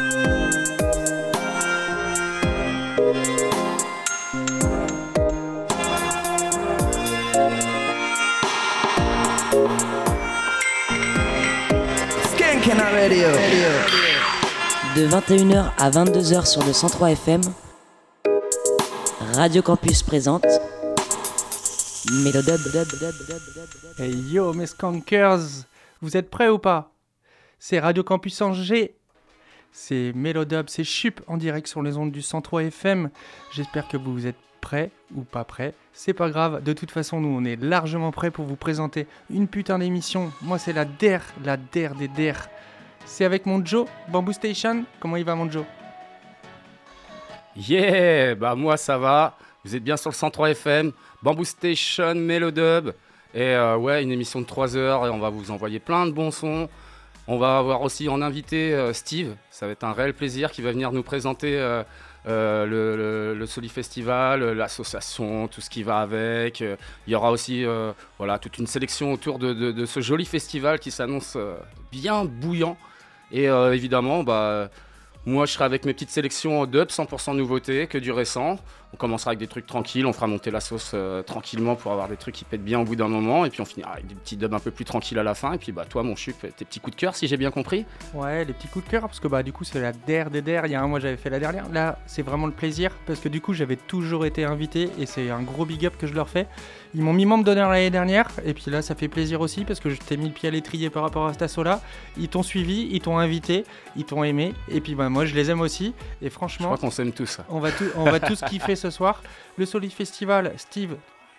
De 21h à 22h sur le 103 FM, Radio Campus présente Mélodub. Hey yo mes skankers, vous êtes prêts ou pas? C'est Radio Campus Angers. C'est Mélodub, c'est Chup en direct sur les ondes du 103 FM. J'espère que vous êtes prêts ou pas prêts. C'est pas grave, de toute façon nous on est largement prêts pour vous présenter une putain d'émission. Moi c'est la DER, la DER des DER. C'est avec mon Joe, Bamboo Station. Comment il va mon Joe? Yeah, bah moi ça va. Vous êtes bien sur le 103 FM, Bamboo Station, Melodub. Et euh, ouais, une émission de 3 heures et on va vous envoyer plein de bons sons. On va avoir aussi en invité euh, Steve. Ça va être un réel plaisir qui va venir nous présenter euh, euh, le, Soli Festival, l'association, tout ce qui va avec. Il y aura aussi voilà, toute une sélection autour de, ce joli festival qui s'annonce bien bouillant. Et évidemment, bah, moi je serai avec mes petites sélections dub, 100% nouveauté, que du récent. On commencera avec des trucs tranquilles, on fera monter la sauce euh, tranquillement pour avoir des trucs qui pètent bien au bout d'un moment, et puis on finira avec des petits dubs un peu plus tranquilles à la fin. Et puis bah toi mon chup, tes petits coups de cœur si j'ai bien compris. Ouais, les petits coups de cœur parce que bah du coup c'est la der des der. Il y a un mois j'avais fait la dernière. Là c'est vraiment le plaisir parce que du coup j'avais toujours été invité et c'est un gros big up que je leur fais. Ils m'ont mis membre d'honneur l'année dernière et puis là ça fait plaisir aussi parce que je t'ai mis le pied à l'étrier par rapport à cet assaut là. Ils t'ont suivi, ils t'ont invité, ils t'ont aimé et puis bah moi je les aime aussi et franchement. Je crois qu'on s'aime tous. On va, tout, on va tous kiffer ce soir. Le Solid Festival, Steve,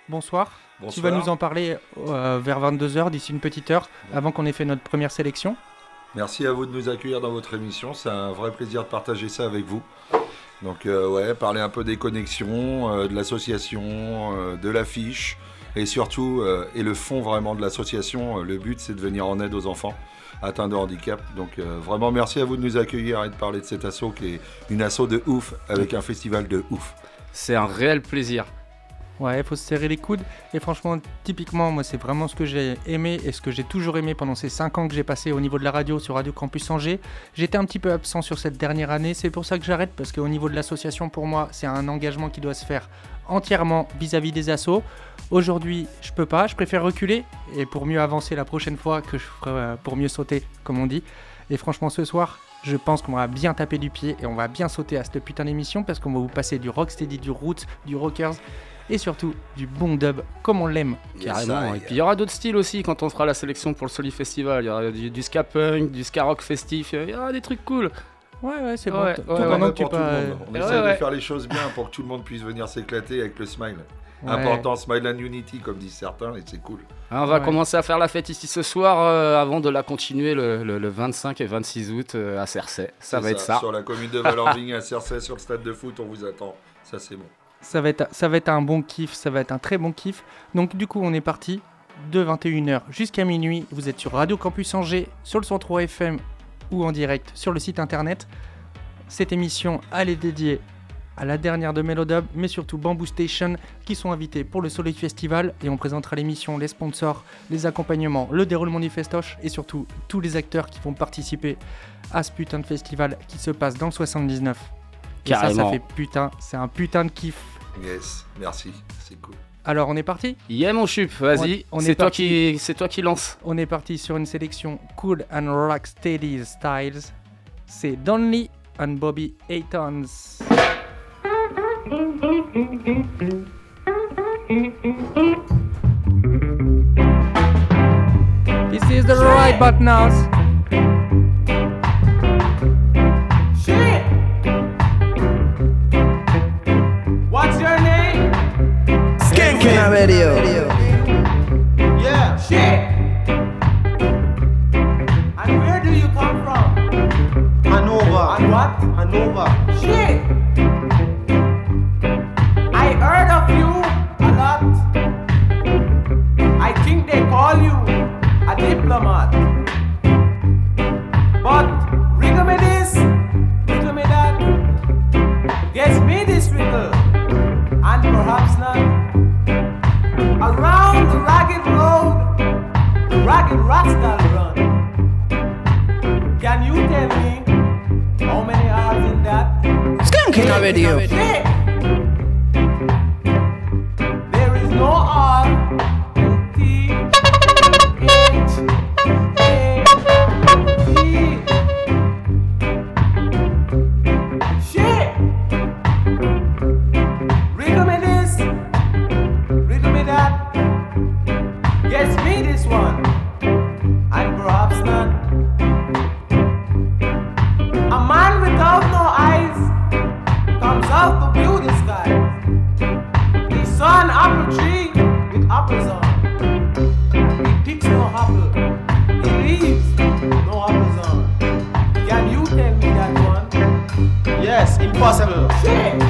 bonsoir. Bonsoir. Tu vas nous en parler euh, vers 22h, d'ici une petite heure, avant qu'on ait fait notre première sélection. Merci à vous de nous accueillir dans votre émission. C'est un vrai plaisir de partager ça avec vous. Donc, euh, ouais, parler un peu des connexions, euh, de l'association, de l'affiche, et surtout, et le fond vraiment de l'association. le but, c'est de venir en aide aux enfants atteints de handicap. Donc, euh, vraiment, merci à vous de nous accueillir et de parler de cet assaut qui est une assaut de ouf, avec un festival de ouf. C'est un réel plaisir. Ouais, il faut se serrer les coudes. Et franchement, typiquement, moi, c'est vraiment ce que j'ai aimé et ce que j'ai toujours aimé pendant ces 5 ans que j'ai passé au niveau de la radio sur Radio Campus Angers. J'étais un petit peu absent sur cette dernière année. C'est pour ça que j'arrête parce qu'au niveau de l'association, pour moi, c'est un engagement qui doit se faire entièrement vis-à-vis des assos. Aujourd'hui, je peux pas. Je préfère reculer et pour mieux avancer la prochaine fois que je ferai euh, pour mieux sauter, comme on dit. Et franchement, ce soir, je pense qu'on va bien taper du pied et on va bien sauter à cette putain d'émission parce qu'on va vous passer du rocksteady, du roots, du rockers et surtout du bon dub comme on l'aime. Carrément. Et puis il y aura d'autres styles aussi quand on fera la sélection pour le Soli Festival. Il y aura du, du ska punk, du ska rock festif. Il y aura des trucs cool. Ouais, ouais, c'est Ouais, bon. ouais, Tout ouais, On. On Ouais, essaie ouais. de faire les choses bien pour que tout le monde puisse venir s'éclater avec le smile. Ouais. Important, smile and unity, comme disent certains, et c'est cool. On va Ouais. commencer à faire la fête ici ce soir euh, avant de la continuer le, le- le 25 et 26 août euh, à Cersei. Ça va être ça. Sur la commune de Valorving à Cersei, sur le stade de foot, on vous attend. Ça, c'est bon. Ça va, être, ça va être un bon kiff, ça va être un très bon kiff. Donc du coup, on est parti de 21h jusqu'à minuit. Vous êtes sur Radio Campus Angers, sur le 103 FM ou en direct sur le site internet. Cette émission, elle est dédiée à la dernière de Melodub, mais surtout Bamboo Station, qui sont invités pour le Soleil Festival. Et on présentera l'émission, les sponsors, les accompagnements, le déroulement du festoche et surtout tous les acteurs qui vont participer à ce putain de festival qui se passe dans le 79. Et ça, ça Carrément. fait putain, c'est un putain de kiff. Yes, merci, c'est cool. Alors on est parti? Yeah mon chup, vas-y. On- on est C'est toi qui, c'est toi qui lance. On est parti sur une sélection Cool and Rocksteady Styles. C'est Donley and Bobby Aytons. This is the right button now. Shit! What's your name? Skanking Radio. Yeah. Shit! And where do you come from? Hanover. And what? Hanover. diplomat. But riddle me this, riddle me that. Guess me this riddle, and perhaps not. Around the ragged road, the ragged rascal run. Can you tell me how many hours in that? Skanking already. There is no hour. impossible. Yeah.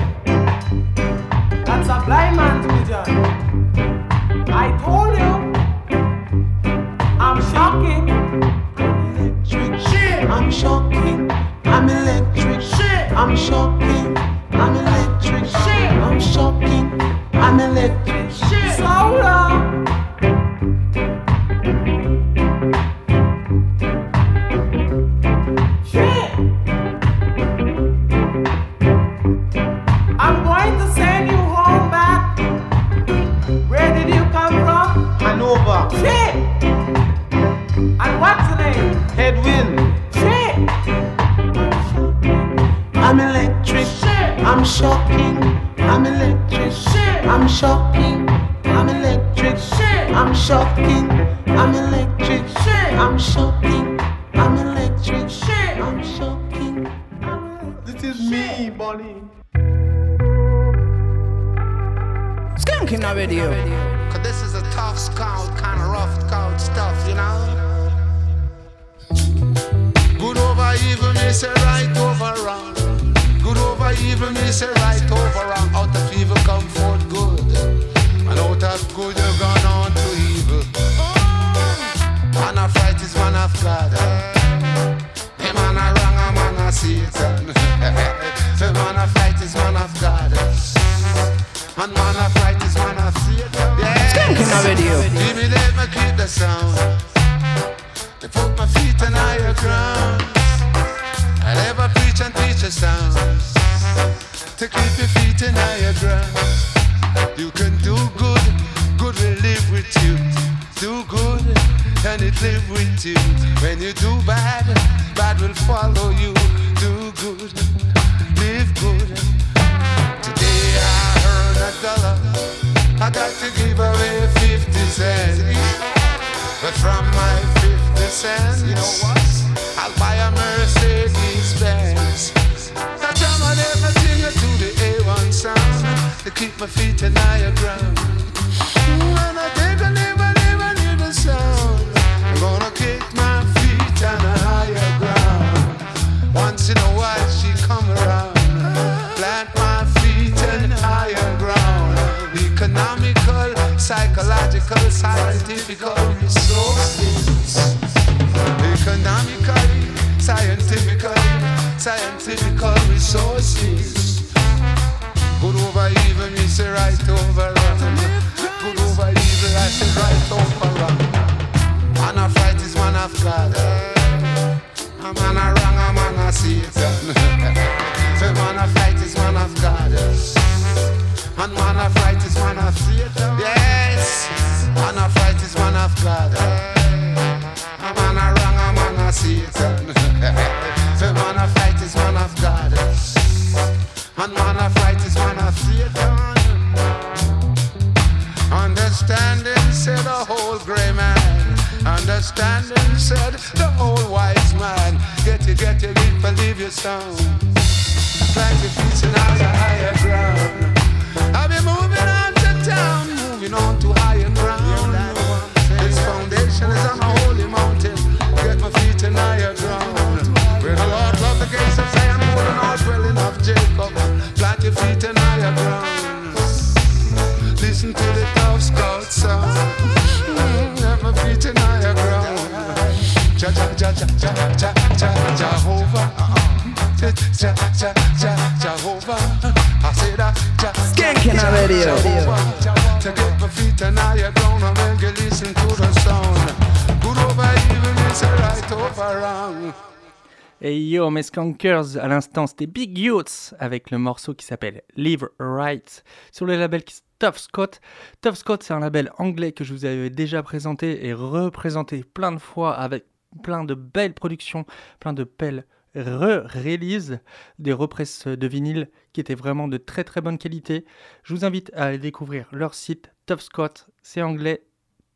Skankers, à l'instant, c'était Big Youths avec le morceau qui s'appelle Live Right sur le label Tough Scott. Tough Scott, c'est un label anglais que je vous avais déjà présenté et représenté plein de fois avec plein de belles productions, plein de belles re-releases, des represses de vinyle qui étaient vraiment de très très bonne qualité. Je vous invite à aller découvrir leur site Tough Scott, c'est anglais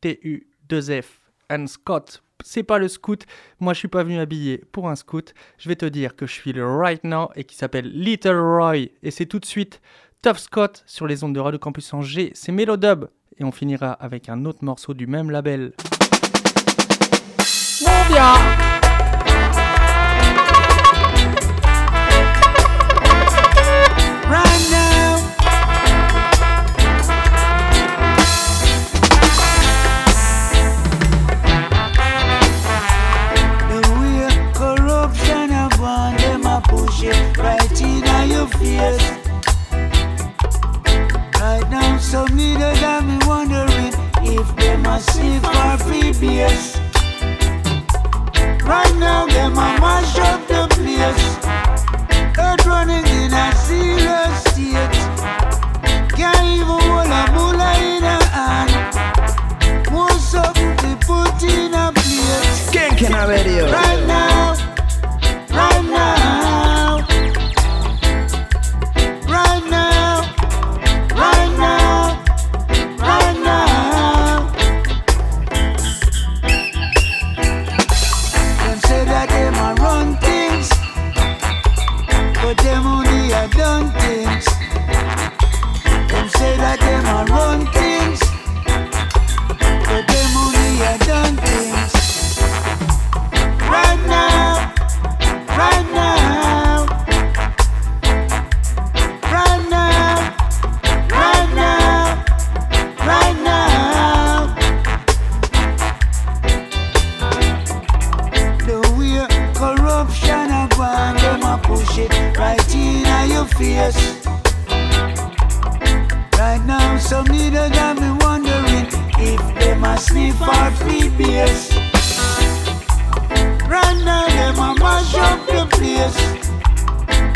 T-U-2-F and Scott. C'est pas le scout, moi je suis pas venu habillé pour un scout. Je vais te dire que je suis le right now et qui s'appelle Little Roy. Et c'est tout de suite Tough Scott sur les ondes de Radio Campus Angers, c'est Melodub. Et on finira avec un autre morceau du même label. Free Now, some leaders got me wondering if they must sniff or feed base. Right now, them a mash up the place.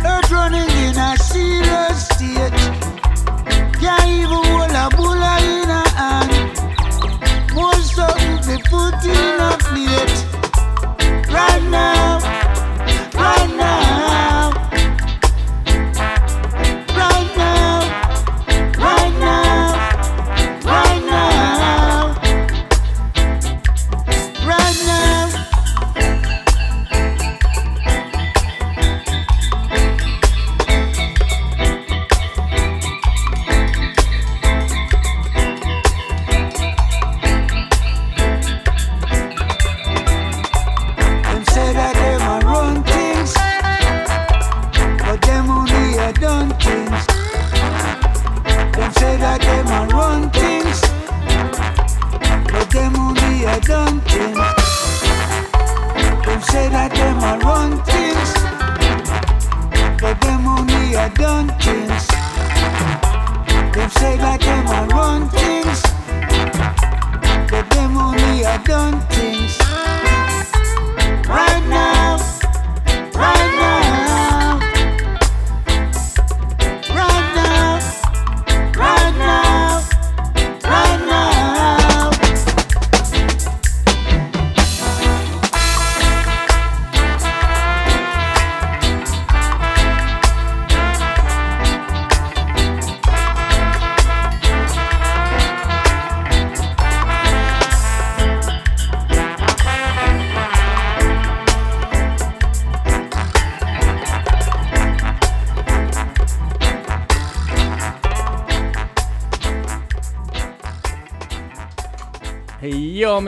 Earth running in a serious state. Can't even hold a bullet in a hand. More something they put in a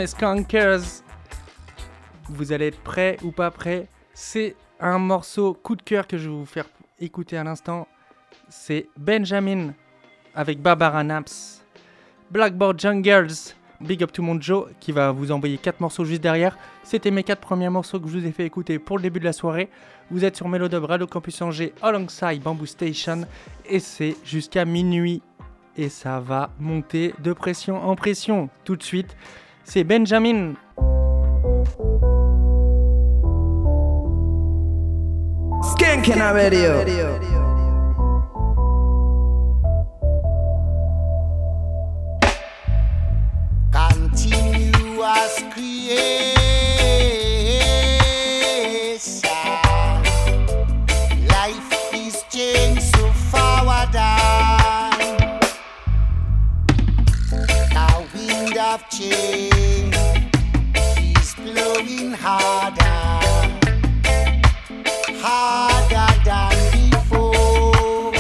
mes skankers Vous allez être prêts ou pas prêts? C'est un morceau coup de cœur que je vais vous faire écouter à l'instant. C'est Benjamin avec Barbara Naps. Blackboard Jungles, Big Up to mon Joe qui va vous envoyer quatre morceaux juste derrière. C'était mes quatre premiers morceaux que je vous ai fait écouter pour le début de la soirée. Vous êtes sur Melodub Radio Campus Angers alongside Bamboo Station et c'est jusqu'à minuit et ça va monter de pression en pression tout de suite. C'est Benjamin. Skanking Radio. continuous creation. Life blowing harder, harder than before.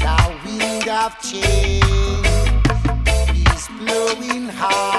The wind of change is blowing harder.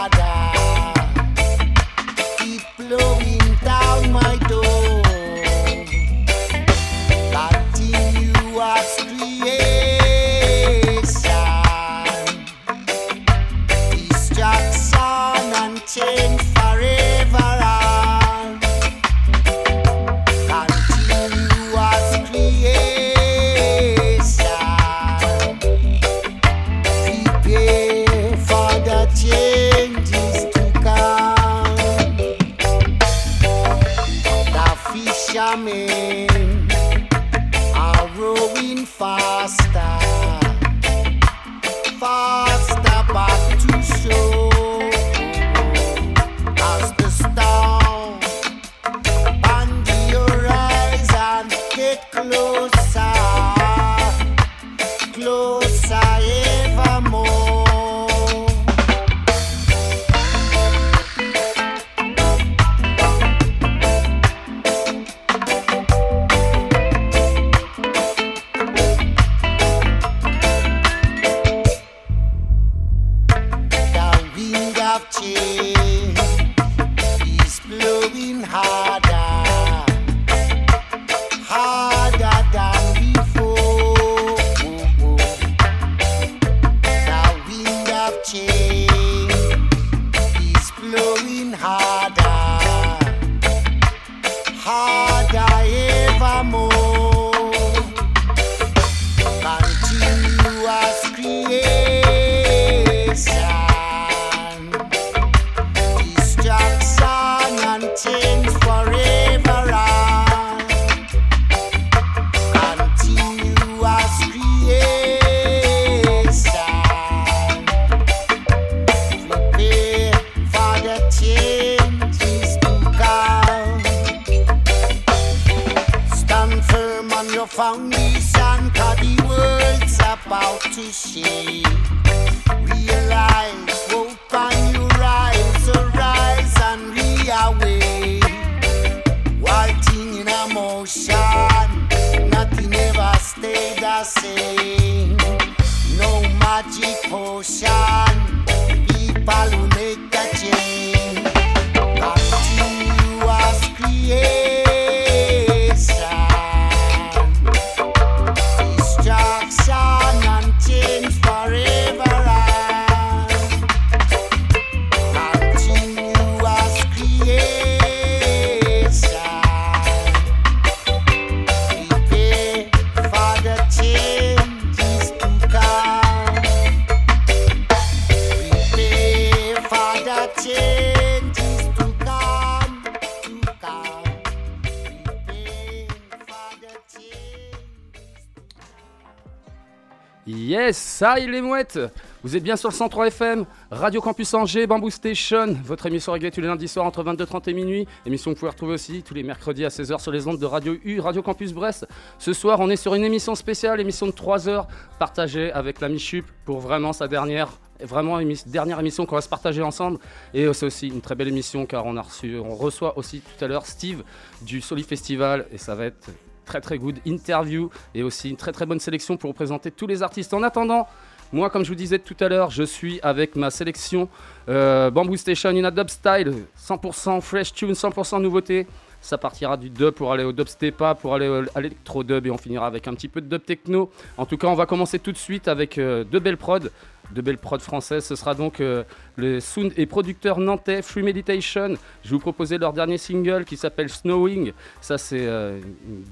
Yes, ça il les mouettes Vous êtes bien sur le 103 FM, Radio Campus Angers, Bamboo Station, votre émission réglée tous les lundis soirs entre 22h30 et minuit. Émission que vous pouvez retrouver aussi tous les mercredis à 16h sur les ondes de Radio U, Radio Campus Brest. Ce soir, on est sur une émission spéciale, émission de 3 heures, partagée avec l'ami Chup pour vraiment sa dernière. Vraiment dernière émission qu'on va se partager ensemble et c'est aussi une très belle émission car on a reçu, on reçoit aussi tout à l'heure Steve du Soli Festival et ça va être très très good interview et aussi une très très bonne sélection pour vous présenter tous les artistes. En attendant, moi comme je vous disais tout à l'heure, je suis avec ma sélection euh, Bamboo Station in a dub style, 100% fresh tune, 100% nouveauté. Ça partira du dub pour aller au dub stepa, pour aller à l'électro dub et on finira avec un petit peu de dub techno. En tout cas, on va commencer tout de suite avec euh, deux belles prods. De belles prods françaises. Ce sera donc euh, le et producteur nantais Free Meditation. Je vais vous proposer leur dernier single qui s'appelle Snowing. Ça, c'est euh,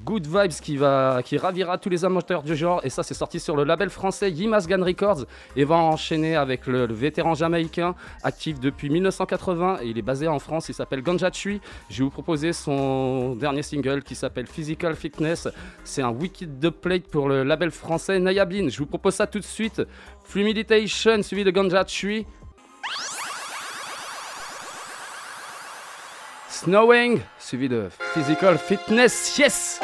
good vibes qui, va, qui ravira tous les amateurs du genre. Et ça, c'est sorti sur le label français Yimas Gun Records. Et va enchaîner avec le, le vétéran jamaïcain, actif depuis 1980. Et il est basé en France. Il s'appelle Ganja Chui. Je vais vous proposer son dernier single qui s'appelle Physical Fitness. C'est un wicked de plate pour le label français Nayabin. Je vous propose ça tout de suite. Free Meditation suivi de Ganja Chui. Snowing suivi de Physical Fitness. Yes!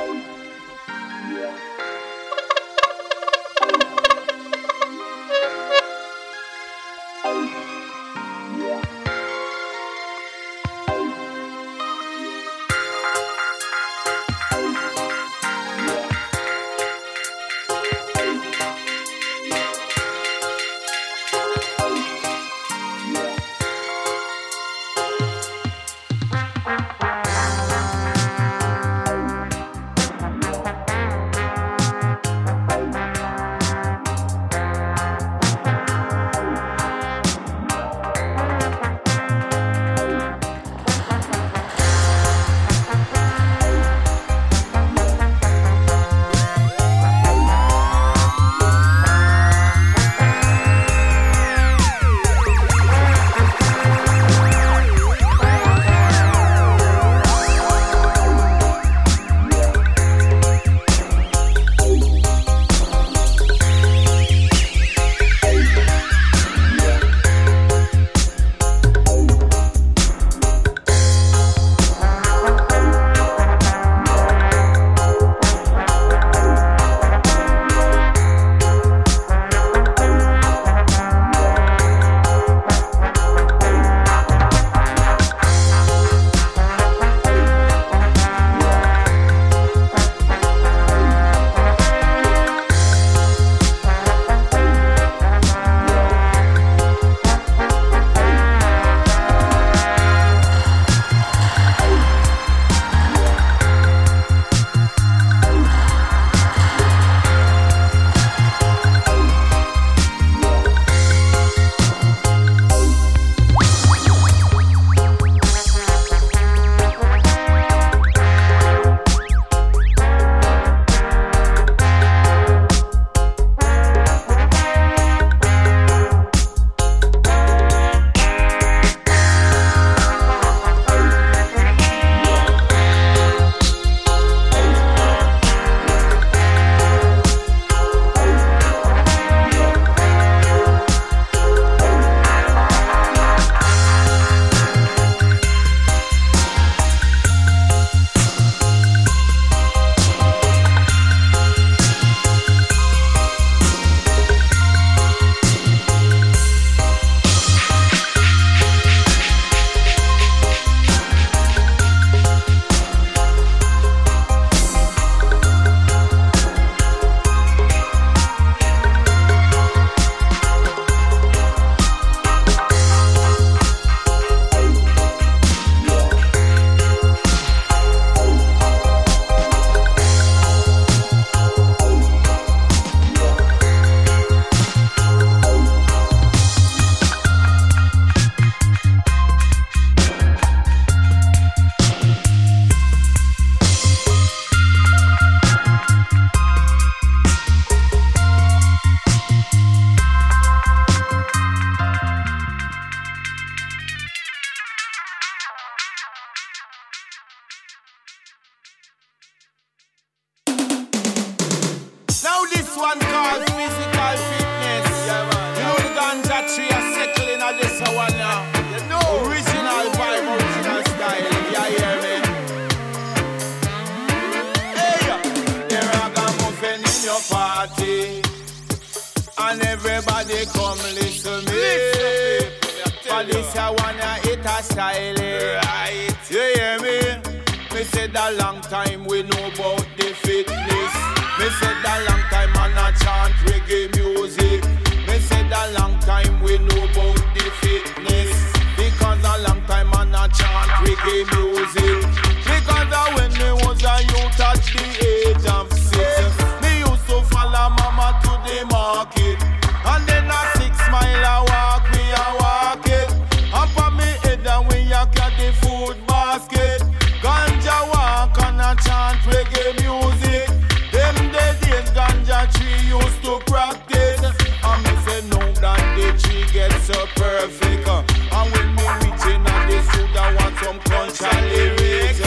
Some country lyrics.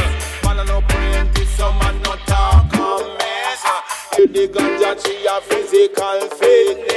Man, I no practice, some man no talk on mess. If the ganja tree a physical fitness,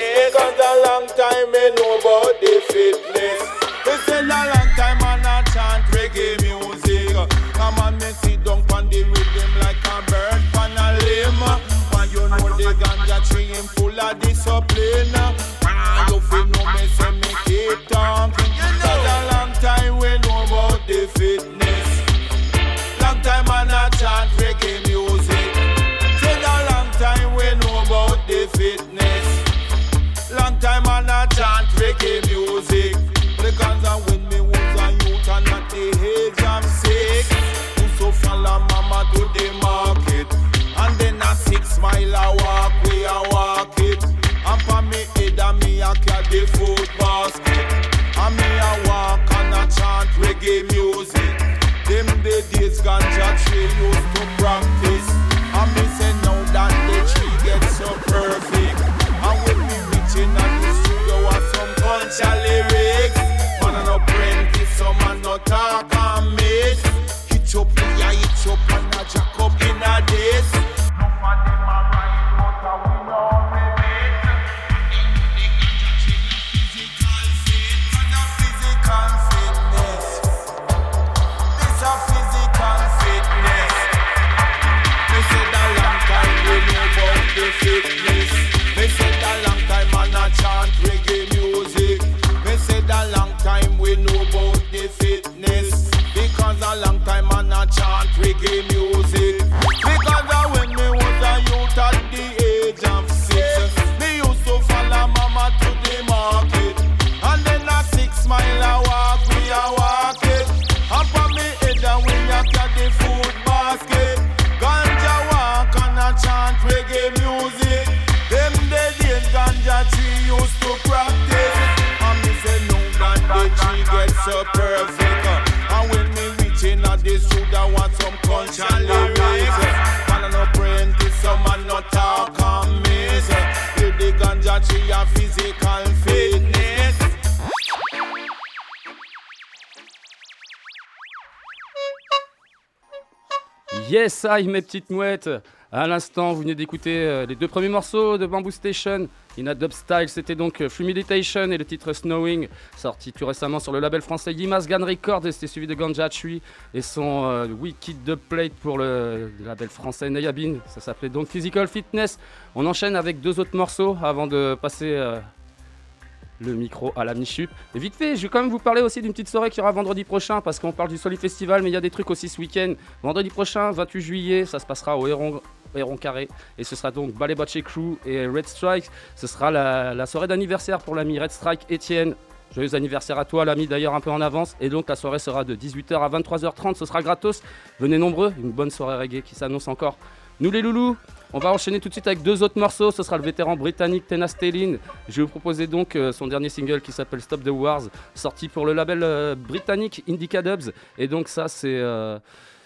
Yes, mes petites mouettes. À l'instant, vous venez d'écouter euh, les deux premiers morceaux de Bamboo Station. In a Dub Style, c'était donc euh, Flumiditation et le titre Snowing, sorti tout récemment sur le label français Yimas Gun Records. Et c'était suivi de Ganja Tree et son euh, Wicked Plate pour le, le label français Nayabin. Ça s'appelait donc Physical Fitness. On enchaîne avec deux autres morceaux avant de passer euh, le micro à la Michup. Et vite fait, je vais quand même vous parler aussi d'une petite soirée qui aura vendredi prochain parce qu'on parle du Soli Festival, mais il y a des trucs aussi ce week-end. Vendredi prochain, 28 juillet, ça se passera au Héron. Héron Carré et ce sera donc Ballet Bocce Crew et Red Strike. Ce sera la, la soirée d'anniversaire pour l'ami Red Strike Étienne. Joyeux anniversaire à toi, l'ami d'ailleurs un peu en avance. Et donc la soirée sera de 18h à 23h30. Ce sera gratos. Venez nombreux. Une bonne soirée reggae qui s'annonce encore. Nous les loulous, on va enchaîner tout de suite avec deux autres morceaux. Ce sera le vétéran britannique Tena Stalin. Je vais vous proposer donc euh, son dernier single qui s'appelle Stop the Wars, sorti pour le label euh, britannique Indica Dubs. Et donc ça, c'est euh,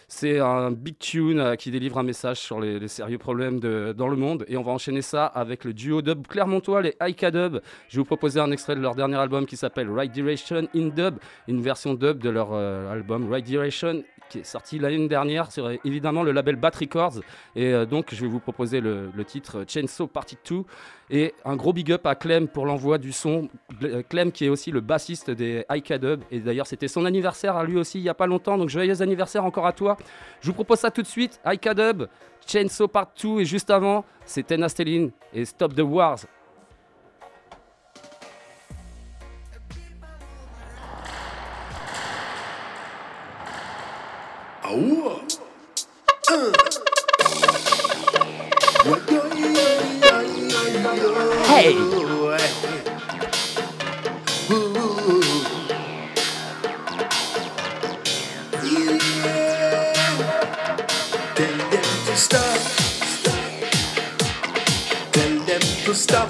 c'est un big tune qui délivre un message sur les, sérieux problèmes dans le monde. Et on va enchaîner ça avec le duo dub clermontois, les Aika Dub. Je vais vous proposer un extrait de leur dernier album qui s'appelle Right Direction in Dub, une version dub de leur album Right Direction qui est sorti l'année dernière sur euh, évidemment le label Bat Records. Et euh, donc, je vais vous proposer le, titre Chainsaw Party 2. Et un gros big up à Clem pour l'envoi du son. Gle- Clem qui est aussi le bassiste des Aika Dub. Et d'ailleurs, c'était son anniversaire à lui aussi il n'y a pas longtemps. Donc, joyeux anniversaire encore à toi. Je vous propose ça tout de suite. Aika Dub, Chainsaw Part 2. Et juste avant, c'est Tena Stalin et Stop the Wars. Hey! Tell them to stop. Tell them to stop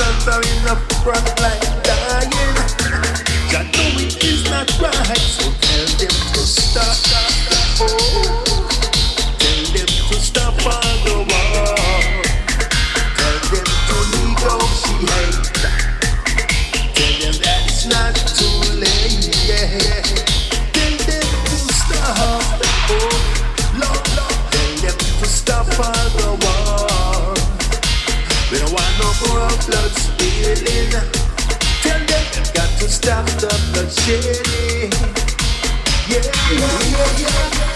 sons in the front line dying. Jah know it is not right, so tell them to stop. Oh, tell them to stop on the wall. Tell them to negotiate. south up the city. Yeah, yeah, yeah, yeah.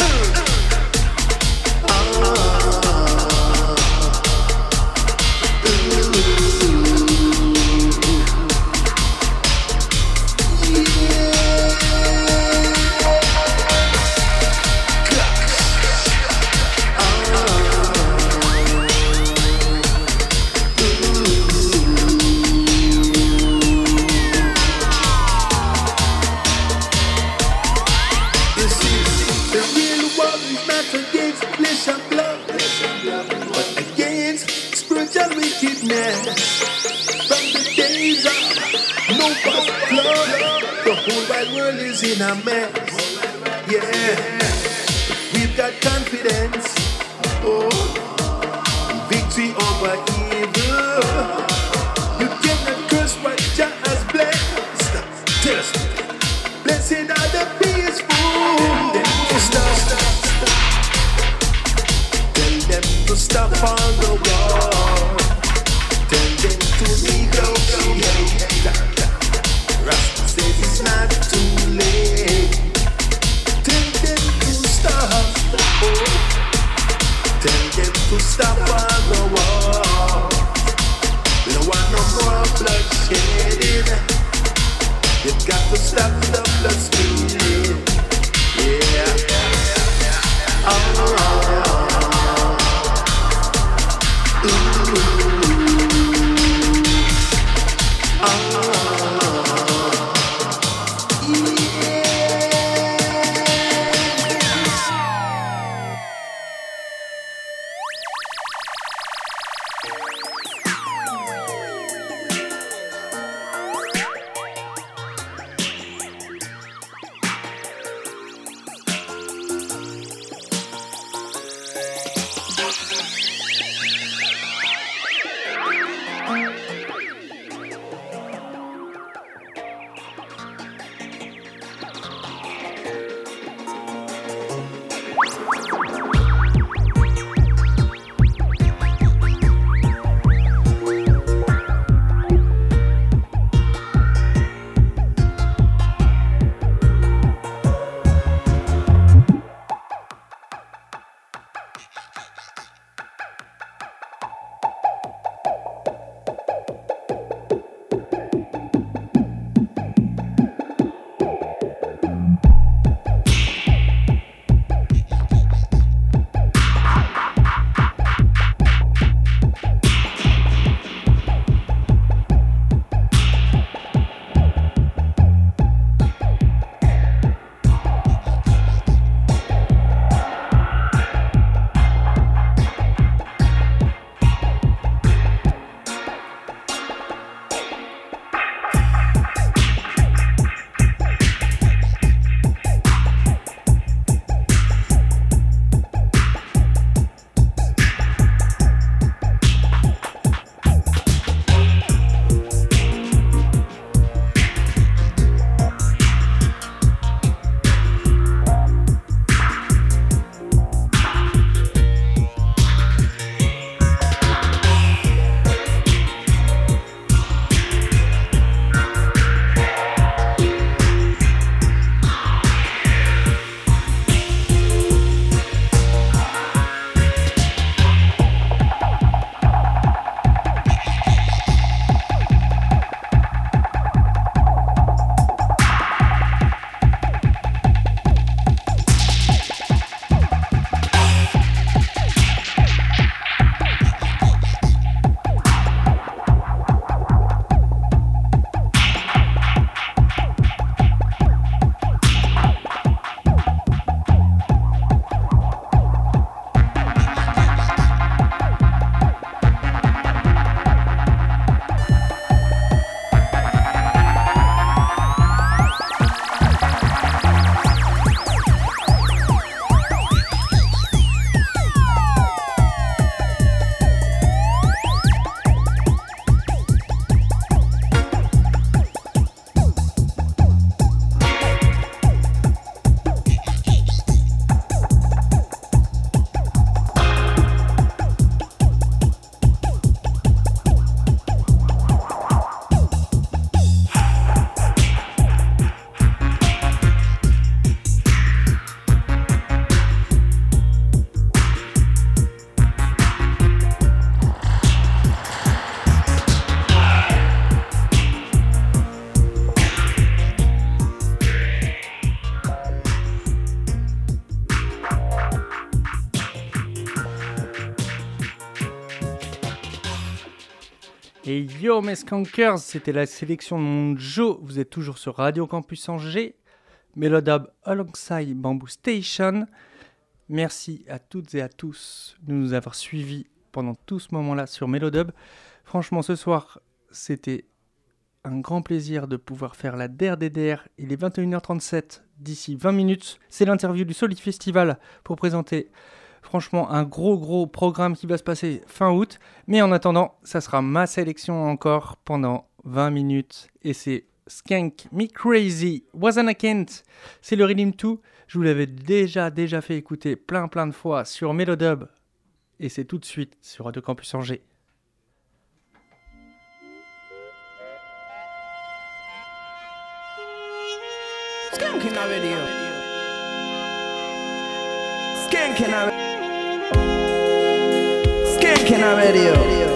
Et yo mes skankers, c'était la sélection de mon Joe. Vous êtes toujours sur Radio Campus Angers, Melodub alongside Bamboo Station. Merci à toutes et à tous de nous avoir suivis pendant tout ce moment-là sur Melodub. Franchement, ce soir, c'était un grand plaisir de pouvoir faire la DRDDR. Il est 21h37, d'ici 20 minutes. C'est l'interview du Solid Festival pour présenter franchement un gros gros programme qui va se passer fin août. Mais en attendant, ça sera ma sélection encore pendant 20 minutes. Et c'est Skank Me Crazy, Wasn't a Kent. C'est le Rhythm 2. Je vous l'avais déjà déjà fait écouter plein plein de fois sur Melodub. Et c'est tout de suite sur Radio Campus Angers. Skanking radio?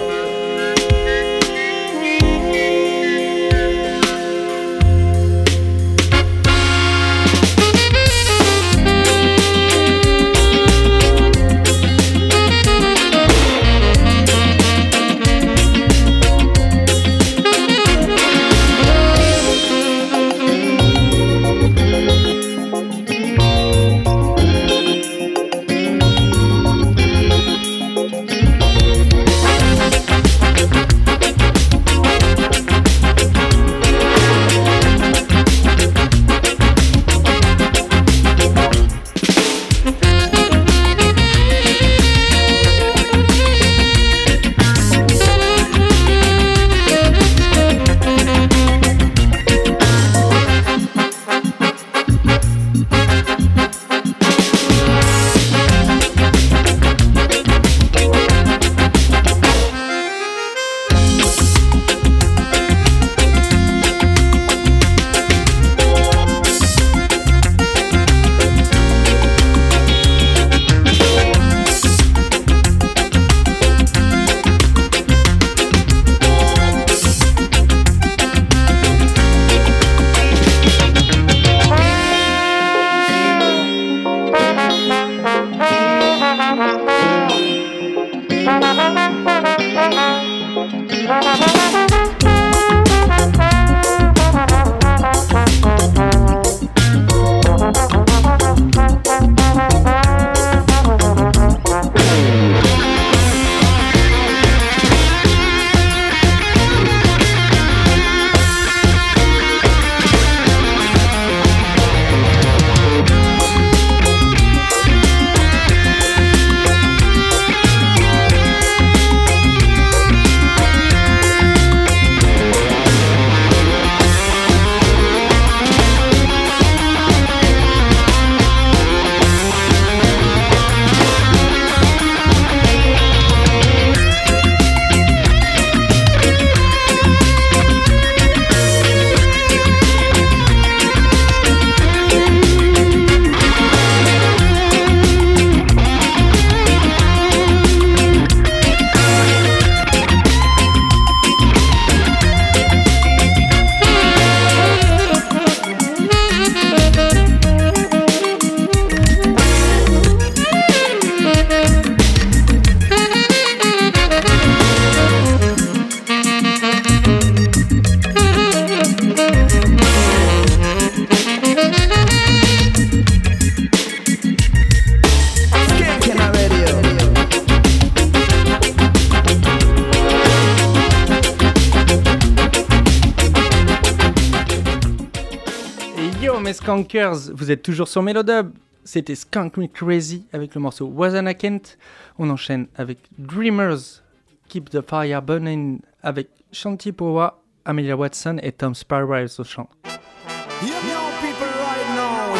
Vous êtes toujours sur Melodub. C'était Skunk Me Crazy avec le morceau Wasn't Kent. On enchaîne avec Dreamers, Keep the Fire Burning avec Shanti Powa, Amelia Watson et Tom Sparrow au chant.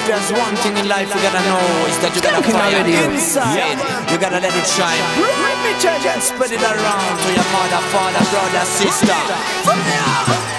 There's one thing in life you gotta know is that you gotta fire inside. You gotta let it shine. Let me charge and spread it around to your mother, father, brother, sister. Fire!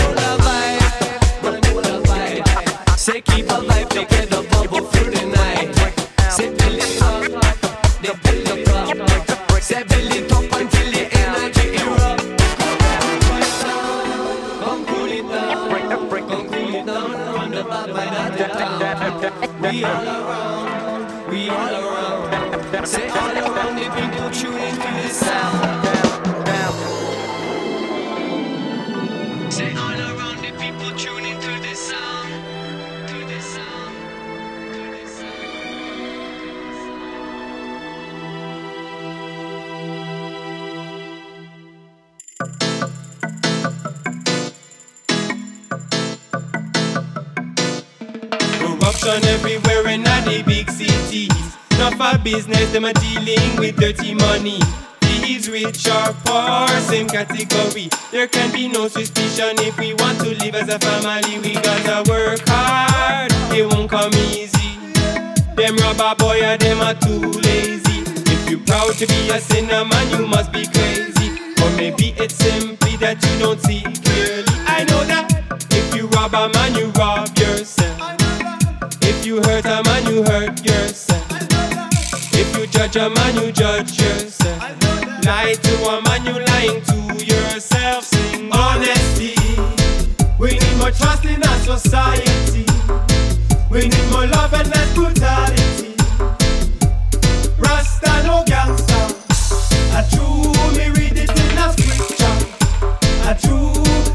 business, them a dealing with dirty money. Thieves, rich are poor, same category. There can be no suspicion if we want to live as a family. We gotta work hard, it won't come easy. Them rubber boy, them are too lazy. If you proud to be a sinner, man, you must be crazy. Or maybe it's simply that you don't see clearly. I know that if you rob a man, you rob yourself. If you hurt a man, you hurt yourself judge a man, you judge yourself. Lie to a man, you lying to yourself. Sing honesty. We need more trust in our society. We need more love and less brutality. Rasta no gangster. A true me read it in a scripture. A true.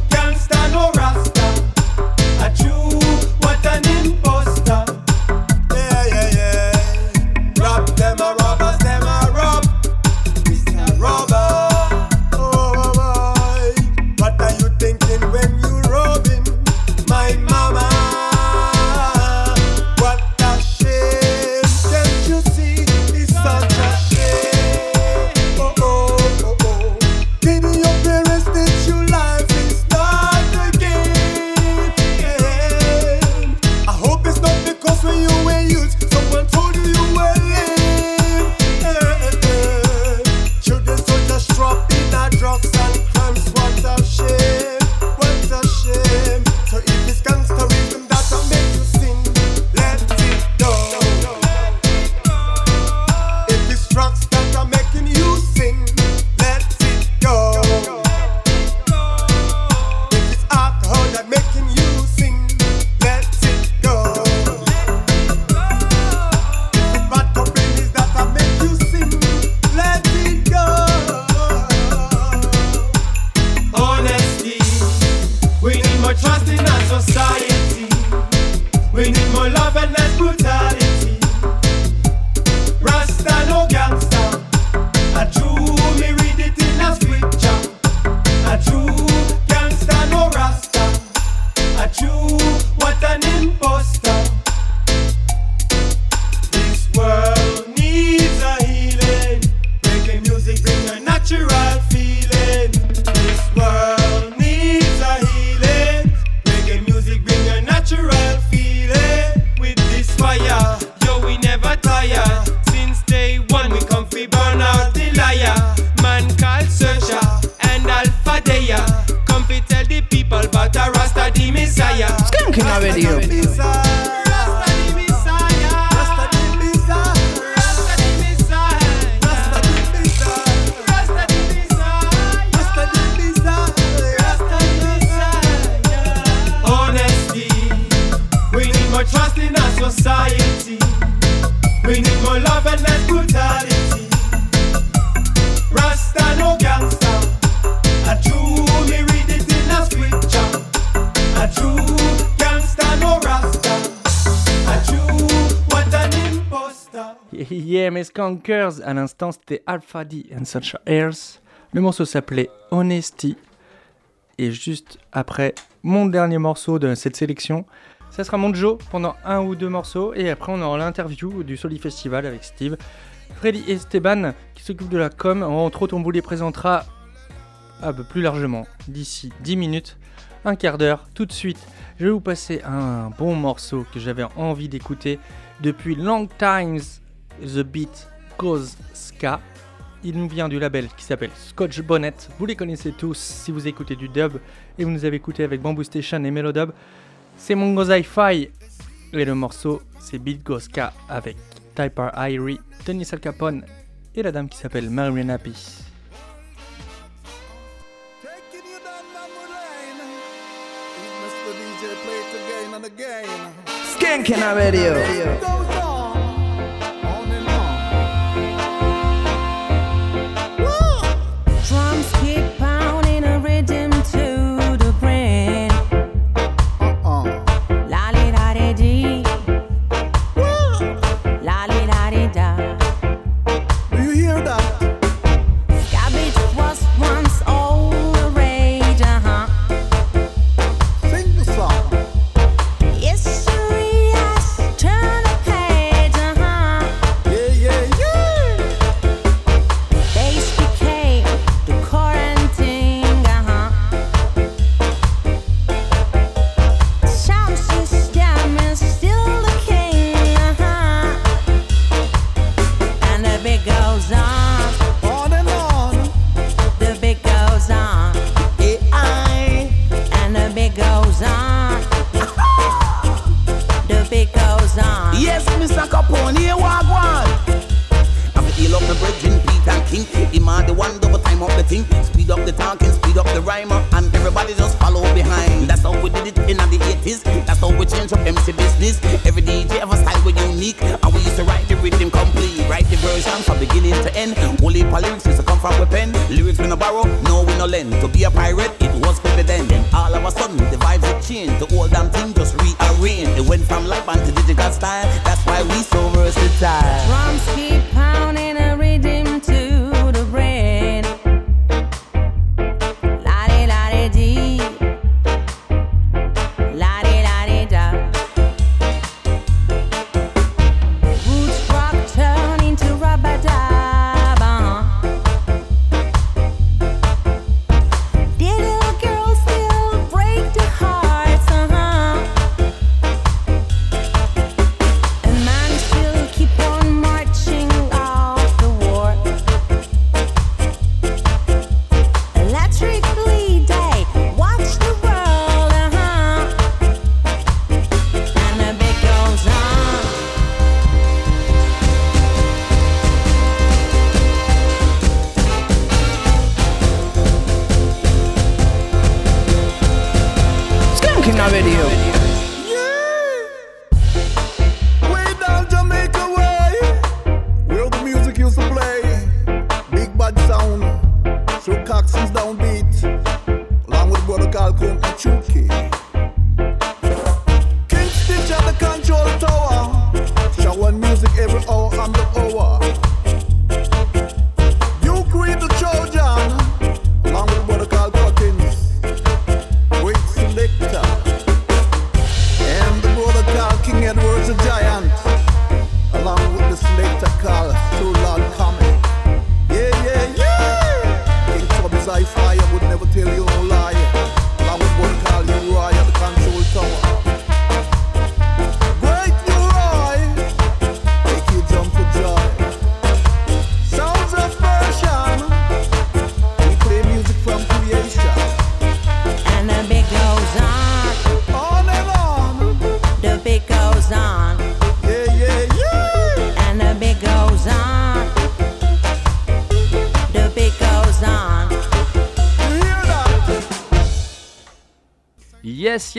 à l'instant, c'était Alpha D and Such Airs. Le morceau s'appelait Honesty. Et juste après, mon dernier morceau de cette sélection, ça sera mon Joe pendant un ou deux morceaux. Et après, on aura l'interview du Soli Festival avec Steve. Freddy et Esteban, qui s'occupe de la com. Entre autres, on vous les présentera un peu plus largement d'ici 10 minutes, un quart d'heure, tout de suite. Je vais vous passer un bon morceau que j'avais envie d'écouter depuis Long Times The Beat Cause Ska. Il nous vient du label qui s'appelle Scotch Bonnet. Vous les connaissez tous si vous écoutez du dub et vous nous avez écouté avec Bamboo Station et Melodub. C'est Mongo Hi-Fi et le morceau c'est Beat Go Ska avec Typer Irie, Tony Al Capone et la dame qui s'appelle Marion Happy. Skanking Radio. Radio.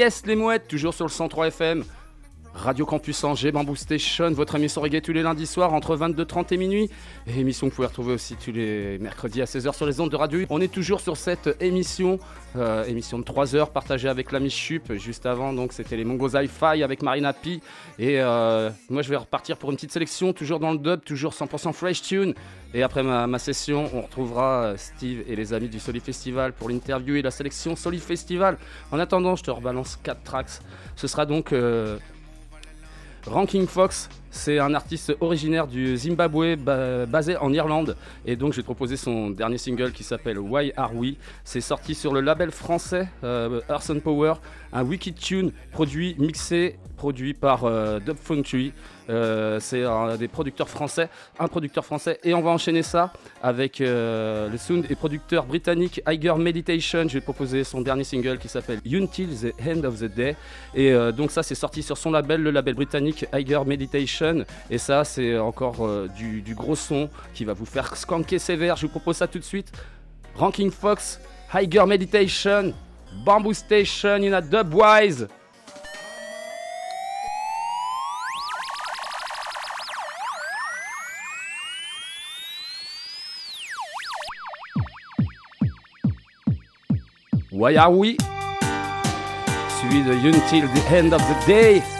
Yes, les mouettes, toujours sur le 103 FM. Radio Campus Angers, Bamboo Station, votre émission reggae tous les lundis soirs entre 22h30 et minuit. Émission que vous pouvez retrouver aussi tous les mercredis à 16h sur les ondes de radio. On est toujours sur cette émission, euh, émission de 3 heures partagée avec l'ami Chup. Juste avant, donc c'était les Mongos Hi-Fi avec Marina P. Et euh, moi je vais repartir pour une petite sélection, toujours dans le dub, toujours 100% fresh tune. Et après ma, session, on retrouvera euh, Steve et les amis du Soli Festival pour l'interview et la sélection Soli Festival. En attendant, je te rebalance 4 tracks. Ce sera donc euh, Ranking Fox, c'est un artiste originaire du Zimbabwe ba- basé en Irlande et donc j'ai proposé son dernier single qui s'appelle Why Are We. C'est sorti sur le label français euh, Power, un wiki tune produit, mixé, produit par euh, Dub Factory. Euh, c'est un des producteurs français, un producteur français et on va enchaîner ça avec euh, le sound et producteur britannique Iger Meditation. Je vais proposer son dernier single qui s'appelle Until the End of the Day et euh, donc ça c'est sorti sur son label, le label britannique Iger Meditation et ça c'est encore du, gros son qui va vous faire skanker sévère. Je vous propose ça tout de suite. Ranking Fox, Iger Meditation, Bamboo Station, in a Dubwise. Why are we? Suivi de Until the End of the Day.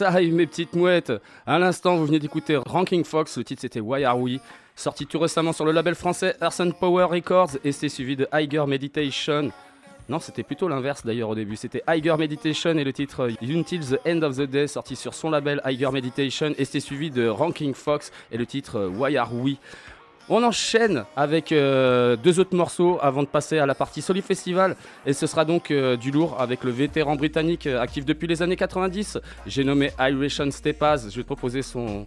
Arrive mes petites mouettes. À l'instant, vous venez d'écouter Ranking Fox. Le titre c'était Why Are We? Sorti tout récemment sur le label français Earth and Power Records et c'était suivi de Higher Meditation. Non, c'était plutôt l'inverse d'ailleurs au début. C'était Higher Meditation et le titre Until the End of the Day sorti sur son label Higher Meditation et c'était suivi de Ranking Fox et le titre Why Are We? On enchaîne avec euh, deux autres morceaux avant de passer à la partie Soli Festival. Et ce sera donc euh, du lourd avec le vétéran britannique euh, actif depuis les années 90. J'ai nommé Iration Stepaz. Je vais te proposer son,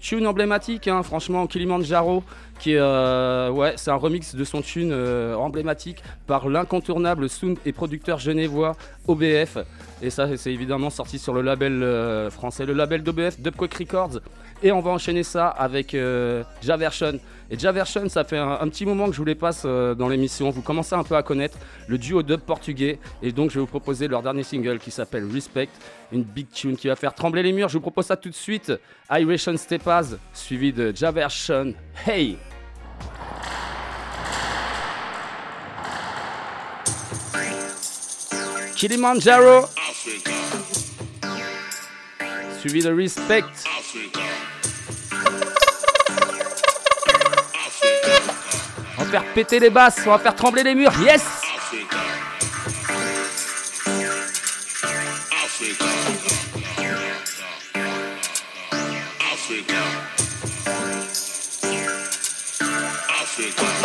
tune emblématique, hein, franchement, Kilimanjaro, qui est, c'est un remix de son tune emblématique par l'incontournable sound et producteur genevois OBF. Et ça, c'est évidemment sorti sur le label français, le label d'OBF, Dubquake Records. Et on va enchaîner ça avec euh, Javersion. Et Javersion, ça fait un, petit moment que je vous les passe euh, dans l'émission. Vous commencez un peu à connaître le duo dub portugais. Et donc, je vais vous proposer leur dernier single qui s'appelle Respect. Une big tune qui va faire trembler les murs. Je vous propose ça tout de suite. Iration Stepaz, suivi de Javersion. Hey! Kilimanjaro suivi de Respect. On va faire péter les basses, on va faire trembler les murs. Yes! Africa.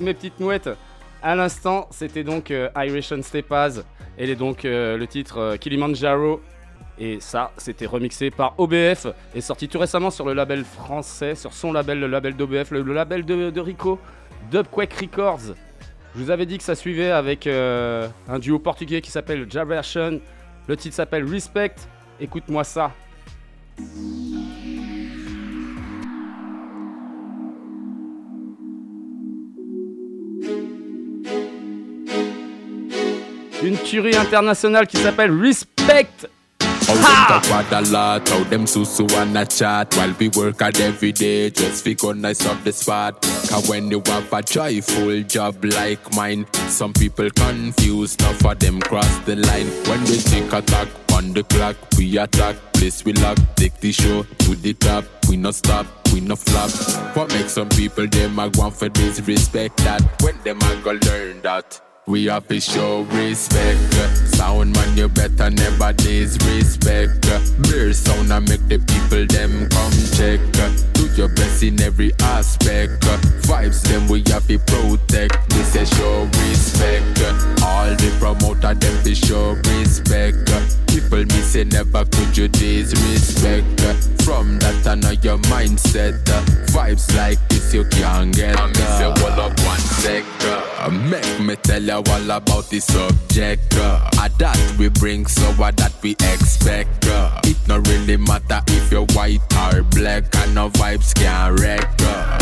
Mes petites mouettes. À l'instant, c'était donc euh, Irish and Stepas. Et donc euh, le titre euh, Kilimanjaro. Et ça, c'était remixé par OBF et sorti tout récemment sur le label français, sur son label, le label d'OBF, le, label de, de Rico, Dubquake Records. Je vous avais dit que ça suivait avec euh, un duo portugais qui s'appelle Javersion. Le titre s'appelle Respect. Écoute-moi ça. Une tuerie internationale qui s'appelle Respect. Them talk a lot, how them susu wanna chat. While we work hard every day, just fi go nice up the spot. Cause when you have a joyful job like mine Some people confused, enough of them cross the line. When we take attack on the clock, we attack Place we lock, take the show to the top. We no stop, we no flop. What makes some people, them a want for this respect that? When them a go learn that we have to show respect. Sound man, you better never disrespect. Beer sound and make the people them come check. Your best in every aspect. Vibes them we have to protect. This is show respect. All the promoter them to show respect. People me say never could you disrespect. From that I know your mindset. Vibes like this you can't get. I miss you all up one sec. Uh, Make me tell you all about the subject. Uh, uh, that we bring, so what that we expect. Uh, it no really matter if you're white or black, and no vibes can wreck. Uh,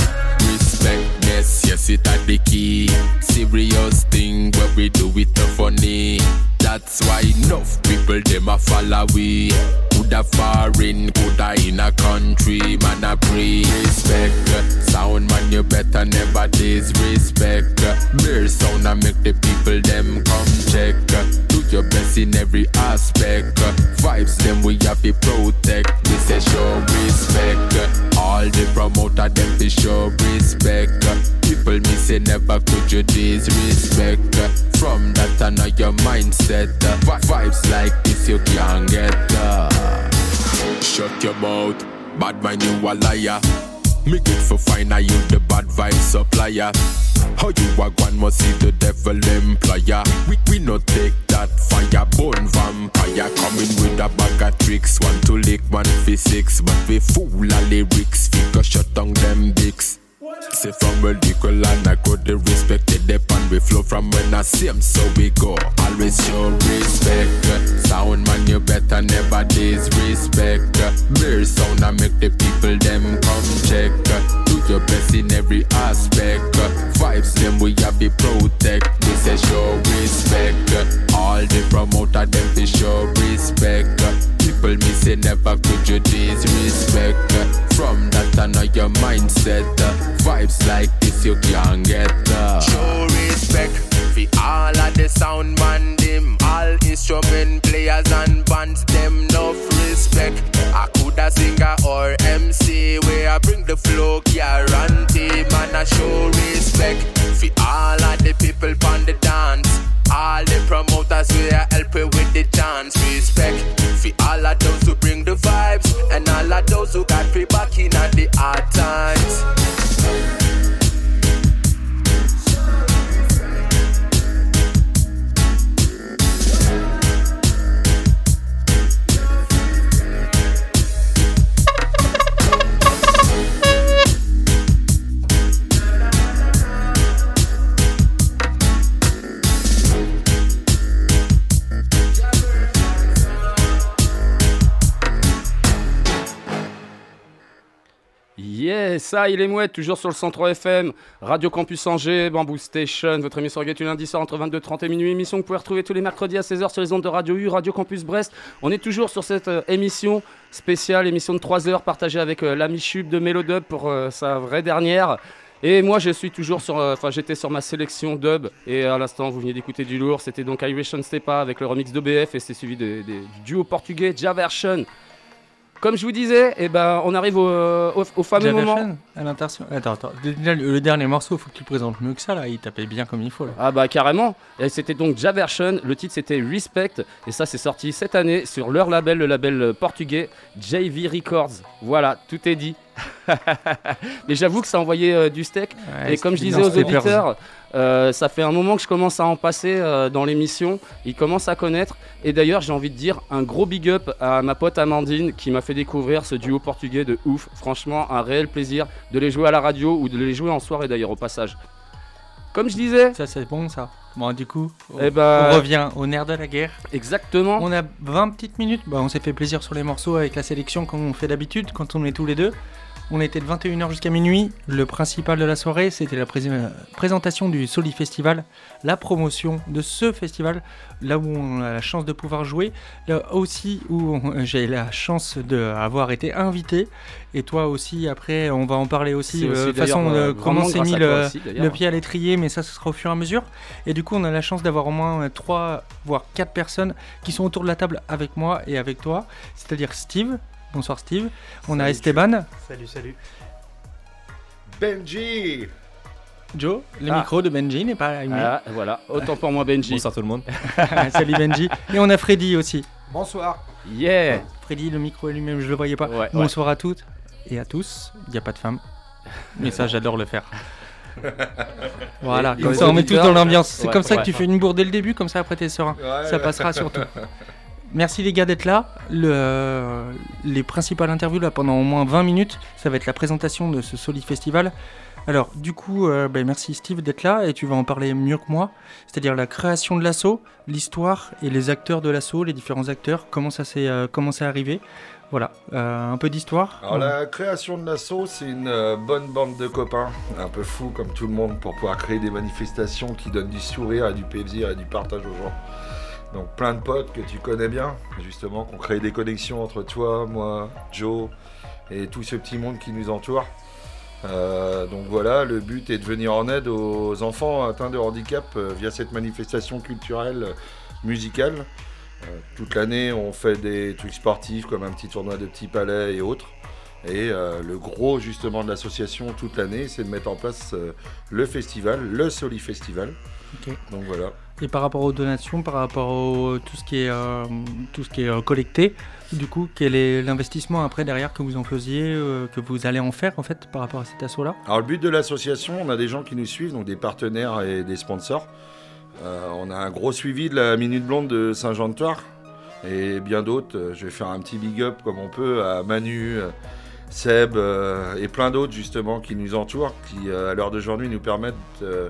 respectness, yes, it at the key. Serious thing where we do it no funny. That's why enough people them a follow we. Coulda foreign, coulda in a country, man a pray. Respect, sound man you better never disrespect. Mere sound a make the people them come check. Your best in every aspect. Vibes them we have to protect. We say show respect. All the promoter them to show respect. People me say never could you disrespect. From that I know your mindset. Vi- Vibes like this you can't get. Shut your mouth, bad man you a liar. Me good for fine, are you the bad vibe supplier? How you a one must see the devil employer? We we no take that fire bone vampire coming with a bag of tricks. One to lick, one physics, but we fool a lyrics. Figure shut down them dicks. Say from where equal and I got the respect it depend. We flow from when I see 'em, so we go. Always show respect. Sound man you better never disrespect. Mere sound I make the people them come check. Do your best in every aspect. Vibes them we have to protect. We say show respect. All the promoter them to show respect people me say never could you disrespect from that I know your mindset uh, vibes like this you can't get uh. Show respect for all of the sound man them, all instrument players and bands them enough respect. I coulda singer or MC where I bring the flow guarantee man I show respect for all of the people on the dance. All the promoters I help with the dance Respect for all of those who bring the vibes And all of those who got free back in at the hard Yes, ça, il est mouette, toujours sur le 103 FM, Radio Campus Angers, Bamboo Station, votre émission reggae les lundis soir entre 22h30 et minuit, émission que vous pouvez retrouver tous les mercredis à 16h sur les ondes de Radio U, Radio Campus Brest. On est toujours sur cette euh, émission spéciale, émission de 3 heures partagée avec euh, l'ami Chub de Melodub pour euh, sa vraie dernière. Et moi, je suis toujours sur, enfin, j'étais sur ma sélection dub. Et à l'instant, vous venez d'écouter du lourd. C'était donc Irish and Stepa avec le remix d'OBF et c'est suivi de- de- du duo portugais Javersion. Comme je vous disais, eh ben, on arrive au, au- au fameux moment. À. Attends, attends. Le, dernier morceau, faut que tu le présentes mieux que ça là. Il tapait bien comme il faut là. Ah bah carrément. Et c'était donc Javersion. Le titre c'était Respect. Et ça c'est sorti cette année sur leur label, le label portugais JV Records. Voilà, tout est dit. Mais j'avoue que ça envoyait euh, du steak. Ouais, et comme je disais aux auditeurs, euh, ça fait un moment que je commence à en passer euh, dans l'émission. Ils commencent à connaître. Et d'ailleurs, j'ai envie de dire un gros big up à ma pote Amandine qui m'a fait découvrir ce duo portugais de ouf. Franchement, un réel plaisir de les jouer à la radio ou de les jouer en soirée d'ailleurs au passage. Comme je disais. Ça, c'est bon ça. Bon, du coup, on, Eh ben- on revient au nerf de la guerre. Exactement. On a 20 petites minutes. Bah, on s'est fait plaisir sur les morceaux avec la sélection comme on fait d'habitude quand on est tous les deux. On était de 21h jusqu'à minuit. Le principal de la soirée, c'était la prés- euh, présentation du Soli Festival, la promotion de ce festival, là où on a la chance de pouvoir jouer, là aussi où on- j'ai la chance d'avoir été invité. Et toi aussi, après, on va en parler aussi, C'est aussi euh, de façon euh, comment s'est mis le, aussi, le pied à l'étrier, mais ça, ce sera au fur et à mesure. Et du coup, on a la chance d'avoir au moins 3, voire 4 personnes qui sont autour de la table avec moi et avec toi, c'est-à-dire Steve. Bonsoir Steve. On a Esteban. Salut, salut. Benji Joe, le Ah. micro de Benji n'est pas allumé. Ah, voilà, autant pour moi Benji. Bonsoir tout le monde. Salut Benji. Et on a Freddy aussi. Bonsoir. Yeah Freddy, le micro est lui-même, je le voyais pas. Ouais, Bonsoir à toutes et à tous. Il n'y a pas de femme. Mais ça, j'adore le faire. Voilà, comme ça on met tous dans l'ambiance. C'est ouais, comme ça ouais. que tu fais une bourre dès le début, comme ça après t'es serein. Ouais, ça passera surtout. Merci les gars d'être là. Le- les principales interviews là pendant au moins 20 minutes, ça va être la présentation de ce Solid Festival. Alors du coup, euh, ben, merci Steve d'être là et tu vas en parler mieux que moi. C'est-à-dire la création de l'assaut, l'histoire et les acteurs de l'assaut, les différents acteurs, comment ça s'est euh, arrivé. Voilà, euh, un peu d'histoire. Alors la création de l'assaut, c'est une euh, bonne bande de copains, un peu fous comme tout le monde, pour pouvoir créer des manifestations qui donnent du sourire et du plaisir et du partage aux gens. Donc plein de potes que tu connais bien, justement, qui ont créé des connexions entre toi, moi, Joe et tout ce petit monde qui nous entoure. Euh, donc voilà, le but est de venir en aide aux enfants atteints de handicap euh, via cette manifestation culturelle, musicale. Euh, toute l'année, on fait des trucs sportifs comme un petit tournoi de petits palais et autres. Et euh, le gros justement de l'association toute l'année, c'est de mettre en place euh, le festival, le Soli Festival. Ok. Donc voilà. Et par rapport aux donations, par rapport au tout ce qui est euh, tout ce qui est collecté, du coup, quel est l'investissement après derrière que vous en faisiez, que vous allez en faire en fait par rapport à cet assaut là Alors le but de l'association, on a des gens qui nous suivent, donc des partenaires et des sponsors. On a un gros suivi de la Minute Blonde de Saint-Jean-de-Toire et bien d'autres. Je vais faire un petit big up comme on peut à Manu, Seb euh, et plein d'autres justement qui nous entourent, qui euh, à l'heure d'aujourd'hui nous permettent euh,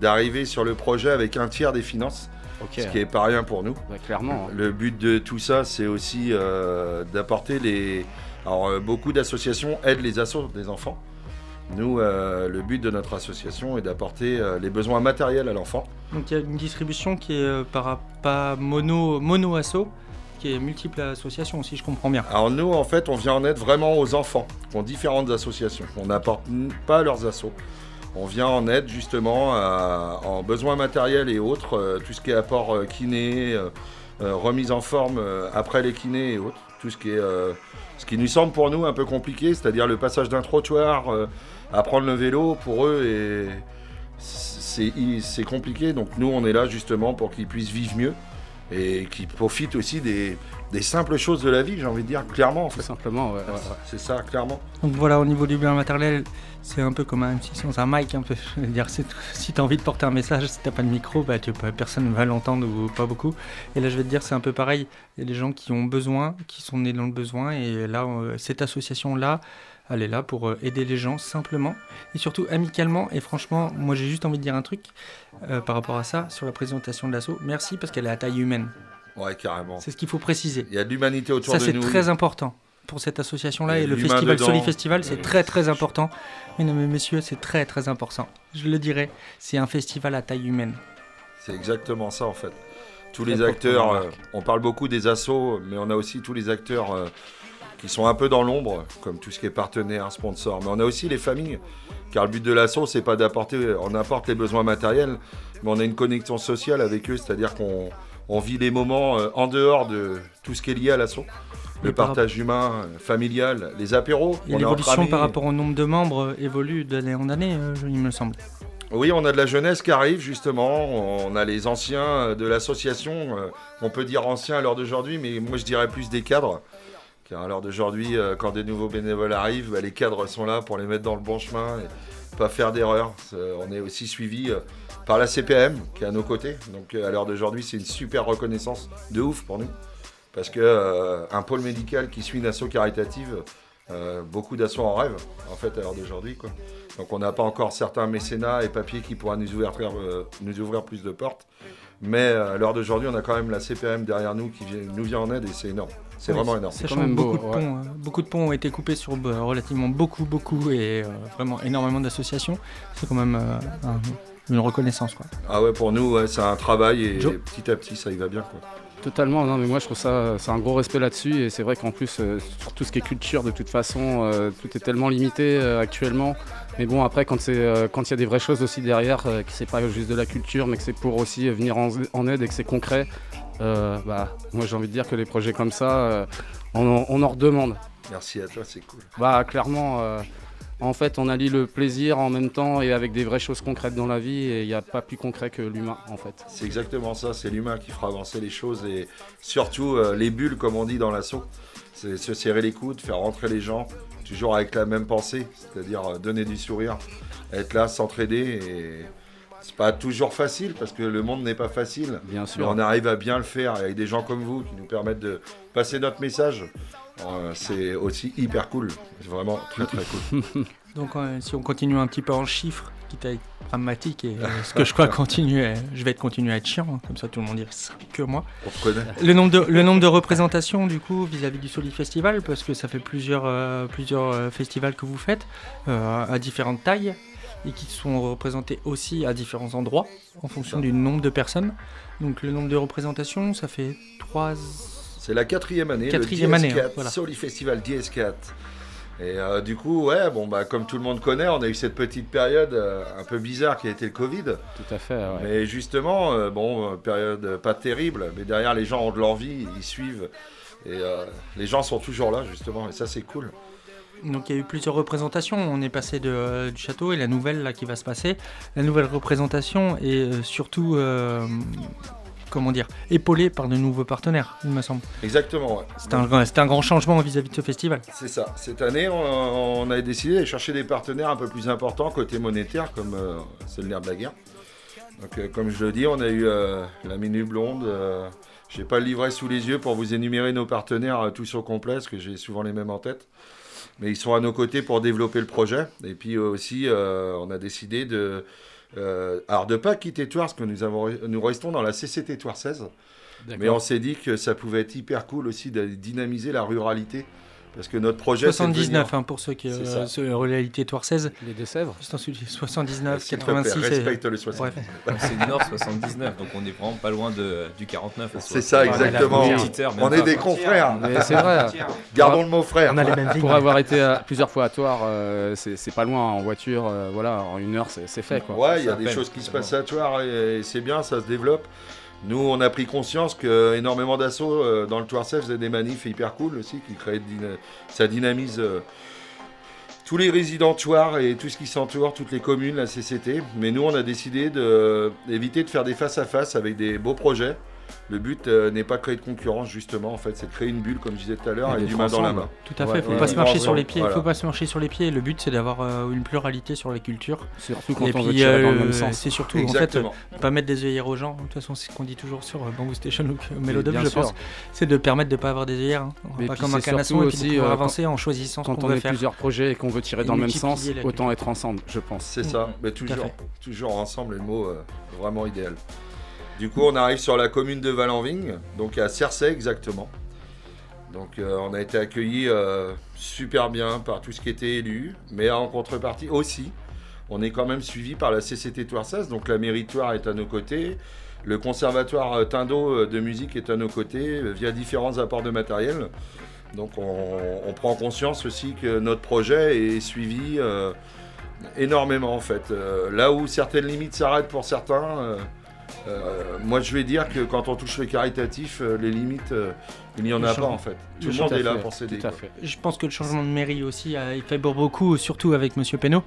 d'arriver sur le projet avec un tiers des finances. Ce qui est pas rien pour nous. Bah, clairement. hein. Le but de tout ça, c'est aussi euh, d'apporter les. Alors, euh, beaucoup d'associations aident les assos des enfants. Nous, euh, le but de notre association est d'apporter euh, les besoins matériels à l'enfant. Donc il y a une distribution qui est euh, par, pas mono mono asso, qui est multiple associations si je comprends bien. Alors, nous, en fait, on vient en aide vraiment aux enfants qui ont différentes associations. On n'apporte pas leurs assos. On vient en aide justement en besoins matériels et autres, euh, tout ce qui est apport euh, kiné, euh, remise en forme après les kinés et autres, tout ce qui est ce qui nous semble pour nous un peu compliqué, c'est-à-dire le passage d'un trottoir à prendre le vélo pour eux et c'est compliqué. Donc nous on est là justement pour qu'ils puissent vivre mieux et qu'ils profitent aussi des, des simples choses de la vie, j'ai envie de dire clairement en fait. simplement, ouais, ouais, ouais. C'est ça, clairement. Donc voilà, au niveau du bien matériel, c'est un peu comme un M6 sans un mic, un peu. Je veux dire, si tu as envie de porter un message, si t'as pas de micro, bah, tu personne ne va l'entendre ou pas beaucoup. Et là, je vais te dire, c'est un peu pareil. Il y a des gens qui ont besoin, qui sont nés dans le besoin, et là, euh, cette association-là, elle est là pour euh, aider les gens simplement, et surtout amicalement. Et franchement, moi, j'ai juste envie de dire un truc euh, par rapport à ça, sur la présentation de l'assaut. Merci parce qu'elle est à taille humaine. Ouais, carrément. C'est ce qu'il faut préciser. Il y a de l'humanité autour Ça, de c'est nous. très important pour cette association-là et le festival dedans. Soli Festival, c'est très très important. Mesdames et messieurs, c'est très très important. Je le dirais, c'est un festival à taille humaine. C'est exactement ça en fait. Tous les acteurs, euh, on parle beaucoup des assos, mais on a aussi tous les acteurs euh, qui sont un peu dans l'ombre, comme tout ce qui est partenaire, sponsor. Mais on a aussi les familles, car le but de l'asso, c'est pas d'apporter, on apporte les besoins matériels, mais on a une connexion sociale avec eux, c'est-à-dire qu'on on vit les moments euh, en dehors de tout ce qui est lié à l'assaut. Le partage humain, euh, familial, les apéros. Et l'évolution par rapport au nombre de membres euh, évolue d'année en année, il me semble. Oui, on a de la jeunesse qui arrive justement. On a les anciens de l'association. On peut dire anciens à l'heure d'aujourd'hui, mais moi je dirais plus des cadres. Car à l'heure d'aujourd'hui, euh, quand des nouveaux bénévoles arrivent, bah, les cadres sont là pour les mettre dans le bon chemin et pas faire d'erreurs. C'est- On est aussi suivi euh, par la CPM qui est à nos côtés. Donc euh, à l'heure d'aujourd'hui, c'est une super reconnaissance de ouf pour nous. Parce que euh, un pôle médical qui suit une asso caritative, euh, beaucoup d'assauts en rêve, en fait, à l'heure d'aujourd'hui. Donc on n'a pas encore certains mécénats et papiers qui pourraient nous ouvrir, euh, nous ouvrir plus de portes. Mais euh, à l'heure d'aujourd'hui, on a quand même la CPM derrière nous qui nous vient en aide et c'est énorme. C'est Oui, vraiment énorme. Beaucoup, de ponts, euh, beaucoup de ponts ont été coupés sur bah, relativement beaucoup, beaucoup et euh, vraiment énormément d'associations. C'est quand même euh, un- une reconnaissance. Quoi. Ah ouais, pour nous, ouais, c'est un travail et Joe petit à petit, ça y va bien. Quoi. Totalement, non mais moi je trouve ça, c'est un gros respect là-dessus et c'est vrai qu'en plus euh, sur tout ce qui est culture de toute façon, euh, tout est tellement limité euh, actuellement. Mais bon après quand c'est euh, quand il y a des vraies choses aussi derrière, euh, que c'est pas juste de la culture mais que c'est pour aussi euh, venir en, en aide et que c'est concret, euh, bah moi j'ai envie de dire que les projets comme ça, euh, on, en- on en redemande. Merci à toi, c'est cool. Bah clairement, euh, en fait on allie le plaisir en même temps et avec des vraies choses concrètes dans la vie et il n'y a pas plus concret que l'humain en fait. C'est exactement ça, c'est l'humain qui fera avancer les choses et surtout les bulles, comme on dit dans l'assaut. C'est se serrer les coudes, faire rentrer les gens, toujours avec la même pensée, c'est-à-dire donner du sourire, être là, s'entraider. Et c'est pas toujours facile parce que le monde n'est pas facile. Bien sûr. Mais on arrive à bien le faire avec des gens comme vous qui nous permettent de passer notre message. Euh, c'est aussi hyper cool, c'est vraiment très très cool. Donc euh, si on continue un petit peu en chiffres, quitte à être dramatique, et euh, ce que je crois continuer, je vais être continuer à être chiant, hein, comme ça tout le monde dirait c'est que moi. On te connaît. Le nombre de, le nombre de représentations du coup vis-à-vis du Solid Festival, parce que ça fait plusieurs, plusieurs festivals que vous faites euh, à différentes tailles et qui sont représentés aussi à différents endroits en fonction du nombre de personnes. Donc le nombre de représentations, ça fait trois. C'est la quatrième année, Quatrième le année, DS4, hein, voilà. Soli Festival DS4. Et euh, du coup, ouais, bon, bah, comme tout le monde connaît, on a eu cette petite période euh, un peu bizarre qui a été le Covid. Tout à fait, ouais. Mais justement, euh, bon, euh, période pas terrible, mais derrière, les gens ont de l'envie, ils suivent. Et euh, les gens sont toujours là, justement, et ça, c'est cool. Donc il y a eu plusieurs représentations. On est passé de, euh, du château et la nouvelle là qui va se passer. La nouvelle représentation est euh, surtout, euh, comment dire, épaulée par de nouveaux partenaires, il me semble. Exactement, ouais. C'est un, grand- c'est un grand changement vis-à-vis de ce festival. C'est ça. Cette année, on, on a décidé de chercher des partenaires un peu plus importants côté monétaire, comme c'est le nerf de la guerre. Donc, comme je le dis, on a eu la Minute Blonde. je n'ai pas le livret sous les yeux pour vous énumérer nos partenaires tous au complet, parce que j'ai souvent les mêmes en tête. Mais ils sont à nos côtés pour développer le projet. Et puis euh, aussi, euh, on a décidé de, euh, alors de pas quitter Toire, parce que nous, avons, nous restons dans la CCT Toire 16. D'accord. Mais on s'est dit que ça pouvait être hyper cool aussi de dynamiser la ruralité. Parce que notre projet, c'est de 79 venir- hein, pour ceux qui C'est euh, ça. sur réalité Toire 16. Les Deux-Sèvres. Juste ensuite 79, S'il te plaît, 86. et- respecte le 79. Bref. C'est le Nord 79, donc on est vraiment pas loin de, du 49. à C'est ça, exactement. On est On des confrères. C'est vrai. Gardons le mot frère. Pour avoir été euh, plusieurs fois à Toire, euh, c'est pas loin en voiture. euh, voilà, en une heure, c'est fait. Quoi. Ouais, il y a des choses qui se passent à Toire et, et c'est bien, ça se développe. Nous, on a pris conscience que énormément d'assauts euh, dans le Toire Sef faisaient des manifs hyper cool aussi, qui créaient ça dynamise euh, tous les résidents et tout ce qui s'entoure, toutes les communes, la CCT. Mais nous, on a décidé d'éviter de faire des face-à-face avec des beaux projets. Le but euh, n'est pas de créer de concurrence, justement, en fait, c'est de créer une bulle, comme je disais tout à l'heure, Et du main dans la main. Tout à fait, il faut pas se marcher sur les pieds. voilà. faut pas se marcher sur les pieds. Le but, c'est d'avoir euh, une pluralité sur la culture. Surtout quand Et on veut puis, dans le euh, même sens. C'est surtout, Exactement. en fait, euh, pas mettre des œillères aux gens. De toute façon, c'est ce qu'on dit toujours sur euh, Bamboo Station ou Melodub, bien je sûr. pense. C'est de permettre de pas avoir des œillères. hein. Pas puis comme un c'est canasson surtout et puis de pouvoir avancer quand- en choisissant ce Quand qu'on on faire. plusieurs projets et qu'on veut tirer dans le même sens, autant être ensemble, je pense. C'est ça, mais toujours, toujours ensemble est le mot vraiment idéal. Du coup, on arrive sur la commune de Valenvigne, donc à Cercey exactement. Donc euh, on a été accueillis euh, super bien par tout ce qui était élu, mais en contrepartie aussi, on est quand même suivi par la CCT Toire 16, donc la mairie Toire est à nos côtés, le conservatoire euh, Tindo de musique est à nos côtés via différents apports de matériel. Donc on, prend conscience aussi que notre projet est suivi énormément en fait. Là où certaines limites s'arrêtent pour certains, moi je vais dire que quand on touche le caritatif, euh, les limites, euh, il n'y en a pas en fait. Tout Le monde est là pour s'aider. tout à quoi. Je pense que le changement de mairie aussi a fait pour beaucoup, surtout avec Monsieur Penaud,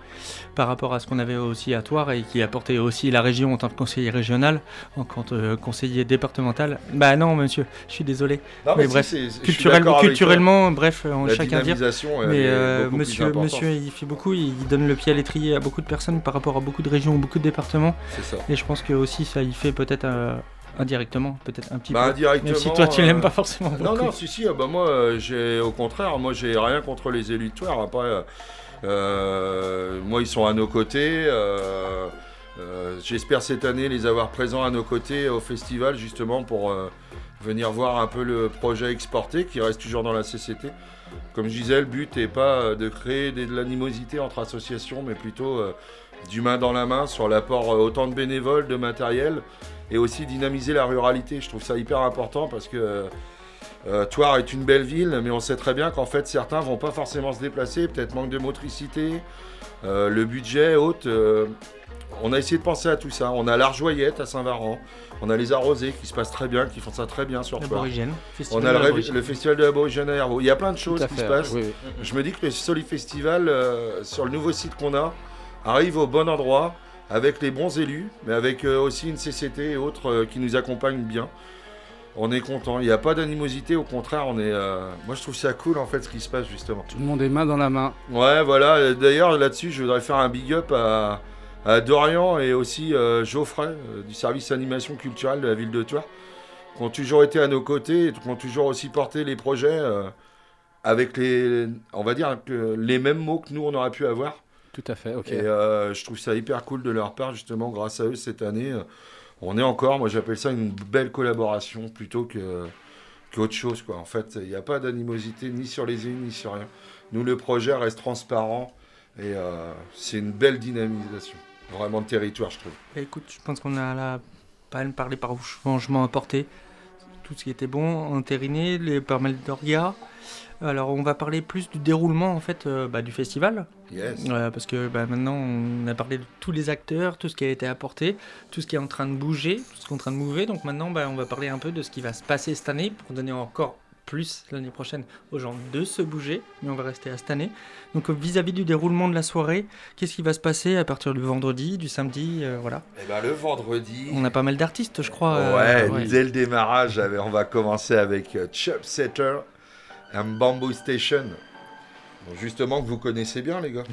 par rapport à ce qu'on avait aussi à Toire et qui apportait aussi la région en tant que conseiller régional, en tant que euh, conseiller départemental. Bah non, monsieur, je suis désolé. Non, mais bref, avec culturellement, bref, on La chacun dire. Mais euh, monsieur, monsieur, il fait beaucoup, il donne le pied à l'étrier à beaucoup de personnes par rapport à beaucoup de régions, beaucoup de départements. C'est ça. Et je pense que aussi ça y fait peut-être euh, indirectement, peut-être un petit Bah, peu. indirectement. Même si toi tu euh, l'aimes pas forcément. Non, beaucoup. non, si, si. ah bah, moi, euh, j'ai au contraire, moi, j'ai rien contre les élus de Toire. Après, euh, euh, moi, ils sont à nos côtés. euh, euh, J'espère cette année les avoir présents à nos côtés au festival, justement, pour euh, venir voir un peu le projet exporté qui reste toujours dans la CCT. Comme je disais, le but n'est pas euh, de créer de l'animosité entre associations, mais plutôt euh, du main dans la main sur l'apport euh, autant de bénévoles, de matériel, et aussi dynamiser la ruralité. Je trouve ça hyper important parce que euh, euh, Toire est une belle ville, mais on sait très bien qu'en fait certains vont pas forcément se déplacer, peut-être manque de motricité, euh, le budget haute. euh, on a essayé de penser à tout ça. On a l'Arjoyette à Saint-Varan, on a les Arrosés qui se passent très bien, qui font ça très bien sur Toire. On a le, festival de l'Aborigène à Hervaux. Il y a plein de choses qui fait, se passent. oui, oui. Je me dis que le Soli Festival, sur le nouveau site qu'on a, arrive au bon endroit, avec les bons élus, mais avec euh, aussi une CCT et autres euh, qui nous accompagnent bien. On est content. Il n'y a pas d'animosité, au contraire, on est. euh, Moi, je trouve ça cool en fait ce qui se passe justement. Tout le monde est main dans la main. Ouais, voilà. D'ailleurs, là-dessus, je voudrais faire un big up à, à Dorian et aussi euh, Geoffrey euh, du service animation culturelle de la ville de Thouars, qui ont toujours été à nos côtés et qui ont toujours aussi porté les projets avec les, on va dire, les mêmes mots que nous on aurait pu avoir. Tout à fait, ok. Et euh, je trouve ça hyper cool de leur part, justement, grâce à eux cette année. on est encore, moi j'appelle ça une belle collaboration plutôt que qu'autre chose. Quoi. En fait, il n'y a pas d'animosité ni sur les unes ni sur rien. Nous, le projet reste transparent et euh, c'est une belle dynamisation. Vraiment de territoire, je trouve. Bah, écoute, je pense qu'on a là pas mal parlé par changement apporté. Tout ce qui était bon, entériné, les pas mal d'orgas. Alors on va parler plus du déroulement en fait euh, bah, du festival. Yes. Euh, parce que bah, maintenant on a parlé de tous les acteurs, tout ce qui a été apporté, tout ce qui est en train de bouger, tout ce qui est en train de mouver. Donc maintenant bah, on va parler un peu de ce qui va se passer cette année pour donner encore plus l'année prochaine aux gens de se bouger, mais on va rester à cette année. Donc euh, vis-à-vis du déroulement de la soirée, qu'est-ce qui va se passer à partir du vendredi, du samedi, euh, voilà. Et ben, le vendredi. On a pas mal d'artistes, je crois. Ouais, euh, dès le démarrage, on va commencer avec Chub Setter and Bamboo Station. Bon, justement, que vous connaissez bien, les gars.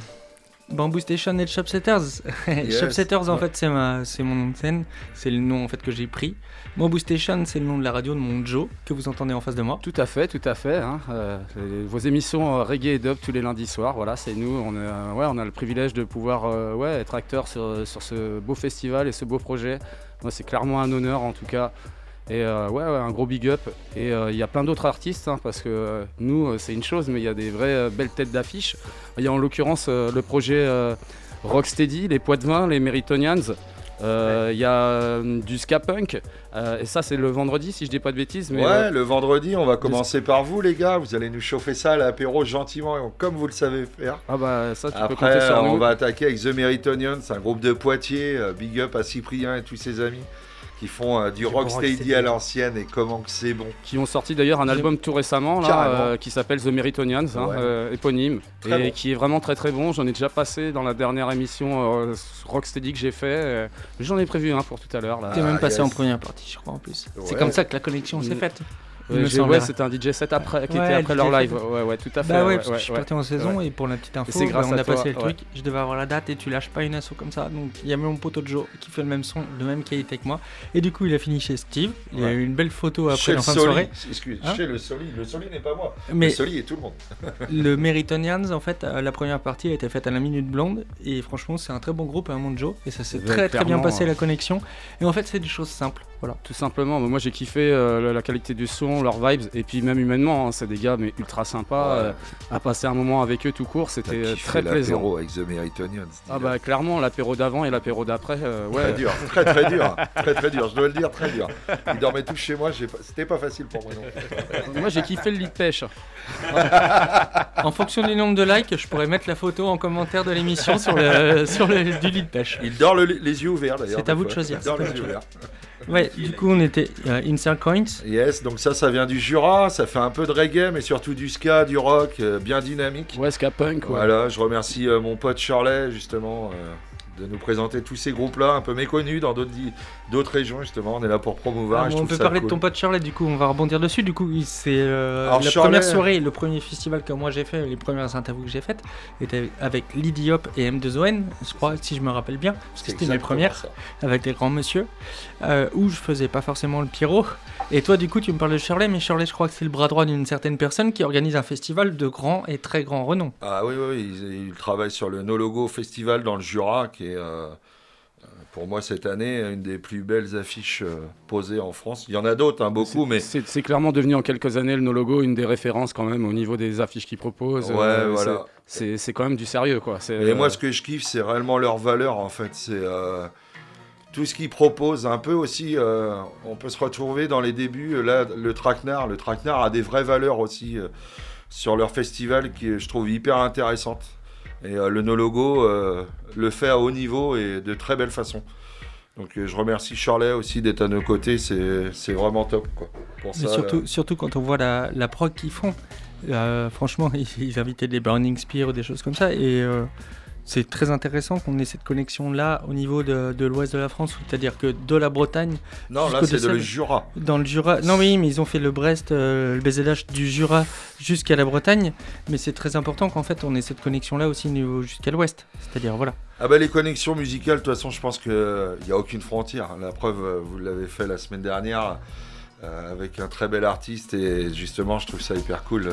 Bamboo Station et Shopsetters. Yes. Shopsetters, en Ouais. fait, c'est ma, c'est mon nom de scène. C'est le nom en fait que j'ai pris. Bamboo Station, c'est le nom de la radio de mon Joe que vous entendez en face de moi. Tout à fait, tout à fait. hein. Euh, vos émissions euh, reggae et dub tous les lundis soirs, voilà, c'est nous. On, est, euh, ouais, on a le privilège de pouvoir euh, ouais, être acteur sur, sur ce beau festival et ce beau projet. Moi, c'est clairement un honneur en tout cas. Et euh, ouais, ouais, un gros big up. Et euh, il y a plein d'autres artistes, hein, parce que euh, nous, c'est une chose, mais il y a des vraies belles têtes d'affiche. Il y a en l'occurrence le projet Rocksteady, les Poitvins, les Meritonians. Il y a du ska punk. Et ça, c'est le vendredi, si je dis pas de bêtises. Mais, ouais, le vendredi, on va commencer par vous, les gars. Vous allez nous chauffer ça à l'apéro gentiment, comme vous le savez faire. Ah bah ça, tu peux compter sur on nous. va attaquer avec The Meritonians, un groupe de Poitiers. big up à Cyprien et tous ses amis qui font euh, du, Du rocksteady à l'ancienne et comment que c'est bon. qui ont sorti d'ailleurs un album tout récemment là, euh, qui s'appelle The Meritonians, hein, euh, éponyme, Très et bon. qui est vraiment très très bon. J'en ai déjà passé dans la dernière émission euh, Rocksteady que j'ai fait. euh, J'en ai prévu un pour tout à l'heure. T'es même passé en première partie, je crois, en plus. C'est comme ça que la connexion s'est Mm. faite. Ouais, c'était un DJ set après, qui Ouais, était après leur live. Ouais, ouais, tout à fait. Bah ouais, ouais, parce que ouais, je suis ouais. parti en saison Ouais. et pour la petite info, bah, on a toi, passé le ouais. truc. Je devais avoir la date et tu lâches pas une asso comme ça. Donc il y a mon poteau Joe qui fait le même son, de même qualité que moi. Et du coup, il a fini chez Steve. Il y a eu une belle photo après le fin de soirée. excuse, Hein chez le Soli. Le Soli n'est pas moi. Mais le Soli est tout le monde. le Meritonians, en fait, la première partie a été faite à la minute blonde et franchement, c'est un très bon groupe, un monde Joe et ça s'est très très bien passé hein. la connexion. Et en fait, c'est des choses simples. Voilà. Tout simplement, moi j'ai kiffé euh, la- la qualité du son, leurs vibes, et puis même humainement, hein, c'est des gars mais ultra sympas. Ouais. euh, à passer un moment avec eux tout court, c'était euh, très plaisant. l'apéro avec The Meritonians. Ah bah clairement, l'apéro d'avant et l'apéro d'après, euh, ouais. Très dur, très très dur, très très dur, je dois le dire, très dur. Ils dormaient tous chez moi, c'était pas facile pour moi non. Moi j'ai kiffé le lit de pêche. en fonction du nombre de likes, je pourrais mettre la photo en commentaire de l'émission sur le, sur le du lit de pêche. Il dort le- les yeux ouverts d'ailleurs. C'est à vous de choisir. Il dort les yeux ouverts. Ouais, du coup, on était euh, Insert Coins. Yes, donc ça, ça vient du Jura, ça fait un peu de reggae, mais surtout du ska, du rock, euh, bien dynamique. Ouais, ska punk. ouais. Voilà, je remercie euh, mon pote Shirley, justement, euh, de nous présenter tous ces groupes-là, un peu méconnus dans d'autres régions, justement. On est là pour promouvoir. Ah, on peut parler cool. de ton pote Charlotte, du coup, on va rebondir dessus. Du coup, c'est euh, la Charlet- première soirée, le premier festival que moi j'ai fait, les premières interviews que j'ai faites, étaient avec Lydie Hop et M2ON, je crois, si je me rappelle bien, parce que c'était mes premières, ça. avec les grands monsieur, euh, où je faisais pas forcément le pyro. Et toi, du coup, tu me parles de Shirley, mais Shirley, je crois que c'est le bras droit d'une certaine personne qui organise un festival de grand et très grand renom. Ah oui, oui, il, il travaille sur le No Logo Festival dans le Jura, qui est euh, pour moi cette année une des plus belles affiches euh, posées en France. Il y en a d'autres, hein, beaucoup, mais C'est clairement devenu en quelques années le No Logo une des références quand même au niveau des affiches qu'ils proposent. Ouais, Euh, voilà. c'est- quand même du sérieux quoi. Et euh, moi, ce que je kiffe, c'est réellement leur valeur, en fait. C'est euh, tout ce qu'ils proposent. Un peu aussi, euh, on peut se retrouver dans les débuts. euh, Là, le Traquenard, le Traquenard a des vraies valeurs aussi euh, sur leur festival qui, je trouve, hyper intéressantes. Et euh, le No Logo le fait à haut niveau et de très belle façon. Donc, je remercie Charlet aussi d'être à nos côtés. C'est c'est vraiment top, quoi. Pour Mais ça, surtout, là. surtout quand on voit la, la prog qu'ils font. Euh, franchement, ils, ils invitaient des Burning Spear ou des choses comme ça. Et euh, c'est très intéressant qu'on ait cette connexion-là au niveau de, de l'ouest de la France. C'est-à-dire que de la Bretagne. Non, là, c'est le Jura. Dans le Jura. Non, oui, mais ils ont fait le Brest, euh, le BZH du Jura jusqu'à la Bretagne. Mais c'est très important qu'en fait, on ait cette connexion-là aussi au niveau jusqu'à l'ouest. C'est-à-dire, voilà. Ah bah les connexions musicales, de toute façon, je pense qu'il n'y a aucune frontière. La preuve, euh, vous l'avez fait la semaine dernière euh, avec un très bel artiste et justement, je trouve ça hyper cool.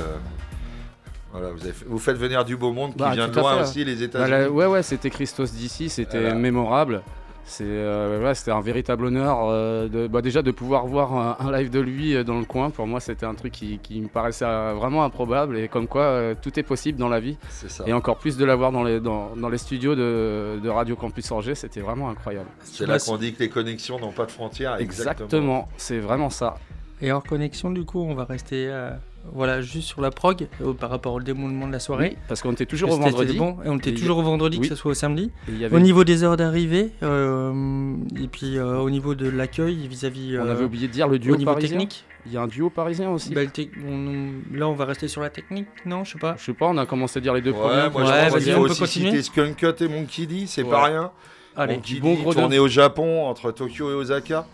Voilà, vous, avez fait- vous faites venir du beau monde qui Bah, vient de loin fait. aussi, les Bah, États-Unis. la- ouais, ouais, c'était Christos d'ici, c'était Voilà. mémorable. C'est, euh, ouais, c'était un véritable honneur euh, de, bah, déjà de pouvoir voir un, un live de lui euh, dans le coin. Pour moi, c'était un truc qui, qui me paraissait euh, vraiment improbable et comme quoi euh, tout est possible dans la vie. C'est ça. Et encore plus de l'avoir dans les, dans, dans les studios de, de Radio Campus Angers, c'était vraiment incroyable. C'est là qu'on dit que les connexions n'ont pas de frontières. Exactement. Exactement, c'est vraiment ça. Et hors connexion, du coup, on va rester euh, voilà, juste sur la prog euh, par rapport au déroulement de la soirée. Oui, parce qu'on était toujours Que au c'était vendredi. Bon, et on était Et- toujours au vendredi, oui. que ce soit au samedi. Avait- Au niveau des heures d'arrivée, euh, et puis euh, au niveau de l'accueil vis-à-vis. On avait oublié de dire le duo au niveau parisien. technique. Il y a un duo parisien aussi. Bah, on- là, on va rester sur la technique, non Je sais pas. Je sais pas, on a commencé à dire les deux Ouais, premiers. moi Ouais, je qu'il on peut aussi continuer. citer Skunk Cut et Monkey D, c'est Ouais. pas rien. Allez, Monkey bon D, gros tourné dub. au Japon entre Tokyo et Osaka.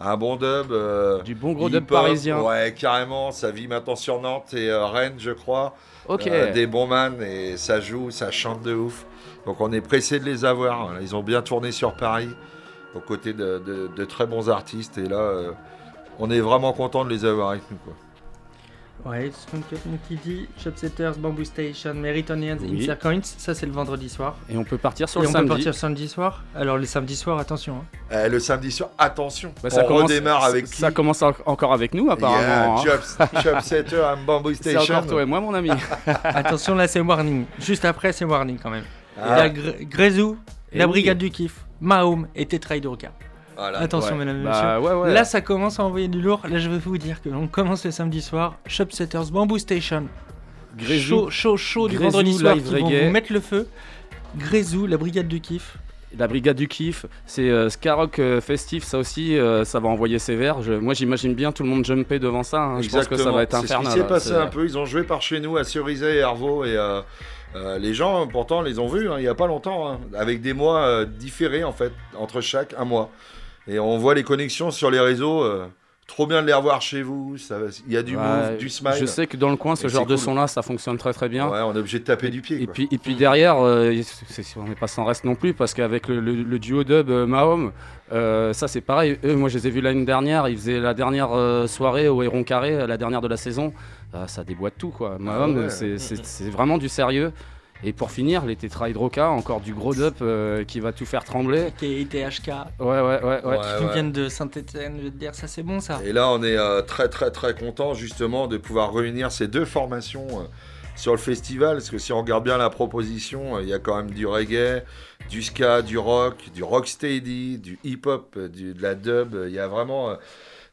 Un bon dub. euh, Du bon gros dub parisien. Ouais, carrément. Ça vit maintenant sur Nantes et euh, Rennes, je crois. Ok. Euh, des bons man et ça joue, ça chante de ouf. Donc on est pressé de les avoir. Ils ont bien tourné sur Paris aux côtés de, de- de très bons artistes. Et là, on est vraiment content de les avoir avec nous. Quoi. Ouais, Skunk Cut, Monkey D, Shopsetters, Bamboo Station, Meritonians, Oui. Insert Coins, ça c'est le vendredi soir. Et on peut partir sur Et le on samedi. peut partir samedi soir. Alors les samedis soirs, attention. hein. Euh, le samedi soir, attention, Bah, on redémarre ça- avec Ça qui? commence en- encore avec nous, apparemment. Yeah, hein. Bamboo C'est Station. encore toi et moi, mon ami. attention, là c'est warning. Juste après, c'est warning quand même. Ah. Il y a Gr- Grezou, Et la oui. Brigade du Kiff, Mahom et Tetra Hydroca. Voilà. Attention, Ouais. mesdames et Bah, messieurs. ouais, ouais. Là, ça commence à envoyer du lourd. Là, je vais vous dire que on commence le samedi soir. Shopsetters, Bamboo Station. Grézou. Chaud, chaud, chaud du Grézou, vendredi soir qui vont vous mettre le feu. Grezou, la Brigade du Kiff. La brigade du kiff, c'est euh, Skyrock euh, festif, ça aussi, euh, ça va envoyer sévère. Je- moi, j'imagine bien tout le monde jumper devant ça. hein. Je pense que ça va être C'est ce infernal. qui s'est hein. passé un peu. Ils ont joué par chez nous à Cerizay et Hervaux et euh, euh, les gens, pourtant, les ont vus hein, il n'y a pas longtemps, hein, avec des mois euh, différés en fait entre chaque un mois. Et on voit les connexions sur les réseaux. euh, trop bien de les revoir chez vous. Il y a du Ouais, move, du smile. Je sais que dans le coin, ce Et genre de cool. son-là, ça fonctionne très très bien. Ouais, on est obligé de taper du pied. Et quoi. puis, et puis derrière, euh, on n'est pas sans reste non plus, parce qu'avec le, le- le duo dub euh, Mahom, euh, ça c'est pareil. Eux, moi je les ai vus l'année dernière, ils faisaient la dernière euh, soirée au Héron Carré, la dernière de la saison. Ah, ça déboîte tout quoi. Mahom, ouais. c'est c'est vraiment du sérieux. Et pour finir, les Tetra Hydroca, encore du gros dub euh, qui va tout faire trembler. Qui est. Ouais, ouais, ouais. ouais. Ouais, qui ouais. viennent de Saint-Etienne. Je vais te dire, ça c'est bon ça. Et là, on est euh, très très très content justement de pouvoir réunir ces deux formations euh, sur le festival. Parce que si on regarde bien la proposition, euh, il y a quand même du reggae, du ska, du rock, du rocksteady, du hip-hop, du- de la dub. Il y a vraiment euh,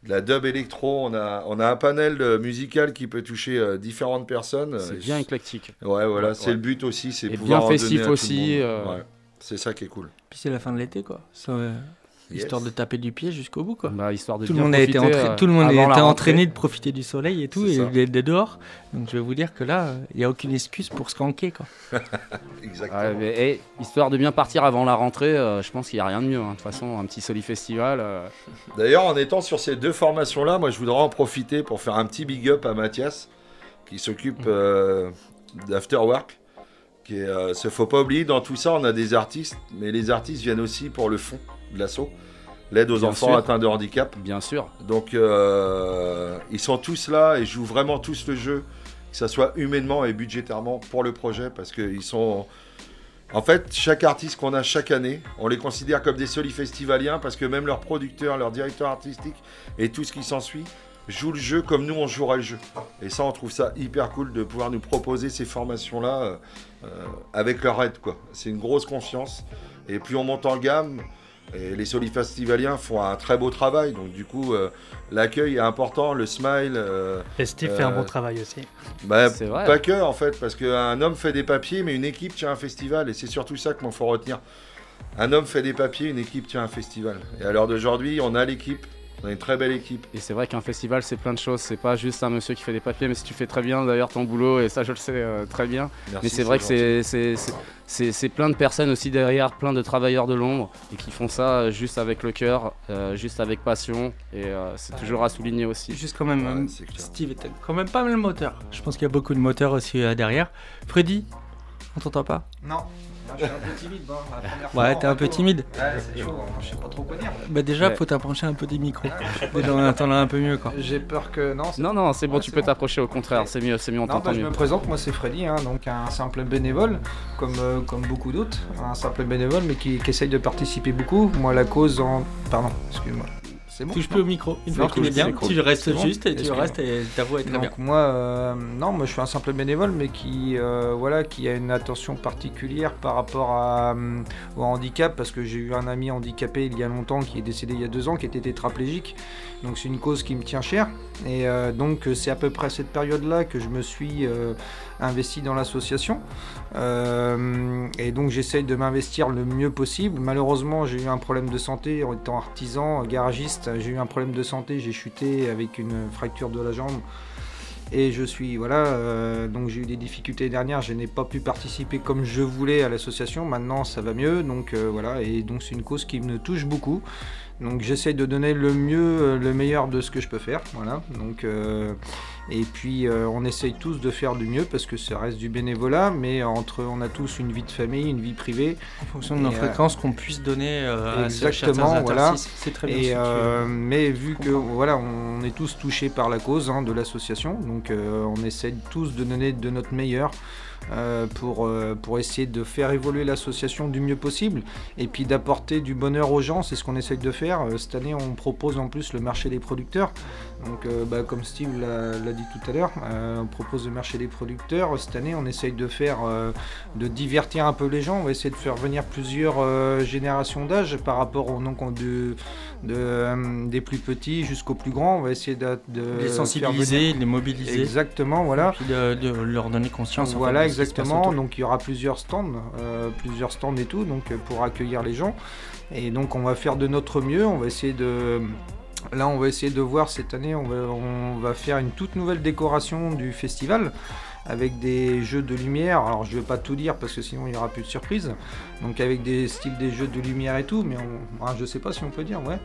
de la dub électro. On a, on a un panel euh, musical qui peut toucher euh, différentes personnes. C'est Euh, bien éclectique. Ouais, voilà, c'est Ouais. le but aussi, c'est pouvoir bien festif à tout le aussi, euh. Ouais, C'est ça qui est cool. Puis c'est la fin de l'été quoi. Ça, Histoire de taper du pied jusqu'au bout, quoi. Bah, histoire de tout le bien monde a été, profiter, entra- euh, tout le monde a été entraîné de profiter du soleil et tout, et d'être dehors. Donc je vais vous dire que là, il n'y a aucune excuse pour se canquer, quoi. Exactement. Ouais, mais, eh, histoire de bien partir avant la rentrée, euh, je pense qu'il n'y a rien de mieux. hein. De toute façon, un petit Soli Festival. euh, D'ailleurs, en étant sur ces deux formations-là, moi je voudrais en profiter pour faire un petit big up à Mathias, qui s'occupe euh, d'Afterwork. Qui est, euh, se faut pas oublier, dans tout ça, on a des artistes, mais les artistes viennent aussi pour le fond de l'assaut, l'aide aux Bien enfants sûr. atteints de handicap. Bien sûr. Donc, euh, ils sont tous là et jouent vraiment tous le jeu, que ce soit humainement et budgétairement pour le projet, parce qu'ils sont. En fait, chaque artiste qu'on a chaque année, on les considère comme des solifestivaliens parce que même leurs producteurs, leurs directeurs artistiques et tout ce qui s'ensuit jouent le jeu comme nous on jouerait le jeu. Et ça, on trouve ça hyper cool de pouvoir nous proposer ces formations-là euh, euh, avec leur aide. quoi. C'est une grosse confiance. Et plus on monte en gamme, et les solifestivaliens font un très beau travail. Donc du coup, euh, l'accueil est important, le smile. euh, Et Steve fait un bon travail aussi. bah, C'est vrai. Pas que en fait, parce qu'un homme fait des papiers, mais une équipe tient un festival, et c'est surtout ça qu'il faut retenir. Un homme fait des papiers, une équipe tient un festival. Et à l'heure d'aujourd'hui, on a l'équipe, on a une très belle équipe. Et c'est vrai qu'un festival, c'est plein de choses. C'est pas juste un monsieur qui fait des papiers, mais si tu fais très bien d'ailleurs ton boulot, et ça je le sais euh, très bien. Merci, mais c'est vrai que c'est- plein de personnes aussi derrière, plein de travailleurs de l'ombre, et qui font ça euh, juste avec le cœur, euh, juste avec passion, et euh, c'est toujours à souligner aussi. Juste quand même, euh, Steve était quand même pas mal le moteur. Je pense qu'il y a beaucoup de moteurs aussi euh, derrière. Freddy, on t'entend pas? Non, je suis un peu timide. Bon, la première fois, Ouais, t'es un peu timide. Ouais, c'est chaud, hein, je sais pas trop quoi dire. Bah déjà, Ouais. faut t'approcher un peu des micros. je pas Déjà, on entendra un peu mieux, quoi. J'ai peur que. Non, Non, non, c'est bon, Ouais, tu peux bon. t'approcher au contraire, c'est mieux, c'est mieux, on t'entend bah, je mieux. me présente, moi c'est Freddy, hein, donc un simple bénévole, comme, euh, comme beaucoup d'autres, un simple bénévole, mais qui, qui essaye de participer beaucoup. Moi, la cause en. Pardon, excuse-moi. C'est bon Touche plus au micro. Une fois qu'il est bien, tu restes bon juste et tu restes et ta voix est très Donc bien. moi, euh, non, moi je suis un simple bénévole, mais qui, euh, voilà, qui a une attention particulière par rapport à, euh, au handicap, parce que j'ai eu un ami handicapé il y a longtemps, qui est décédé il y a deux ans, qui était tétraplégique. Donc c'est une cause qui me tient cher. Et euh, donc c'est à peu près à cette période-là que je me suis euh, investi dans l'association. Euh, et donc j'essaye de m'investir le mieux possible. Malheureusement, j'ai eu un problème de santé en étant artisan, garagiste. J'ai eu un problème de santé, j'ai chuté avec une fracture de la jambe. Et je suis, voilà, donc j'ai eu des difficultés dernières, je n'ai pas pu participer comme je voulais à l'association, maintenant ça va mieux, donc voilà, et donc c'est une cause qui me touche beaucoup. Donc j'essaye de donner le mieux, euh, le meilleur de ce que je peux faire, voilà. Donc, euh, et puis euh, on essaye tous de faire du mieux parce que ça reste du bénévolat, mais entre, on a tous une vie de famille, une vie privée. En fonction de nos euh, fréquences qu'on puisse donner euh, à Exactement, voilà. c'est très bien. Et euh, mais vu que voilà, on est tous touchés par la cause hein, de l'association, donc euh, on essaie tous de donner de notre meilleur. Euh, pour, euh, pour essayer de faire évoluer l'association du mieux possible et puis d'apporter du bonheur aux gens, c'est ce qu'on essaye de faire. Euh, Cette année, on propose en plus le marché des producteurs. Donc, euh, bah, comme Steve l'a dit tout à l'heure, euh, on propose le marché des producteurs. Cette année, on essaye de faire, euh, de divertir un peu les gens. On va essayer de faire venir plusieurs générations d'âge par rapport au donc, de, de, des plus petits jusqu'aux plus grands. On va essayer de, de les sensibiliser, venir- les mobiliser. Exactement, voilà. Et puis de, de leur donner conscience. Voilà, exactement. Donc il y aura plusieurs stands, plusieurs stands et tout, donc pour accueillir les gens. Et donc on va faire de notre mieux. On va essayer de. Là, on va essayer de voir cette année. On va, faire une toute nouvelle décoration du festival avec des jeux de lumière. Alors je vais pas tout dire parce que sinon il y aura plus de surprises. Donc avec des styles des jeux de lumière et tout, mais ah, je sais pas si on peut dire, ouais.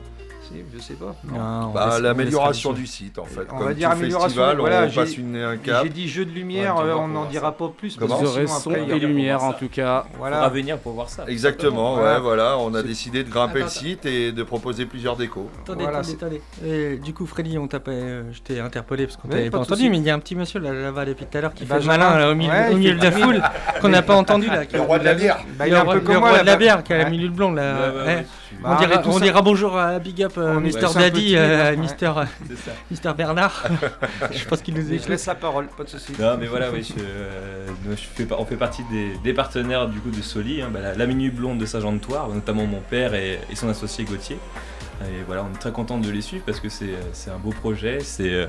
Je sais pas. non. On Bah, l'amélioration du site en fait. On Comme va dire amélioration. festival, voilà, on j'ai- passe une, un cap. J'ai dit jeu de lumière, euh, on n'en dira pas plus. Comment parce que Vous aurez sinon, son et lumière en tout cas. Voilà. Faudra venir pour voir ça. Exactement, Voilà. ouais, voilà. On a décidé de grimper Attends, le site et de proposer plusieurs décos. Attendez, Voilà, attendez, attendez. Et du coup, Freddy, on t'a pas, euh, je t'ai interpellé parce qu'on t'avait pas entendu, mais il y a un petit monsieur là, là-bas depuis tout à l'heure qui fait le Benjamin. malin là, au milieu, de la fait- foule qu'on n'a pas entendu là. Le roi de la bière. Il le est un roi, peu le comme moi, roi de la bière qui a la minute blonde là. Ouais. Bah, on, dira bonjour à Big Up, euh, Mister Daddy, euh, hein, Mister, C'est ça. Mister Bernard. je pense qu'il nous Je laisse la parole, pas de soucis. Non mais voilà, oui, je, euh, je fais, pas- on fait partie des, des partenaires du coup de Soli, hein, bah, la, la minute blonde de Saint-Jean-de-Toire, notamment mon père et, et son associé Gauthier. Et voilà, on est très content de les suivre parce que c'est euh, un beau projet, c'est euh,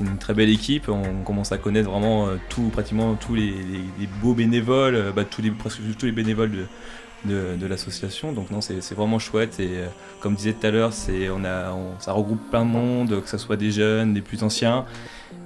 une très belle équipe, on commence à connaître vraiment euh, tout, pratiquement tous les, les- les beaux bénévoles, euh, bah, tous les, presque tous les bénévoles de, de, l'association. Donc non, c'est vraiment chouette. Et euh, comme disait tout à l'heure, c'est on a, on- ça regroupe plein de monde, que ce soit des jeunes, des plus anciens,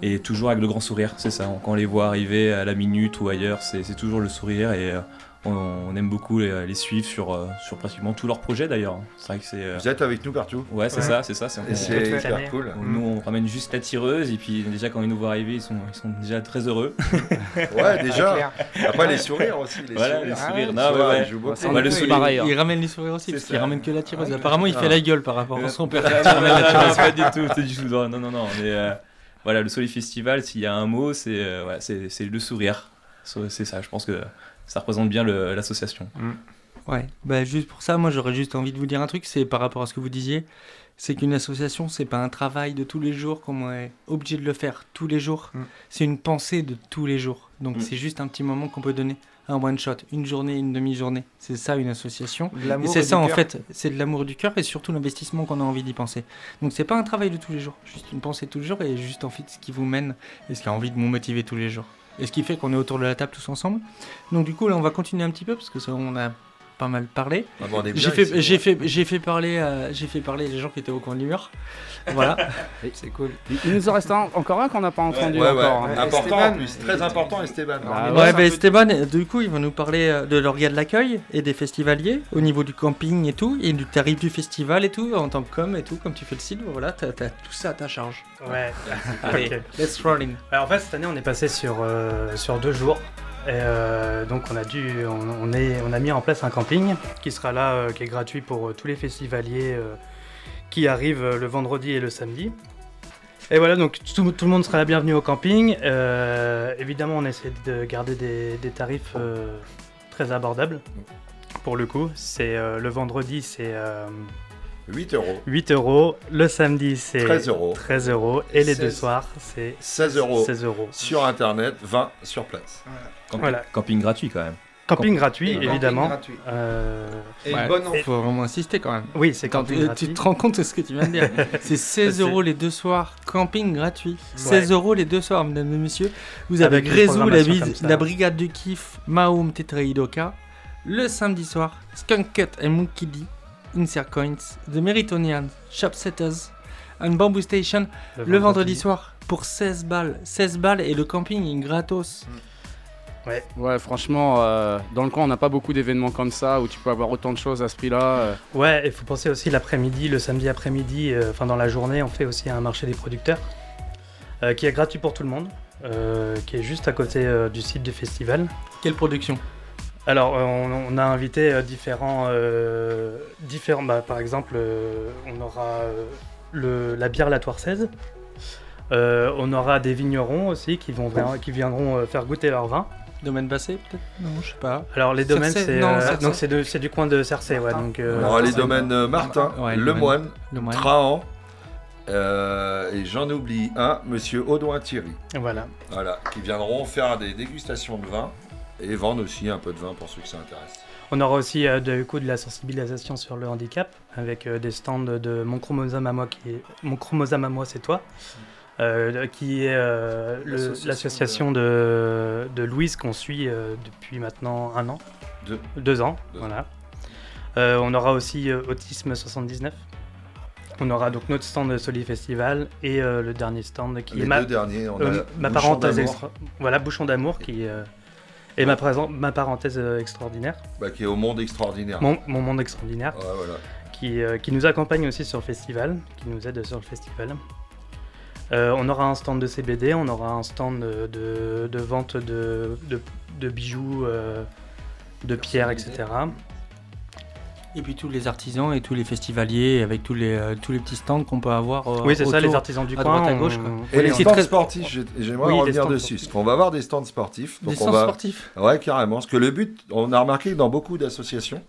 et toujours avec le grand sourire. C'est ça. Quand on les voit arriver à la minute ou ailleurs, c'est c'est toujours le sourire et euh, on, on aime beaucoup les, les suivre sur, euh, sur pratiquement tous leurs projets d'ailleurs. C'est vrai que c'est. euh, Vous êtes avec nous partout Ouais, c'est Ouais. ça, c'est ça. c'est c'est on- hyper cool. Nous, on ramène juste la tireuse et puis déjà quand ils nous voient arriver, ils sont, ils sont déjà très heureux. Ouais, déjà. Après, les sourires aussi, les voilà, sourires. les Ah sourires. ouais, non, ouais, ouais. beaucoup. Bah, le il, ramène les sourires aussi, C'est parce qu'il ramène que la tireuse. Ah, Apparemment, il ah. fait la gueule par rapport à son père. Ah, pas du tout, pas du tout. Non, non, non. Mais euh, voilà, le Soli Festival, s'il y a un mot, c'est euh, ouais, c'est c'est le sourire. So- C'est ça, je pense que ça représente bien l'association. Ouais, bah juste pour ça, moi j'aurais juste envie de vous dire un truc, c'est par rapport à ce que vous disiez, c'est qu'une association, c'est pas un travail de tous les jours qu'on est obligé de le faire tous les jours, c'est une pensée de tous les jours. Donc Mm. c'est juste un petit moment qu'on peut donner, un one shot, une journée, une demi-journée. C'est ça une association. De Et c'est et ça du en fait, c'est de l'amour du cœur et surtout l'investissement qu'on a envie d'y penser. Donc c'est pas un travail de tous les jours, juste une pensée de tous les jours et juste en fait ce qui vous mène et ce qui a envie de vous motiver tous les jours. Et ce qui fait qu'on est autour de la table tous ensemble. Donc du coup là on va continuer un petit peu parce que ça on a pas mal parlé. Ah bon, J'ai fait, j'ai fait, j'ai fait parler, euh, j'ai fait parler les gens qui étaient au coin du mur. Voilà. C'est cool. Il nous en reste un- encore un qu'on n'a pas entendu Ouais, ouais, encore. hein. important en plus, très important Esteban. Ah, ouais, bah, Esteban, du coup, il va nous parler euh, de l'organe de l'accueil et des festivaliers au niveau du camping et tout, et du tarif du festival et tout, en tant que com et tout, comme tu fais le site, voilà, t'as t'as tout ça à ta charge. Ouais. Allez, Ok. let's rolling. Alors, en fait, cette année, on est passé sur, euh, sur deux jours. Et euh, donc, on a, dû, on, on est, on a mis en place un camping qui sera là, euh, qui est gratuit pour euh, tous les festivaliers euh, qui arrivent euh, le vendredi et le samedi. Et voilà, donc tout, tout le monde sera la bienvenue au camping. Euh, évidemment, on essaie de garder des, des tarifs euh, très abordables. Pour le coup, c'est euh, le vendredi, c'est euh, 8 euros. 8 euros. Le samedi, c'est 13 euros. 13 euros. Et les deux 16 soirs, c'est 16 euros. 16 euros. Sur internet, 20 sur place. Camping, Voilà. camping gratuit quand même. Camping Camp- gratuit, Camping évidemment. gratuit. Euh, Et Ouais. bonne Il faut vraiment insister quand même. Oui, c'est Quand camping tu, gratuit. tu te rends compte de ce que tu viens de dire. C'est 16 C'est- euros les deux soirs, camping gratuit. 16 euros les deux soirs, mesdames et messieurs. Vous avez Grézou, la, brigade du kiff, Mahom Tetraidoka. Le samedi soir, Skunk Cut and Monkey D, Insert Coins, The Meritonian, Shop Setters, and Bamboo Station. Le Le, vendredi vendredi. soir, pour 16 balles. 16 balles et le camping est gratos. Ouais. Ouais, franchement, euh, dans le coin, on n'a pas beaucoup d'événements comme ça où tu peux avoir autant de choses à ce prix-là. euh. Ouais, il faut penser aussi l'après-midi, le samedi après-midi, euh, enfin dans la journée, on fait aussi un marché des producteurs euh, qui est gratuit pour tout le monde, euh, qui est juste à côté euh, du site du festival. Quelle production? Alors, euh, on, on a invité euh, différents, euh, différents bah, par exemple, euh, on aura euh, le, la bière Latoire 16. Euh, on aura des vignerons aussi qui, vont, vra- qui viendront euh, faire goûter leur vin. Domaine Bassé, peut-être? Non, je sais pas. Alors les domaines, c'est euh, donc c'est du coin de Cercé, ouais. Donc, euh, On aura les domaines euh, Martin, Ouais, Le le Moine, Le Moine. Trahan, euh, et j'en oublie un, Monsieur Audouin Thierry. Voilà. Voilà, qui viendront faire des dégustations de vin et vendre aussi un peu de vin pour ceux que ça intéresse. On aura aussi euh, du coup de la sensibilisation sur le handicap avec euh, des stands de mon chromosome à moi qui est mon chromosome à moi c'est toi euh, qui est euh, L'association de... de Louise qu'on suit euh, depuis maintenant un an Deux. ans Deux voilà Euh, on aura aussi euh, Autisme 79 on aura donc notre stand de Soli Festival et euh, le dernier stand qui Les est ma, deux derniers, on a ma Bouchon parenthèse d'amour. extra- voilà Bouchon d'amour qui euh, est ma, présent- ma parenthèse extraordinaire Bah, qui est au monde extraordinaire. mon, mon monde extraordinaire. Ouais, voilà. Qui, euh, qui nous accompagne aussi sur le festival, qui nous aide sur le festival. Euh, on aura un stand de CBD, on aura un stand de, de- de vente de, de- de bijoux, euh, de pierres, etc. Et puis tous les artisans et tous les festivaliers avec tous les, euh, tous les petits stands qu'on peut avoir. euh, Oui, c'est ça, les artisans du à coin, droite à gauche. on- quoi. Et les stands très- sportifs, j'ai- j'aimerais Oui, des revenir dessus. sportifs. Qu'on va avoir des stands sportifs. Des on stands va... sportifs Ouais, carrément. Parce que le but, on a remarqué que dans beaucoup d'associations,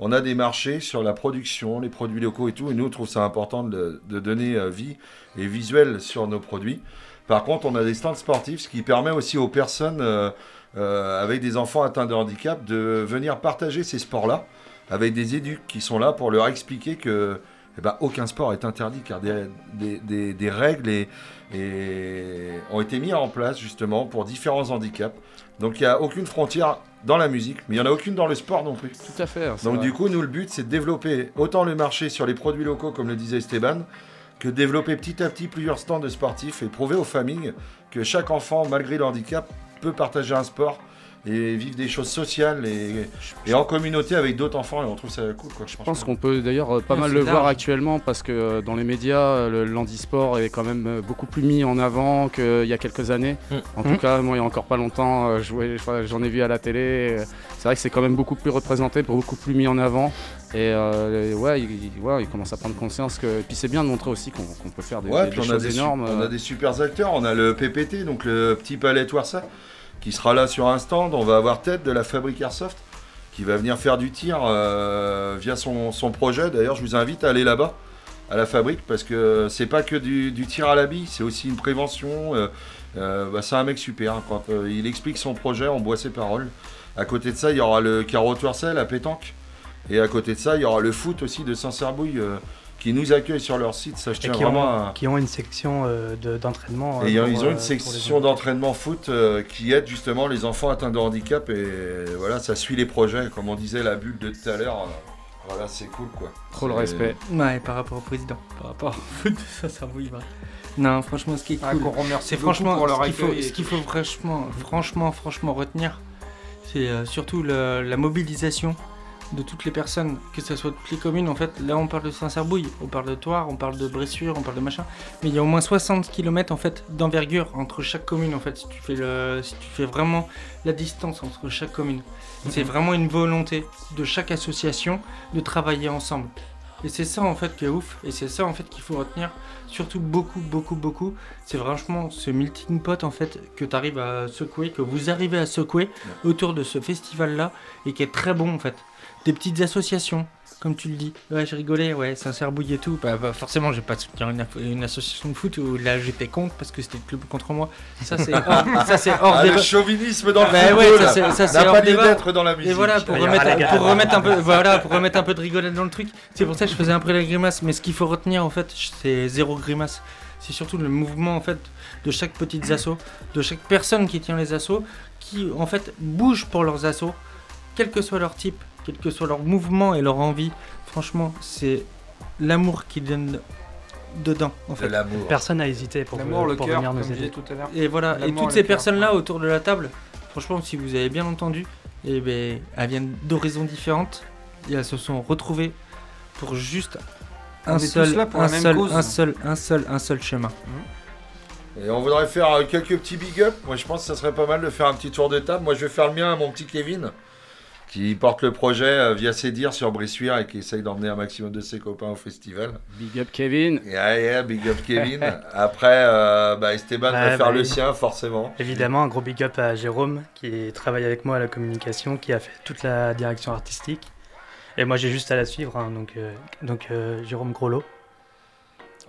on a des marchés sur la production, les produits locaux et tout. Et nous, on trouve ça important de, donner euh, vie et visuel sur nos produits. Par contre, on a des stands sportifs, ce qui permet aussi aux personnes euh, euh, avec des enfants atteints de handicap de venir partager ces sports-là avec des éducs qui sont là pour leur expliquer que eh ben, aucun sport est interdit car des, règles ont été mises en place justement pour différents handicaps. Donc il n'y a aucune frontière dans la musique, mais il n'y en a aucune dans le sport non plus. Tout à fait. hein, Donc vrai. du coup, nous, le but, c'est de développer autant le marché sur les produits locaux, comme le disait Esteban, que développer petit à petit plusieurs stands de sportifs et prouver aux familles que chaque enfant, malgré le handicap, peut partager un sport et vivre des choses sociales et, et en communauté avec d'autres enfants et on trouve ça cool quoi. Je pense qu'on peut d'ailleurs euh, pas Ouais, mal le voir actuellement parce que euh, dans les médias, euh, le l'handisport est quand même beaucoup plus mis en avant qu'il y a quelques années. Mm. En tout cas, moi, il y a encore pas longtemps, j'en ai vu à la télé. C'est vrai que c'est quand même beaucoup plus représenté, beaucoup plus mis en avant. Et euh, ouais, il, ouais, il commence à prendre conscience que. Et puis c'est bien de montrer aussi qu'on peut faire des, Ouais, des- puis des on, a choses des énormes. on a des super acteurs. On a le PPT, donc le petit palais Warsa, qui sera là sur un stand. On va avoir Ted de la Fabrique Airsoft, qui va venir faire du tir euh, via son, projet. D'ailleurs, je vous invite à aller là-bas, à la fabrique, parce que c'est pas que du, tir à la bille, c'est aussi une prévention. euh, euh, bah, c'est un mec super. Quand il explique son projet, on boit ses paroles. À côté de ça, il y aura le carreau Toircel à pétanque. Et à côté de ça, il y aura le foot aussi de Saint-Cerbouille euh, qui nous accueille sur leur site. Ça, je tiens qui vraiment ont, à- qui ont une section euh, de- d'entraînement. et euh, ils ont- pour, ils ont euh, une pour section d'entraînement foot euh, qui aide justement les enfants atteints de handicap et voilà, ça suit les projets. Comme on disait, la bulle de tout à l'heure, euh, voilà, c'est cool quoi. Trop le respect. Ouais, par rapport au président, par rapport au foot, ça, ça oui, va. Non, franchement, ce qui est Ah, cool, qu'on remercie franchement pour leur ce qu'il faut, ce franchement, franchement, franchement retenir, c'est euh, surtout le- la mobilisation de toutes les personnes, que ce soit toutes les communes. En fait, là, on parle de Saint-Cerbouille, on parle de Toire, on parle de Bressure, on parle de machin, mais il y a au moins 60 km en fait d'envergure entre chaque commune. En fait, si tu fais le, si tu fais vraiment la distance entre chaque commune, c'est Mhm. vraiment une volonté de chaque association de travailler ensemble. Et c'est ça en fait qui est ouf, et c'est ça en fait qu'il faut retenir, surtout beaucoup, beaucoup, beaucoup. C'est franchement ce melting pot en fait que tu arrives à secouer, que vous arrivez à secouer autour de ce festival-là, et qui est très bon en fait. Des petites associations, comme tu le dis. Ouais, je rigolais, ouais, Saint-Cerbouille et tout. Bah, bah, forcément, je vais pas soutenir une, une association de foot où là j'étais contre parce que c'était le club contre moi. Ça, c'est hors, ça, c'est hors Ah, le débat. chauvinisme dans le Bah football, ouais, ça, c'est- ça, c'est n'a hors pas lieu débat. d'être dans la Et musique. voilà, pour aura remettre, pour remettre un peu, voilà, pour remettre un peu de rigolade dans le truc. C'est pour ça que je faisais un peu la grimace. Mais ce qu'il faut retenir en fait, c'est zéro grimace. C'est surtout le mouvement en fait de chaque petite asso, de chaque personne qui tient les assos, qui en fait bouge pour leurs assos, quel que soit leur type, quel que soit leur mouvement et leur envie. Franchement, c'est l'amour qui donne dedans en fait. De l'amour. Personne n'a hésité pour, L'amour, le pour cœur, venir nous aider. tout à l'heure. Et voilà, et toutes ces cœur. personnes-là autour de la table, franchement, si vous avez bien entendu, eh ben, elles viennent d'horizons différentes et elles se sont retrouvées pour juste On un seul, pour un seul, cause. un seul, un seul, un seul chemin. Et on voudrait faire euh, quelques petits big up. Moi, je pense que ça serait pas mal de faire un petit tour de table. Moi, je vais faire le mien à mon petit Kevin, qui porte le projet euh, via ses dires sur Brissuire et qui essaye d'emmener un maximum de ses copains au festival. Big up Kevin. Yeah, yeah, big up Kevin. Après, euh, bah, Esteban va Ouais, faire bah, le sien, forcément. Évidemment, un gros big up à Jérôme qui travaille avec moi à la communication, qui a fait toute la direction artistique. Et moi, j'ai juste à la suivre, hein, donc, euh, donc euh, Jérôme. Ouais,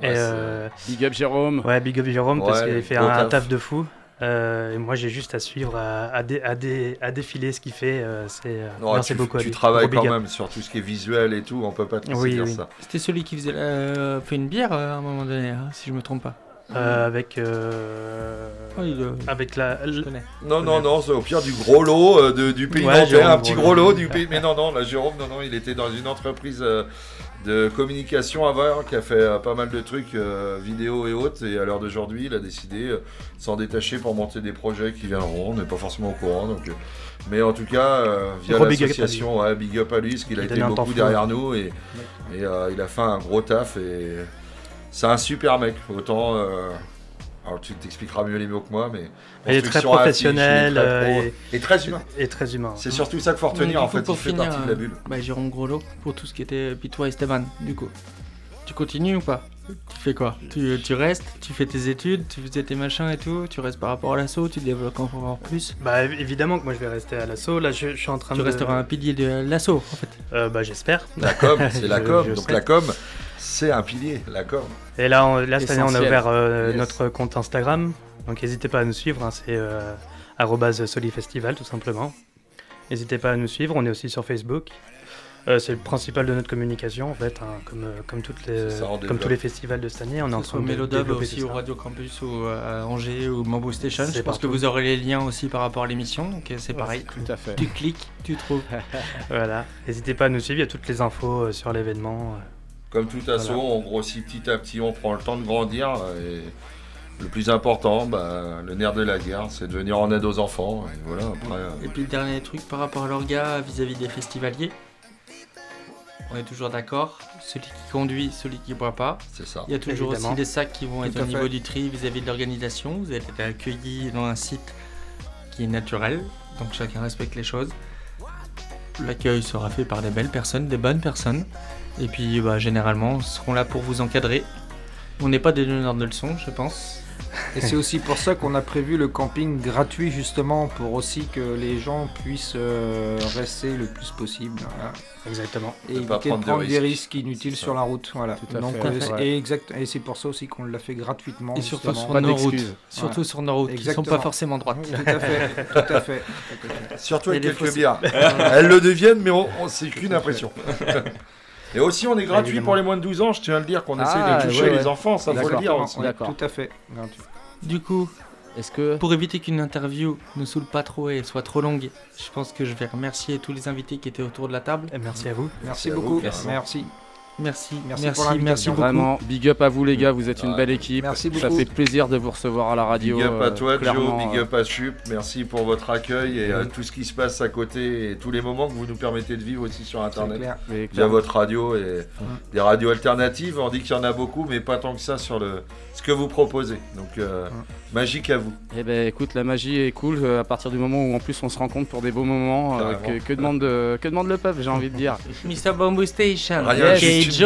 et, euh, Big up Jérôme. Ouais, big up Jérôme parce qu'il fait un, taf. taf de fou. Euh, et moi, j'ai juste à suivre, à, à, dé- à dé- à défiler ce qu'il fait. euh, c'est euh, Non, merci tu, beaucoup tu travailles quand même sur tout ce qui est visuel et tout. On peut pas te Oui, dire oui. ça. C'était celui qui faisait fait une bière euh, à un moment donné, hein, si je me trompe pas. Euh, avec euh, Oui, le- avec la, Non, non, non, c'est au pire du gros lot euh, de- du pays Ouais, nantais, un petit Gros lot. du pays. Mais non, non, là, Jérôme, non, non, il était dans une entreprise euh, de communication avant qui a fait euh, pas mal de trucs euh, vidéo et autres. Et à l'heure d'aujourd'hui, il a décidé euh, de s'en détacher pour monter des projets qui viendront. On n'est pas forcément au courant. Donc, euh, mais en tout cas, euh, via Gros big up à l'association, ouais, big up à lui, parce qu'il a été beaucoup derrière nous et, et, euh, il a fait un gros taf. Et c'est un super mec. Autant. euh, alors tu t'expliqueras mieux les mots que moi, mais Il est très affiche, professionnel très euh, pro et, très humain. Et très humain. C'est surtout ça qu'il faut retenir en fait, pour il fait finir, partie de la euh, bulle. Bah, Jérôme Groslo, pour tout ce qui était Pitois et Esteban, du coup. Tu continues ou pas? Tu fais quoi? Tu, tu restes, tu fais tes études, tu faisais tes machins et tout, tu restes par rapport à l'assaut, tu développes encore plus? Bah évi- évidemment que moi je vais rester à l'assaut. Là, je, je suis en train Tu de. resteras un pilier de l'assaut en fait. Euh, bah j'espère. La com, c'est la com. je Donc la com, c'est un pilier, la com. Et là, on- là cette année, on a ouvert euh, Yes. notre compte Instagram. Donc n'hésitez pas à nous suivre. hein, c'est euh, solifestival tout simplement. N'hésitez pas à nous suivre. On est aussi sur Facebook. Euh, c'est le principal de notre communication en fait, hein, comme, euh, comme, toutes les, ça, comme tous les festivals de cette année. On est en Que ce train de aussi au. Radio Campus ou à Angers ou Mambo Station. C'est Je pense que vous aurez les liens aussi par rapport à l'émission, donc c'est Ouais, pareil. tout à fait. Tu cliques, tu trouves. voilà, n'hésitez pas à nous suivre, il y a toutes les infos euh, sur l'événement. Comme tout assaut, Voilà. on grossit petit à petit, on prend le temps de grandir. Et le plus important, bah, le nerf de la guerre, c'est de venir en aide aux enfants. Et voilà, après, euh, Et puis le dernier truc par rapport à l'orga vis-à-vis des festivaliers. On est toujours d'accord, celui qui conduit, celui qui boit pas. C'est ça. Il y a toujours Évidemment. aussi des sacs qui vont Tout être à au niveau du tri vis-à-vis de l'organisation. Vous êtes accueillis dans un site qui est naturel, donc chacun respecte les choses. L'accueil sera fait par des belles personnes, des bonnes personnes. Et puis bah, généralement, ils seront là pour vous encadrer. On n'est pas des donneurs de leçons, je pense. Et c'est aussi pour ça qu'on a prévu le camping gratuit justement pour aussi que les gens puissent euh, rester le plus possible. voilà. Exactement. Et Ne éviter pas de prendre prendre, de des risques. risques inutiles sur la route. Voilà. Tout à Donc, fait. euh, Ouais. et, exact, et c'est pour ça aussi qu'on l'a fait gratuitement. Et surtout justement. sur nos routes. Surtout sur nos routes, qui sont pas Exactement. forcément droites. Tout à fait. Tout à fait. Surtout avec quelques bières. Elles le deviennent, mais on, on- c'est qu'une impression. Et aussi, on est gratuit Évidemment. pour les moins de 12 ans. Je tiens à le dire qu'on essaie Ah, de toucher ouais, les enfants, ça faut le D'accord. dire aussi. Tout à fait. Gratuit. Du coup, est-ce que pour éviter qu'une interview ne saoule pas trop et soit trop longue, je pense que je vais remercier tous les invités qui étaient autour de la table. Et merci à vous. Merci beaucoup. Merci. Merci. Merci, Merci merci, pour merci, beaucoup. Vraiment, big up à vous les gars, vous êtes une belle équipe. Merci Ça beaucoup. fait plaisir de vous recevoir à la radio. Big up à euh, toi, Joe, big euh, up à Chup. Merci pour votre accueil et euh, tout ce qui se passe à côté et tous les moments que vous nous permettez de vivre aussi sur Internet. clair. Via votre radio et des radios alternatives. On dit qu'il y en a beaucoup, mais pas tant que ça sur le ce que vous proposez. Donc, euh, magique à vous. Eh ben écoute, la magie est cool euh, à partir du moment où en plus on se rencontre pour des beaux moments. euh, Carrément. que, que demande de, que demande le peuple, j'ai envie de dire. Mr. Bamboo Station.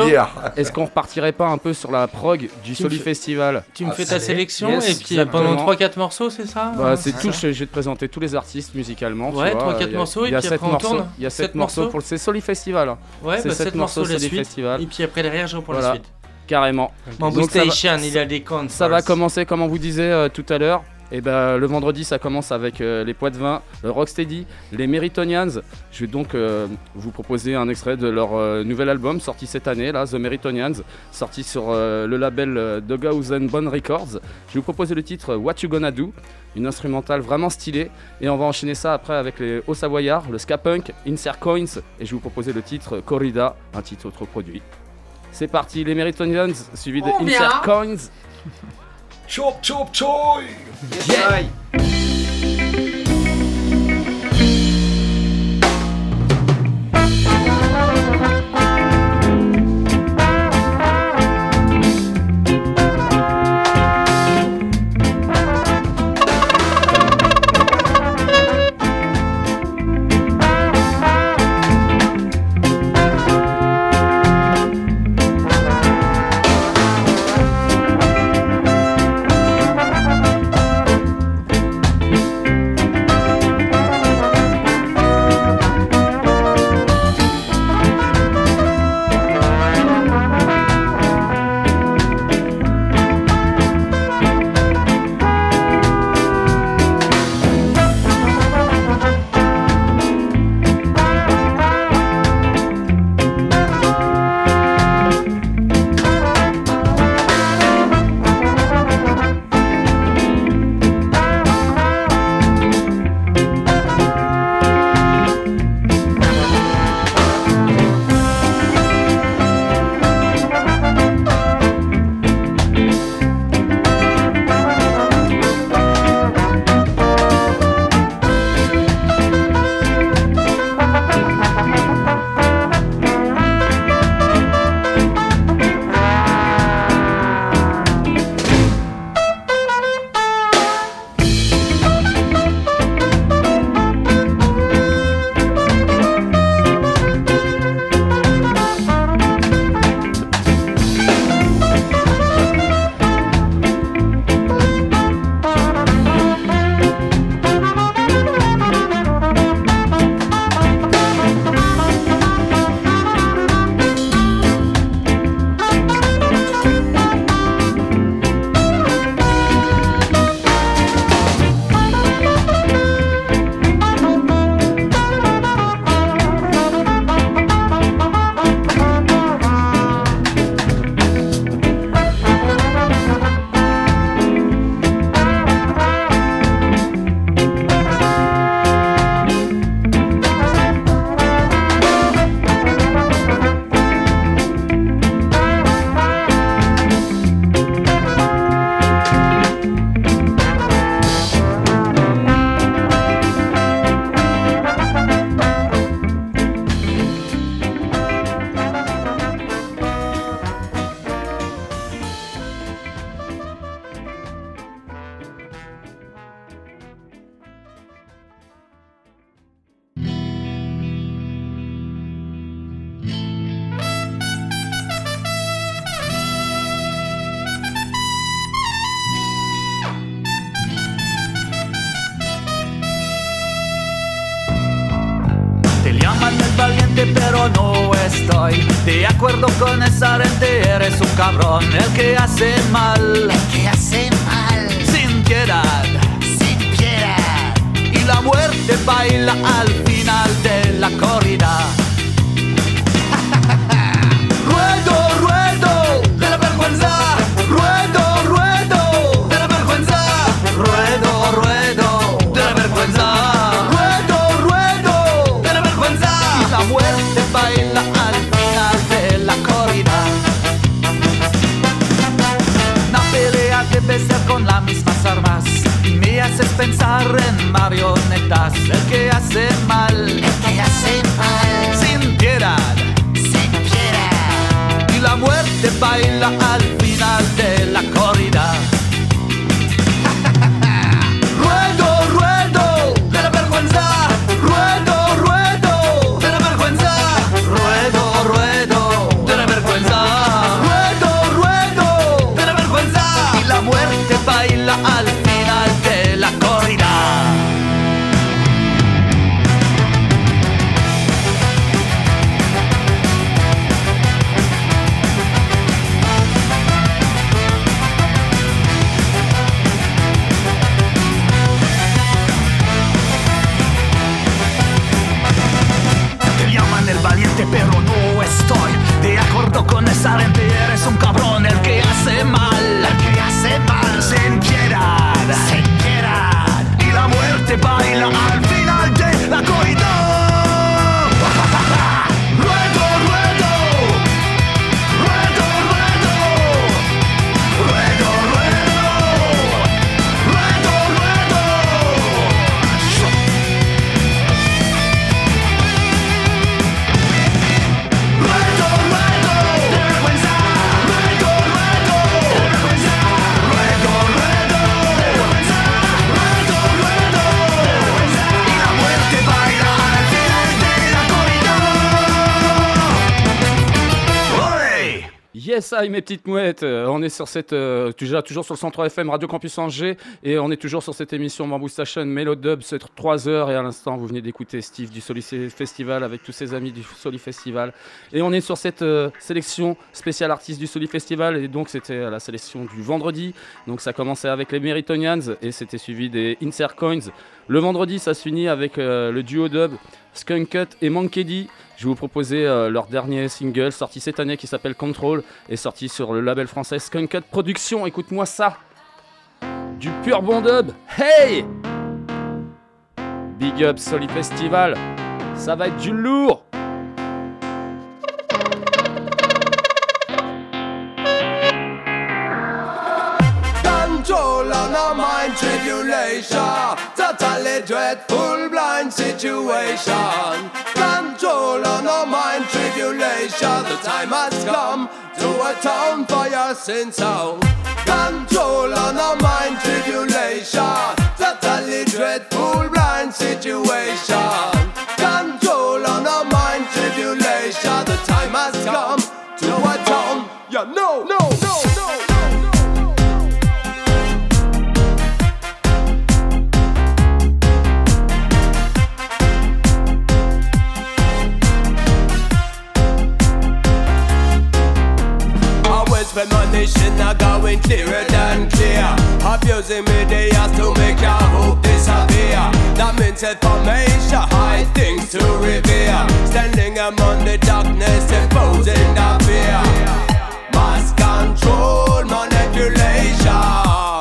Bière. Est-ce qu'on repartirait pas un peu sur la prog du Tu Soli Festival tu me Ah, fais ta sélection Yes, et puis euh, pendant exactement. 3-4 morceaux, c'est ça Bah, hein, c'est tout, je, je vais te présenter tous les artistes musicalement. Ouais, vois. trois, quatre Il y a- morceaux, et il y a puis sept après on morceaux. tourne. Il y a Sept 7 morceaux pour le c'est Soli Festival. Ouais, c'est bah, sept 7 morceaux suite. Festival. Et puis après derrière, je reprends la suite. Carrément. Bamboo Donc, ça va- Station, il a des concerts. Ça va commencer comme on vous disait euh, tout à l'heure. Et ben le vendredi ça commence avec euh, les Poids de Vin, le Rocksteady, les Meritonians. Je vais donc euh, vous proposer un extrait de leur euh, nouvel album sorti cette année, là, The Meritonians, sorti sur le label Doghouse Bone Records. Je vais vous proposer le titre What You Gonna Do, une instrumentale vraiment stylée. Et on va enchaîner ça après avec les Hauts Savoyards, le Ska Punk, Insert Coins. Et je vais vous proposer le titre Corrida, un titre autoproduit. C'est parti, les Meritonians, suivi de On vient. Insert Coins. Chop, chop, choy Thank cabrón, el que hace mal. El que hace mal. Sin piedad. Sin piedad. Y la muerte baila al baila I, mes petites mouettes. Euh, on est sur cette, euh, toujours sur le 103 FM Radio Campus Angers et on est toujours sur cette émission Bamboo Station Melodub, c'est 3 heures et à l'instant vous venez d'écouter Steve du Soli Festival avec tous ses amis du Soli Festival et on est sur cette euh, sélection spéciale artiste du Soli Festival et donc c'était la sélection du vendredi. Donc ça commençait avec les Meritonians et c'était suivi des Insert Coins. Le vendredi, ça se finit avec le duo dub Skunk Cut et Mankedi. Je vais vous proposer euh, leur dernier single sorti cette année qui s'appelle Control et sorti sur le label français Skunk Cut Productions. Écoute-moi ça. Du pur bon dub. Hey Big up Soli Festival. Ça va être du lourd. Totally dreadful blind situation. Control on our mind tribulation. The time has come to atone for your sins. So control on our mind tribulation. Totally dreadful blind situation. Control on our mind tribulation. The time has come to atone. Yeah, no, no. Will spend money, shit going clearer than clear. Abusing media to make your hope disappear. That means information, high things to reveal. Standing among the darkness, imposing the fear. Mass control, manipulation.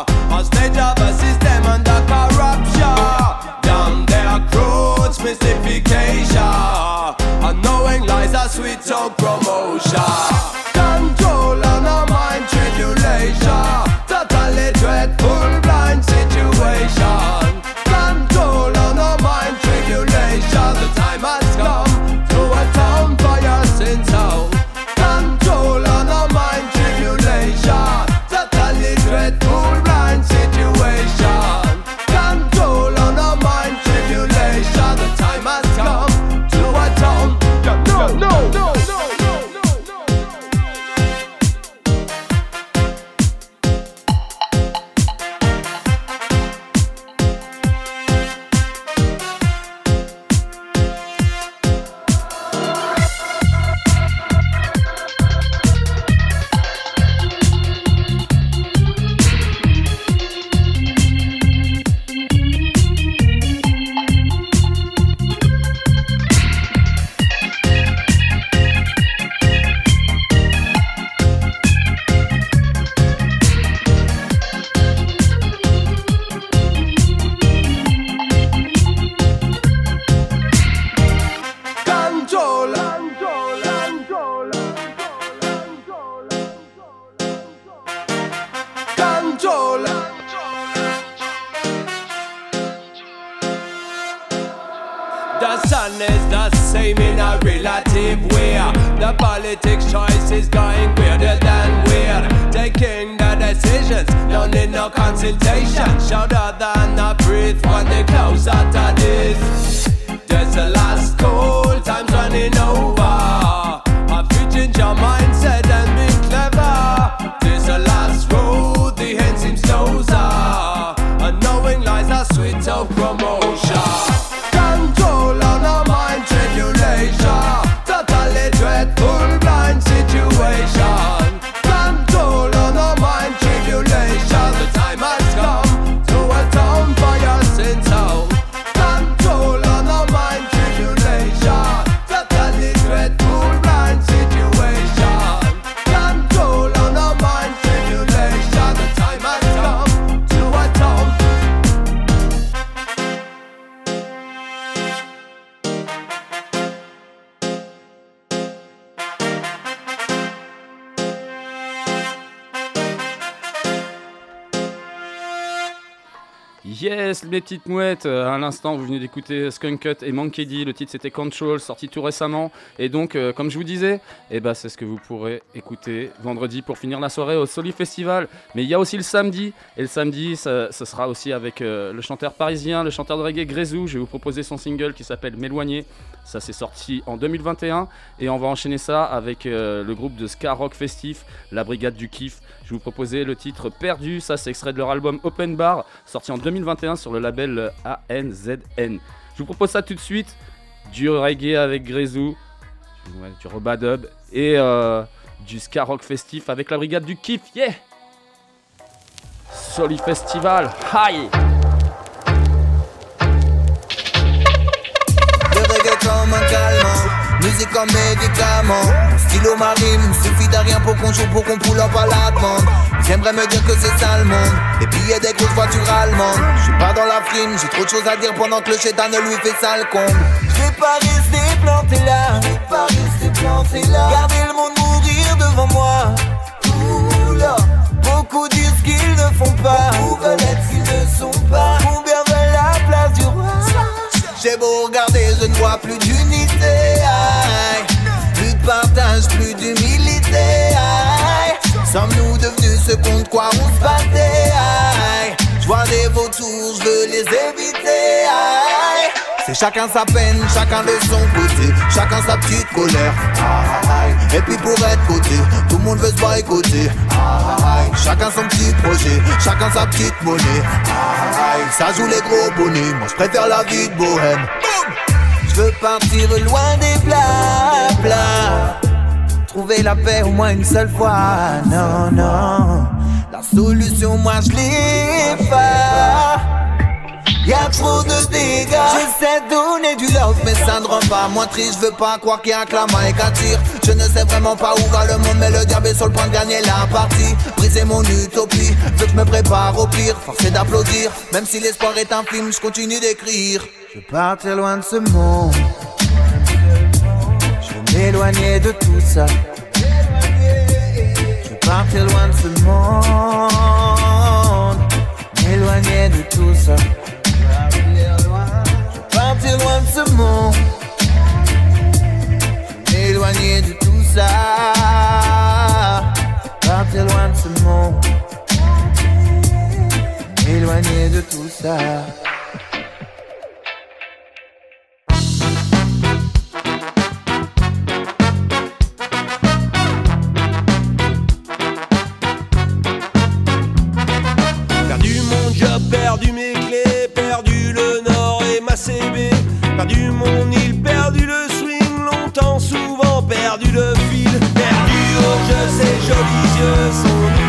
Petites mouettes, euh, à l'instant vous venez d'écouter Skunk Cut et Monkey D, le titre c'était Control, sorti tout récemment. Et donc, euh, comme je vous disais, eh ben, c'est ce que vous pourrez écouter vendredi pour finir la soirée au Soli Festival. Mais il y a aussi le samedi, et le samedi, ça, sera aussi avec euh, le chanteur parisien, le chanteur de reggae Grezou. Je vais vous proposer son single qui s'appelle M'éloigner. Ça c'est sorti en 2021, et on va enchaîner ça avec le groupe de ska rock festif, la Brigade du Kiff. Je vous proposer le titre Perdu, ça c'est extrait de leur album Open Bar, sorti en 2021 sur le label ANZN. Je vous propose ça tout de suite, du reggae avec ouais, du rebadub et euh, du ska rock festif avec la Brigade du Kiff, yeah! Soli Festival, hi musique comme médicament. Stylo marine, suffit de rien pour qu'on joue, pour qu'on pull up à la demande. J'aimerais me dire que c'est ça le monde, et billets des grosses voitures allemandes. J'suis pas dans la frime, j'ai trop de choses à dire pendant que le chétan lui fait ça le comble. J'vais pas rester planté là, j'vais pas rester planté là. Garder le monde mourir devant moi. Oula, beaucoup disent qu'ils ne font pas. Beaucoup veulent s'ils ne sont pas. J'ai beau regarder, je ne vois plus d'unité. Plus de partage, plus d'humilité. Sommes-nous devenus ce contre quoi on se battait vois des vautours, je veux les éviter. aïe. C'est chacun sa peine, chacun de son côté, chacun sa petite colère. Aïe. Et puis pour être coté, tout le monde veut se boycotter. Aïe. Chacun son petit projet, chacun sa petite monnaie. Aïe. Ça joue les gros bonnets, moi je préfère la vie de bohème. Je veux partir loin des blabla. Trouver la paix au moins une seule fois. Non, non. La solution, moi je l'ai pas. Y'a trop de dégâts. J'essaie de donner du love, mais ça ne rend pas moins triste. Je veux pas croire qu'il y a un clamat et qu'un tir. Je ne sais vraiment pas où va le monde, mais le diable est sur le point de gagner la partie. Briser mon utopie, veux que je me prépare au pire. Forcé d'applaudir, même si l'espoir est infime, je continue d'écrire. Je veux partir loin de ce monde. Je veux m'éloigner de tout ça. Je veux partir loin de ce monde. M'éloigner de tout ça. Je veux partir loin de ce monde. Je veux M'éloigner de tout ça. Partir loin de ce monde. M'éloigner de tout ça. Perdu mes clés, perdu le nord et ma CB, perdu mon île, perdu le swing, longtemps, souvent perdu le fil, perdu oh je sais jolis yeux,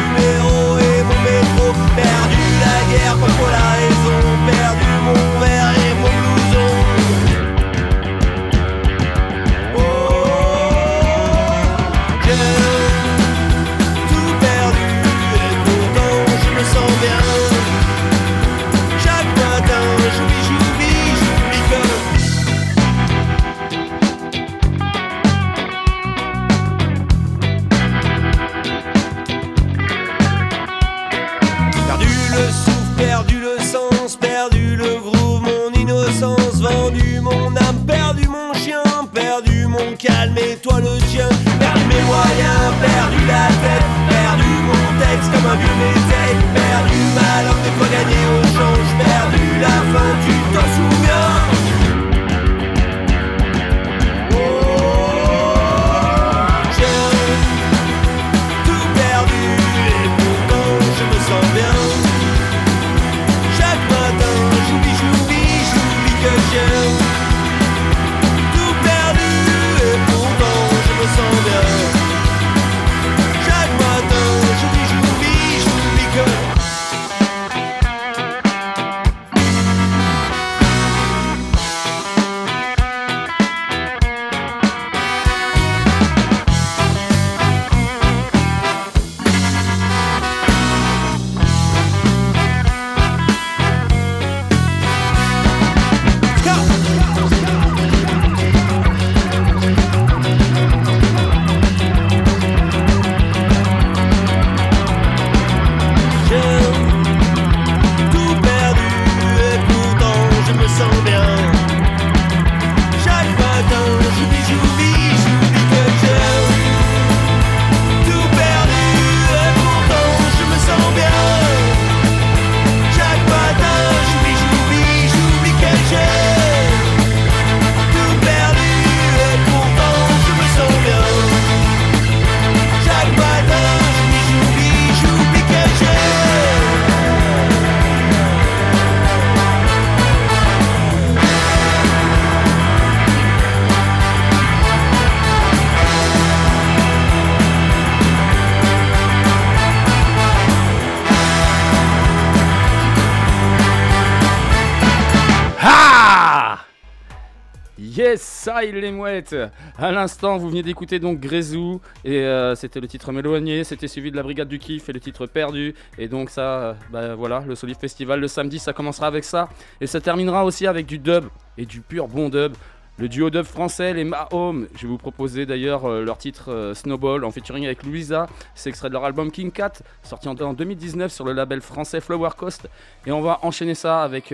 Les mouettes. À l'instant, vous venez d'écouter donc Grézou, et euh, c'était le titre Méloigné, c'était suivi de la Brigade du Kiff et le titre Perdu, et donc ça, euh, bah voilà, le Solid Festival, le samedi, ça commencera avec ça, et ça terminera aussi avec du dub, et du pur bon dub. Le duo dub français, les Mahome, je vais vous proposer d'ailleurs euh, leur titre euh, Snowball en featuring avec Louisa, c'est extrait de leur album King Cat, sorti en, en 2019 sur le label français Flower Coast, et on va enchaîner ça avec...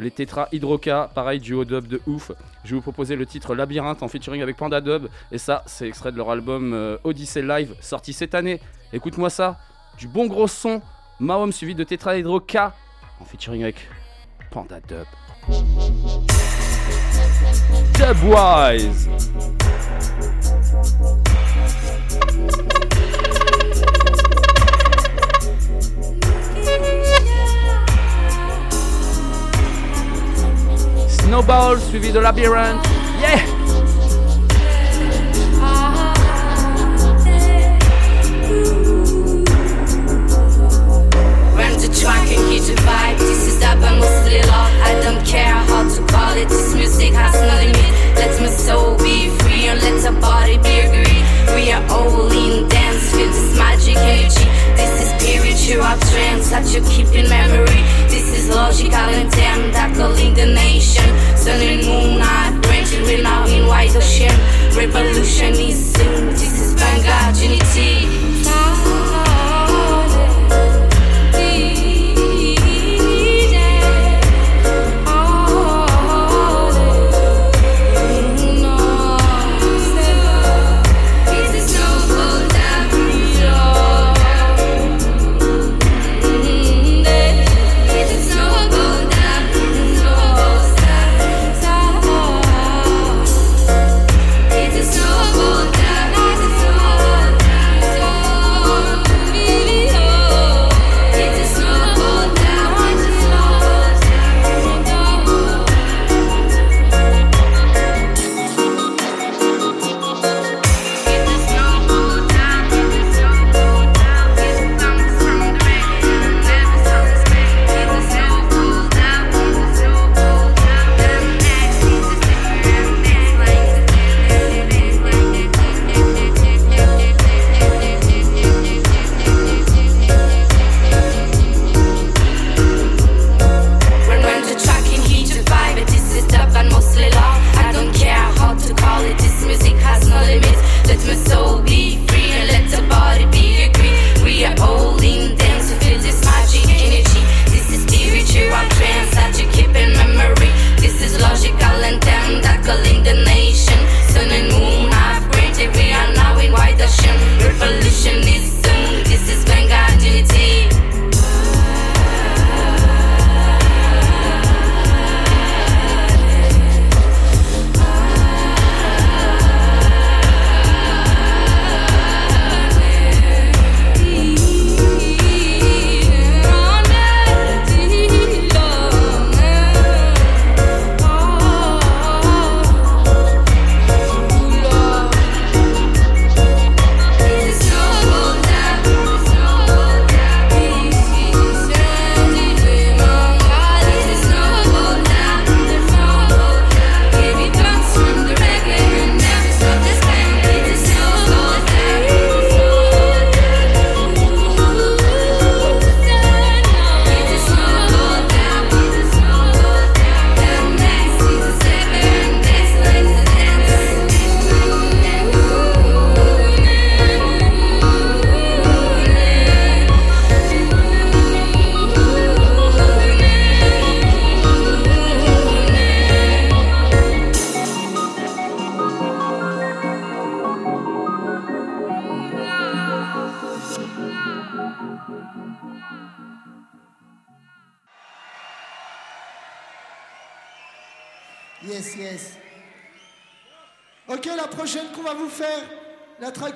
les Tetra Hydroca, pareil, duo dub de ouf. Je vais vous proposer le titre Labyrinthe en featuring avec Panda Dub. Et ça, c'est extrait de leur album euh, Odyssey Live, sorti cette année. Écoute-moi ça, du bon gros son. Mahom suivi de Tetra Hydroca en featuring avec Panda Dub. Dubwise This is the best of the world. I don't care how to call it, this music has no limit. Let my soul be free and let our body be agree. We are all in dance. Feel this is spiritual trance that you keep in memory. This is logical intent that calling the nation. Sun and moon night, branching we now in wide ocean. Revolution is soon. This is Vanguard unity.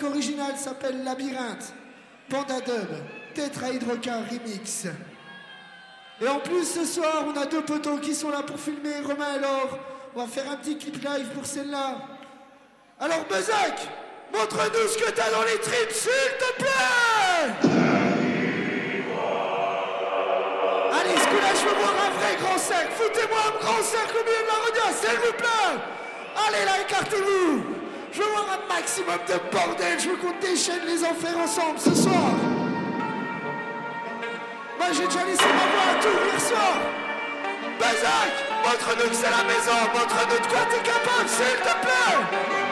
Originale s'appelle Labyrinthe. Panda Dub, Tetrahydrocar Remix. Et en plus, ce soir, on a deux poteaux qui sont là pour filmer, Romain et Laure. On va faire un petit clip live pour celle-là. Alors, Bezac, montre-nous ce que t'as dans les tripes, s'il te plaît Allez, ce coup-là, je veux voir un vrai grand cercle. Foutez-moi un grand cercle au milieu de la rodière, s'il vous plaît Allez, là, écartez-vous Je veux voir un maximum de bordel. Je veux qu'on déchaîne les enfers ensemble ce soir. Moi, j'ai déjà laissé ma voix à tout hier soir. Bazac, montre-nous que c'est la maison. Montre-nous de quoi t'es capable, s'il te plaît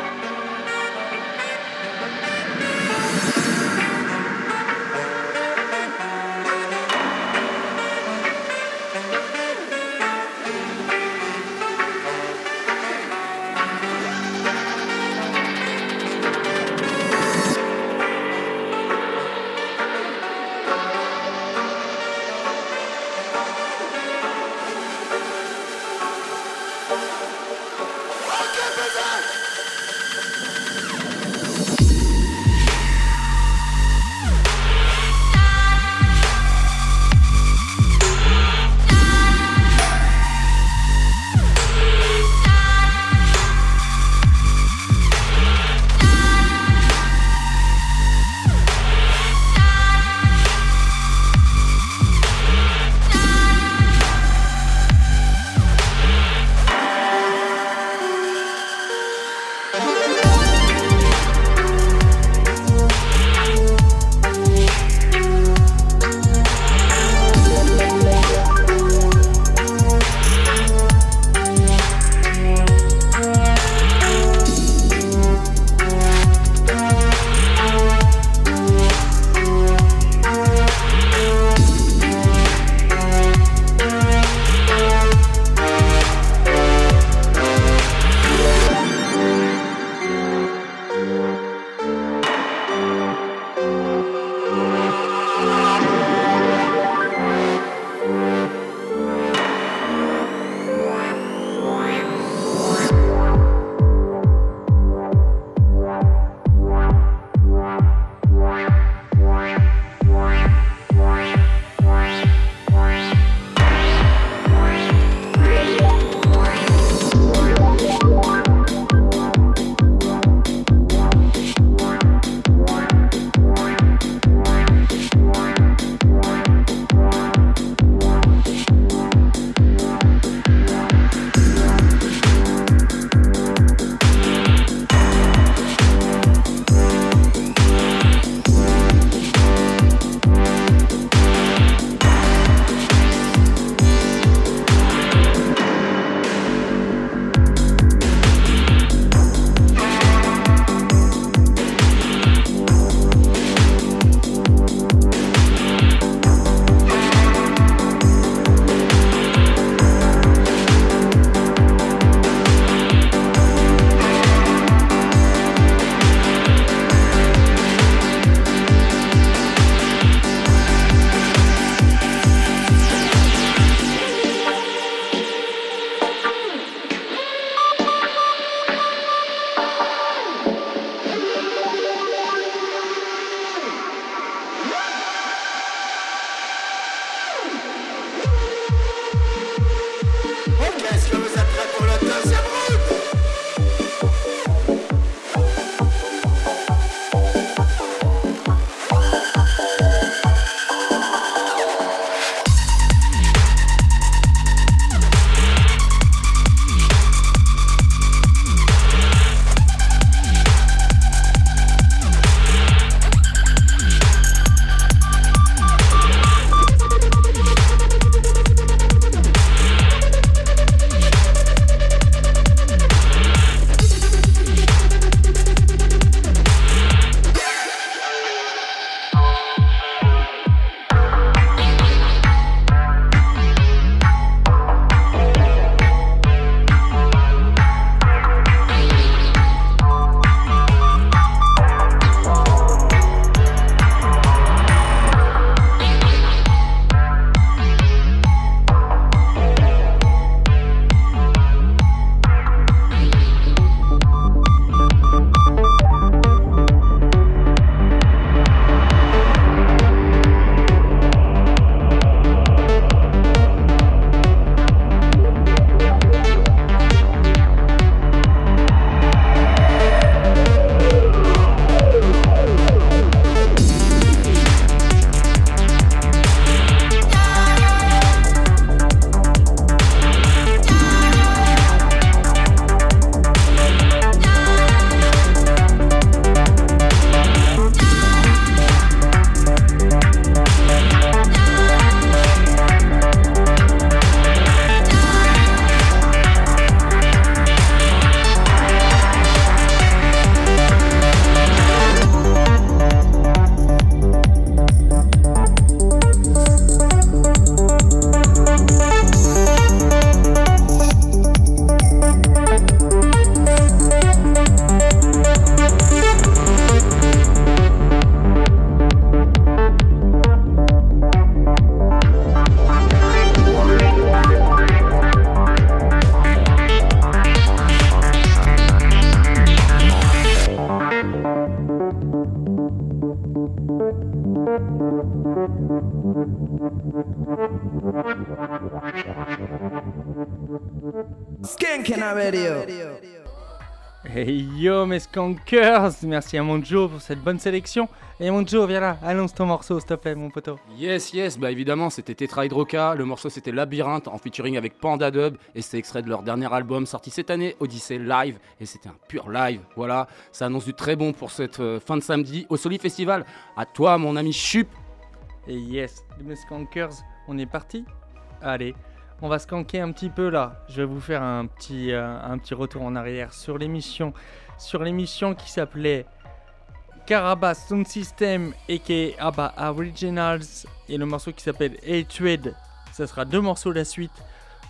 mes skankers Merci à mon Joe pour cette bonne sélection. Et mon Joe, viens là, annonce ton morceau s'il te plaît mon poteau. Yes, yes, bah évidemment, c'était Tetra Hydroca. Le morceau c'était Labyrinthe en featuring avec Panda Dub. Et c'était extrait de leur dernier album sorti cette année, Odyssey Live. Et c'était un pur live. Voilà, ça annonce du très bon pour cette euh, fin de samedi au Soli Festival. À toi, mon ami Chup. Et yes, mes skankers, on est parti Allez, on va skanker un petit peu là. Je vais vous faire un petit, euh, un petit retour en arrière sur l'émission. Sur l'émission qui s'appelait Carabas Sound System et Abba Originals. Et le morceau qui s'appelle Hatred. Ça sera deux morceaux la suite.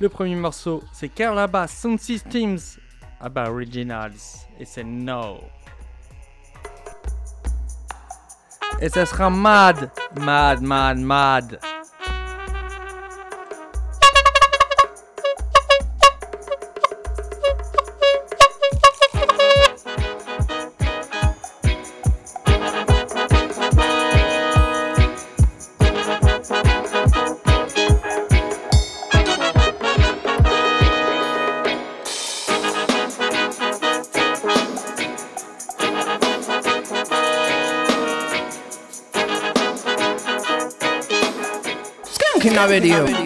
Le premier morceau, c'est Carabas Sound Systems Abba Originals. Et c'est No. Et ça sera Mad, Mad, Mad, Mad. Skanking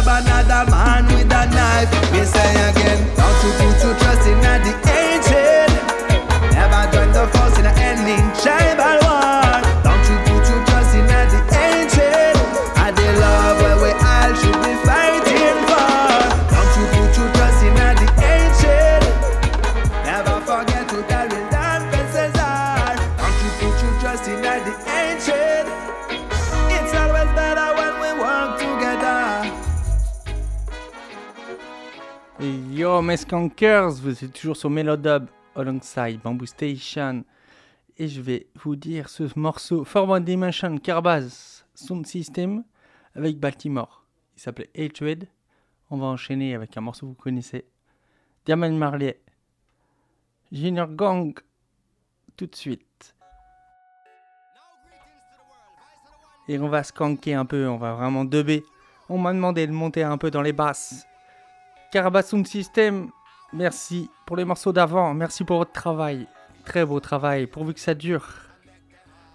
Have another man with a knife. Vous êtes toujours sur Melodub alongside Bamboo Station. Et je vais vous dire ce morceau Forward Dimension Carbaz Sound System avec Baltimore. Il s'appelait Hatred. On va enchaîner avec un morceau que vous connaissez Diamond Marley, Junior Gang, tout de suite. Et on va skanker un peu, on va vraiment dubber. On m'a demandé de monter un peu dans les basses. Carbas Sound System, Merci pour les morceaux d'avant. Merci pour votre travail. Très beau travail. Pourvu que ça dure.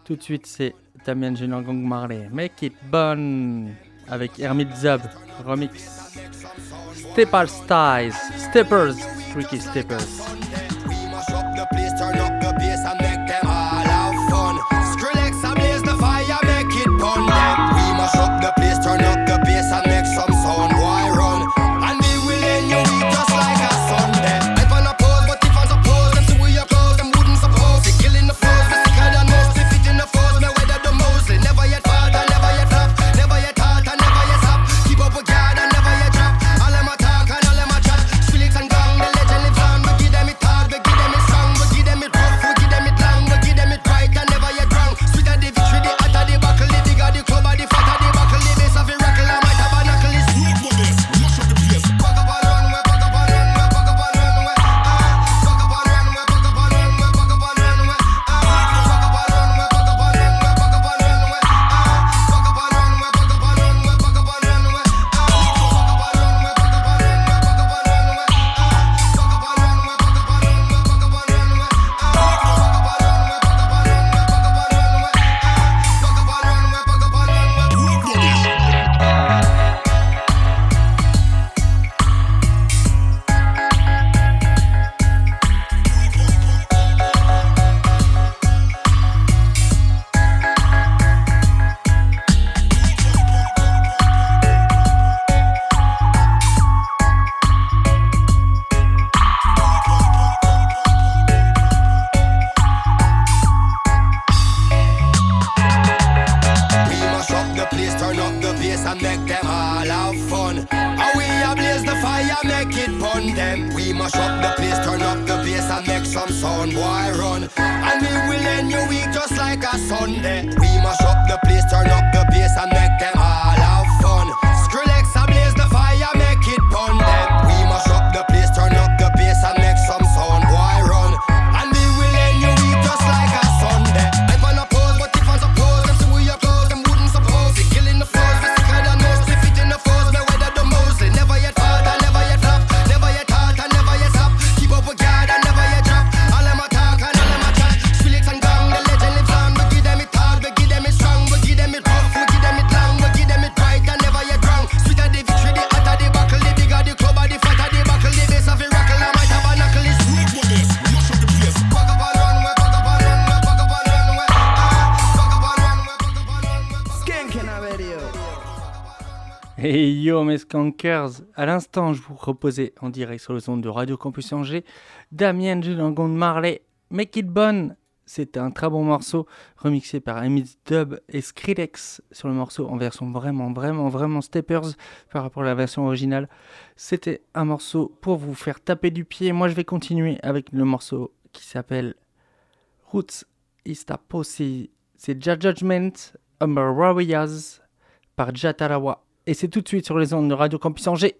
Tout de suite, c'est Damien Genangong Marley. Make it bonne. Avec Hermit Zab. Remix. Stepper Styles. Steppers. Tricky Steppers. Mes skankers À l'instant, je vous reposais en direct sur le son de Radio Campus Angers Damien Dulangon de Marley, Make It Bon C'était un très bon morceau, remixé par Emil Dub et Skrillex sur le morceau en version vraiment, vraiment, vraiment steppers par rapport à la version originale. C'était un morceau pour vous faire taper du pied. Moi, je vais continuer avec le morceau qui s'appelle Roots is a Pussy. C'est Judgment, Humber Warriors par Jatarawa. Et c'est tout de suite sur les ondes de Radio Campus Angers.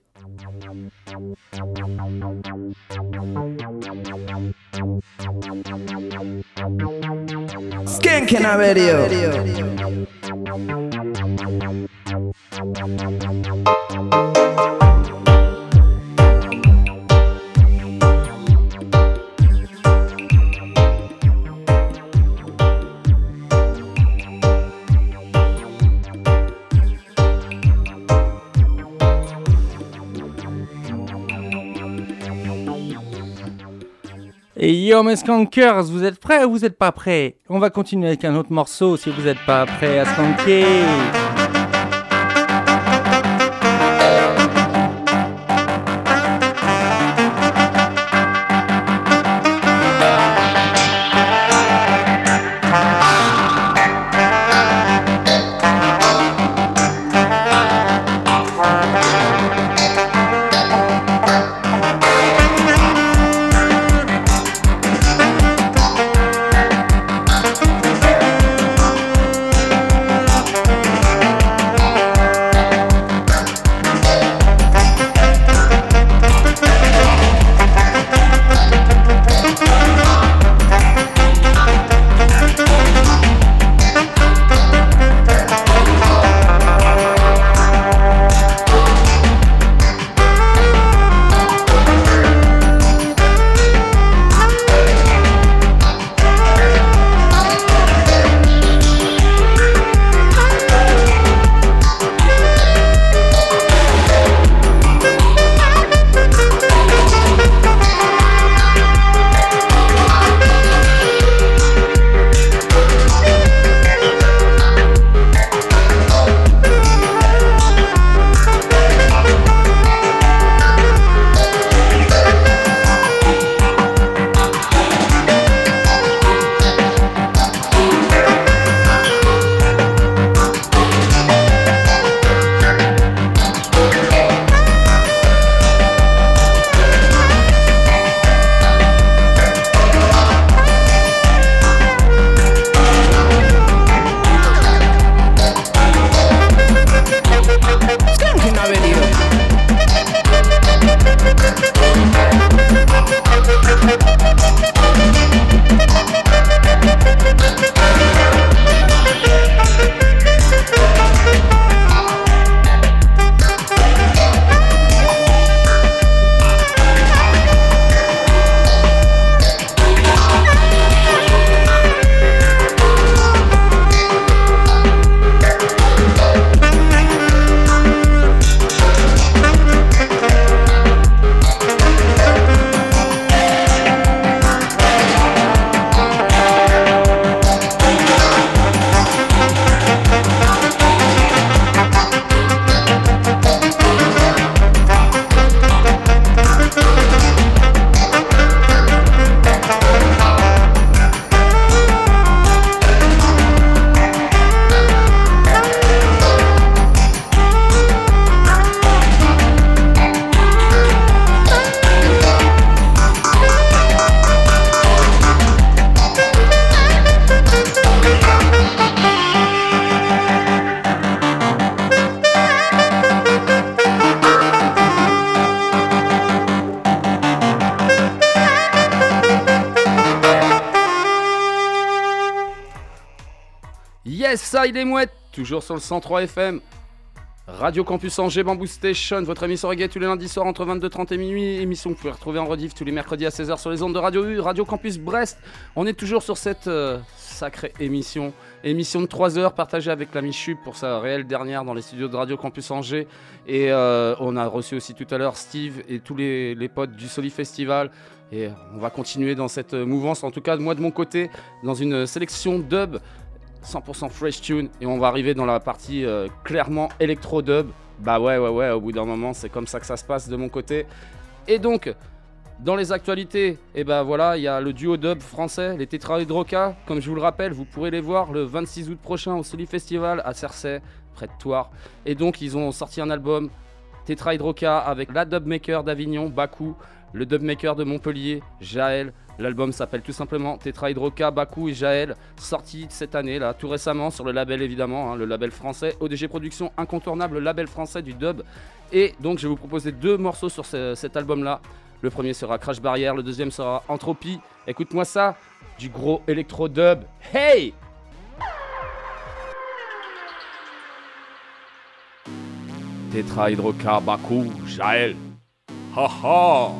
Et yo mes skankers, vous êtes prêts ou vous êtes pas prêts? On va continuer avec un autre morceau si vous n'êtes pas prêts à skanker. Toujours sur le 103 FM. Radio Campus Angers, Bamboo Station, votre émission reggae tous les lundis soirs entre 22h30 et minuit. Émission que vous pouvez retrouver en rediff tous les mercredis à 16h sur les ondes de Radio U, Radio Campus Brest. On est toujours sur cette euh, sacrée émission. Émission de 3 heures partagée avec l'ami Chup pour sa réelle dernière dans les studios de Radio Campus Angers. Et euh, on a reçu aussi tout à l'heure Steve et tous les, les potes du Soli Festival. Et on va continuer dans cette mouvance, en tout cas moi de mon côté, dans une sélection dub 100% fresh tune et on va arriver dans la partie euh, clairement électro dub. Bah ouais ouais ouais, au bout d'un moment, c'est comme ça que ça se passe de mon côté. Et donc dans les actualités, et bah voilà, il y a le duo dub français, les Tetra Hydroca. Comme je vous le rappelle, vous pourrez les voir le 26 août prochain au Soli Festival à Cersei, près de Toire. Et donc ils ont sorti un album Tetra Hydroca avec la dubmaker d'Avignon, Baku, le dubmaker de Montpellier, Jaël. L'album s'appelle tout simplement Tetra Hydroca, Baku et Jaël, sorti cette année, là, tout récemment, sur le label évidemment, hein, le label français, ODG Productions, incontournable label français du dub. Et donc je vais vous proposer deux morceaux sur ce- cet album-là. Le premier sera Crash Barrière, le deuxième sera Entropie. Écoute-moi ça, du gros électro dub. Hey Tetra Hydroca, Baku, Jaël. Ha ha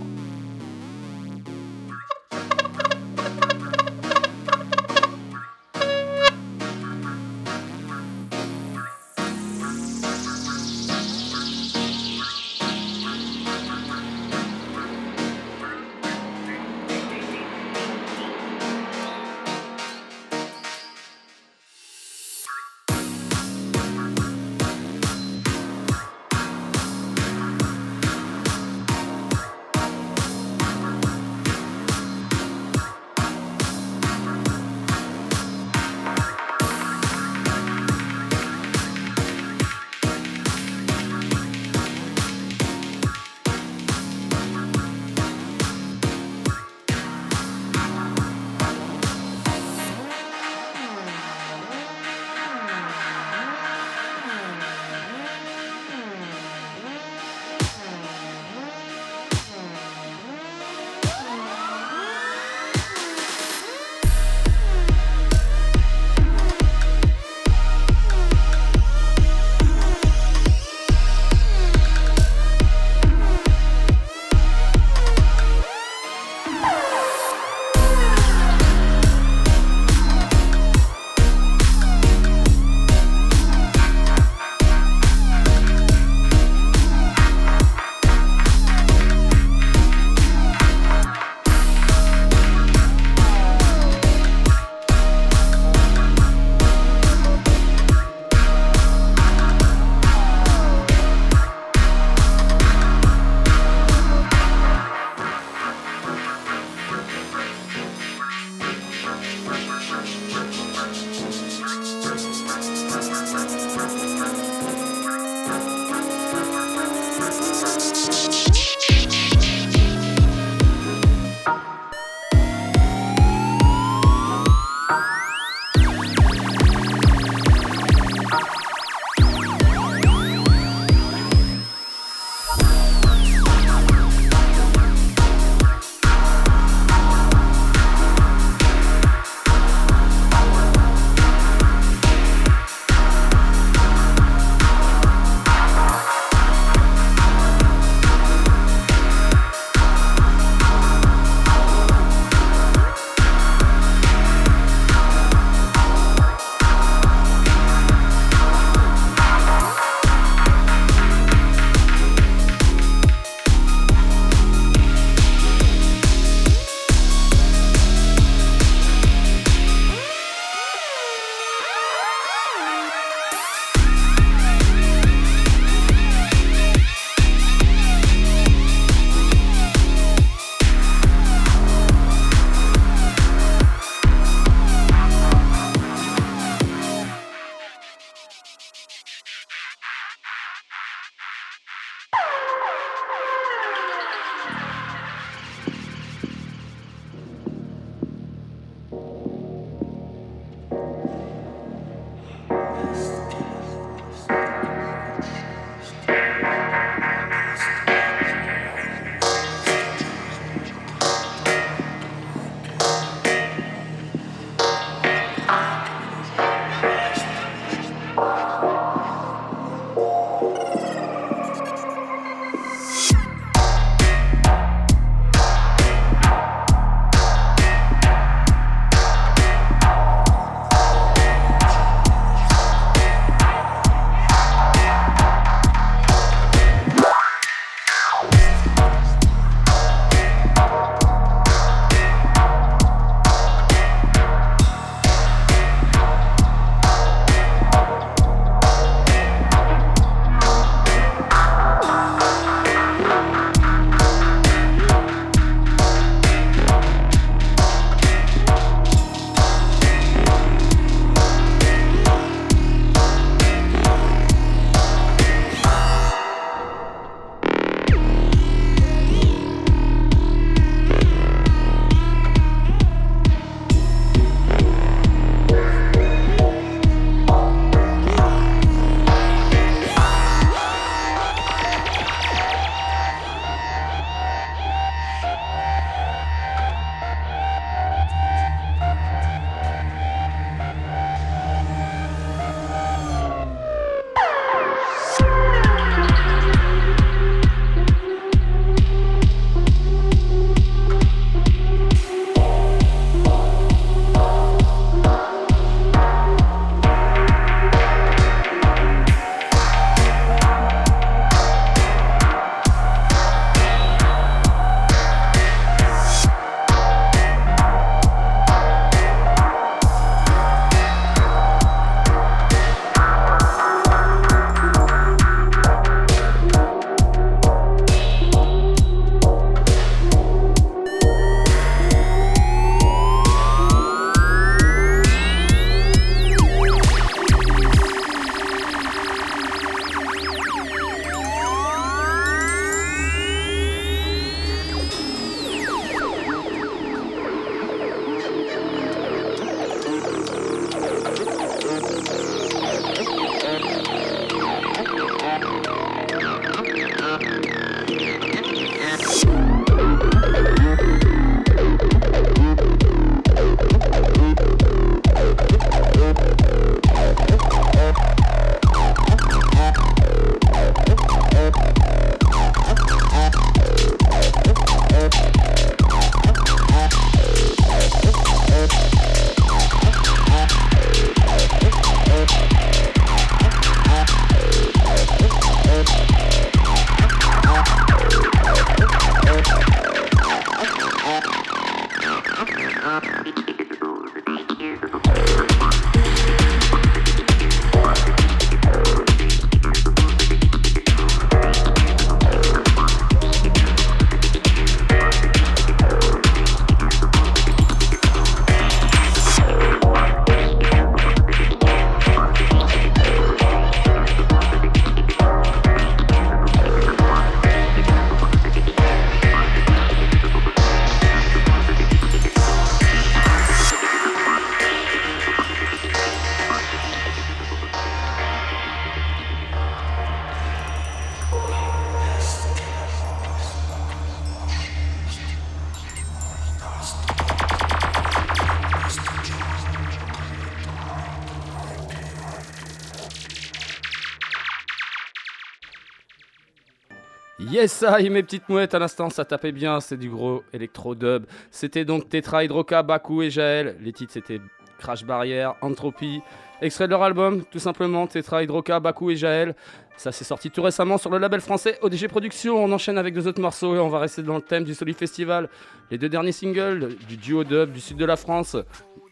I, mes petites mouettes, à l'instant, ça tapait bien, c'est du gros électro-dub. C'était donc Tetra, Hydroka, Baku et Jaël. Les titres, c'était Crash Barrière, Entropy. Extrait de leur album, tout simplement, Tetra, Hydroka, Baku et Jaël. Ça s'est sorti tout récemment sur le label français ODG Productions. On enchaîne avec deux autres morceaux et on va rester dans le thème du Solid Festival. Les deux derniers singles du duo dub du sud de la France,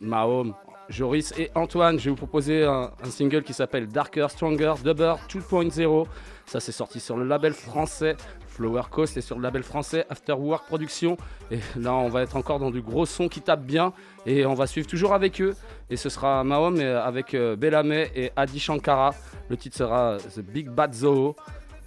Mahom, Joris et Antoine. Je vais vous proposer un, single qui s'appelle Darker, Stronger, Dubber 2.0. Ça c'est sorti sur le label français Flower Coast et sur le label français Afterwork Productions. Et là on va être encore dans du gros son qui tape bien et on va suivre toujours avec eux. Et ce sera Mahom avec euh, Bellamé et Adi Shankara. Le titre sera The Big Bad Zoo.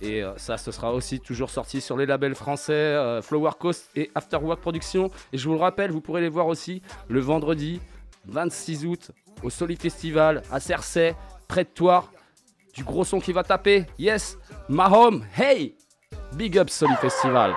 Et euh, ça, ce sera aussi toujours sorti sur les labels français euh, Flower Coast et Afterwork Productions. Et je vous le rappelle, vous pourrez les voir aussi le vendredi 26 août au Solid Festival à Cersei, près de Toire. Du gros son qui va taper. Yes, Mahom, hey! Big up Solid Festival.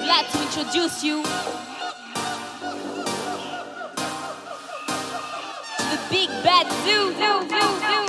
glad to introduce you the big bad zoo. zoo, zoo, zoo.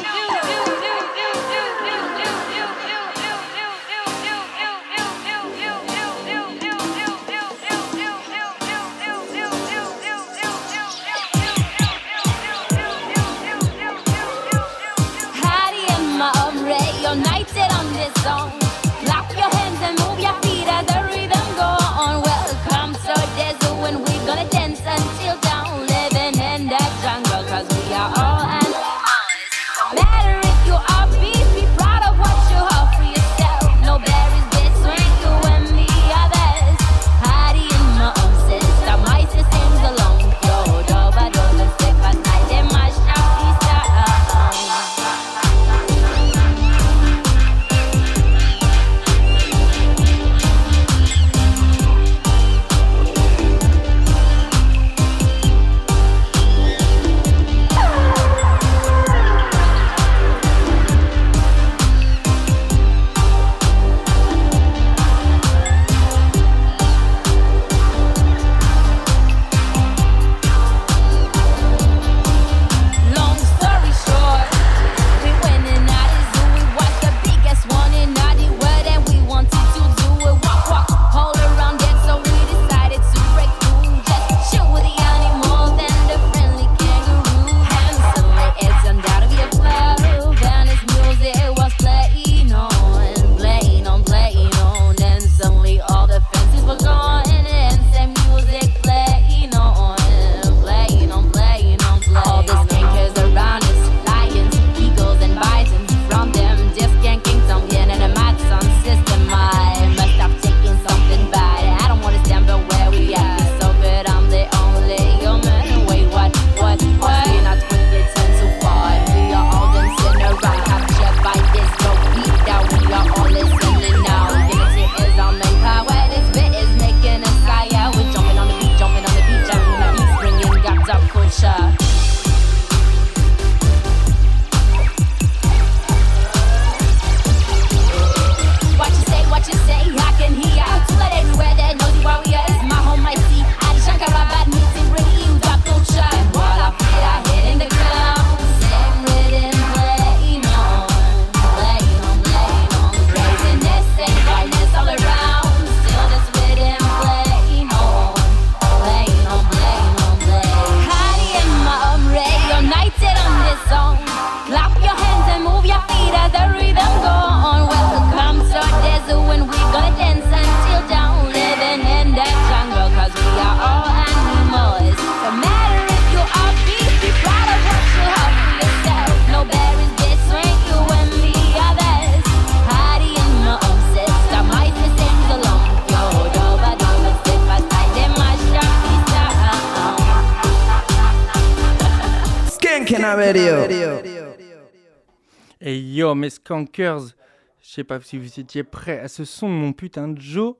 Skankers. Je sais pas si vous étiez prêt à ce son, mon putain de Joe.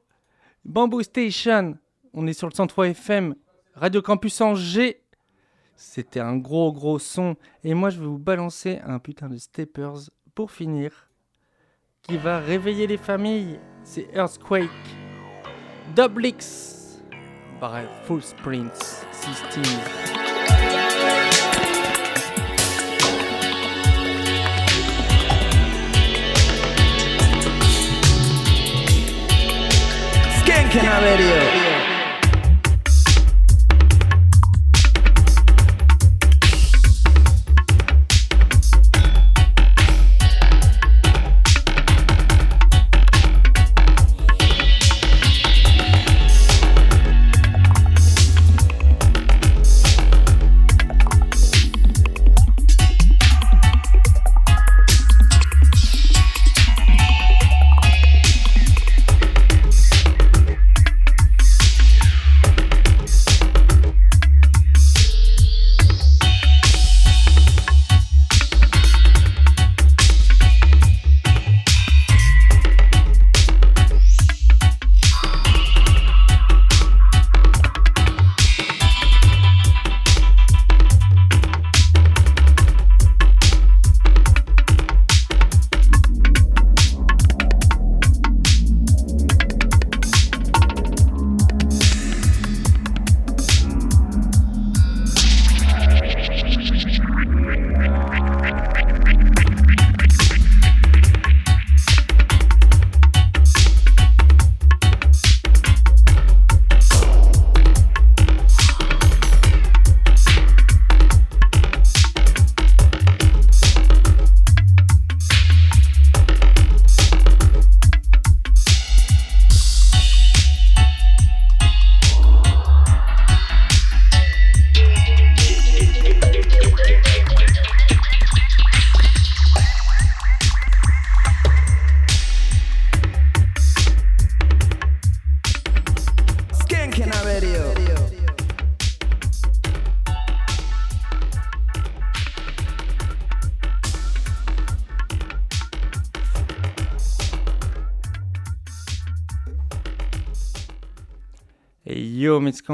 Bamboo Station, on est sur le 103 FM, Radio Campus Angers. C'était un gros gros son. Et moi, je vais vous balancer un putain de Steppers pour finir. Qui va réveiller les familles. C'est Earthquake. Doublix. Par Full Sprints 16. Can I Radio.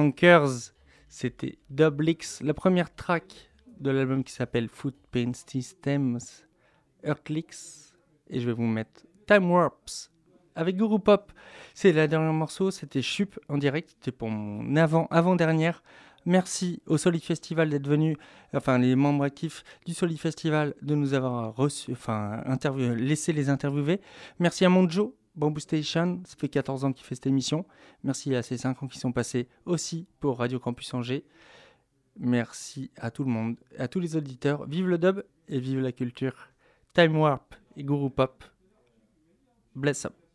Yo, mes Skankers, c'était Dublix, la première track de l'album qui s'appelle Footprint Systems, Earthlix. Et je vais vous mettre Time Warps avec Guru Pop. C'est le dernier morceau, c'était Chup en direct, c'était pour mon avant, avant-dernière. Merci au Solid Festival d'être venu, enfin les membres actifs du Solid Festival de nous avoir reçu, enfin laissé les interviewer. Merci à Monjo, Bamboo Station, ça fait 14 ans qu'il fait cette émission. Merci à ces 5 ans qui sont passés aussi pour Radio Campus Angers. Merci à tout le monde, à tous les auditeurs. Vive le dub et vive la culture. Time Warp et Guru Pop. Bless up.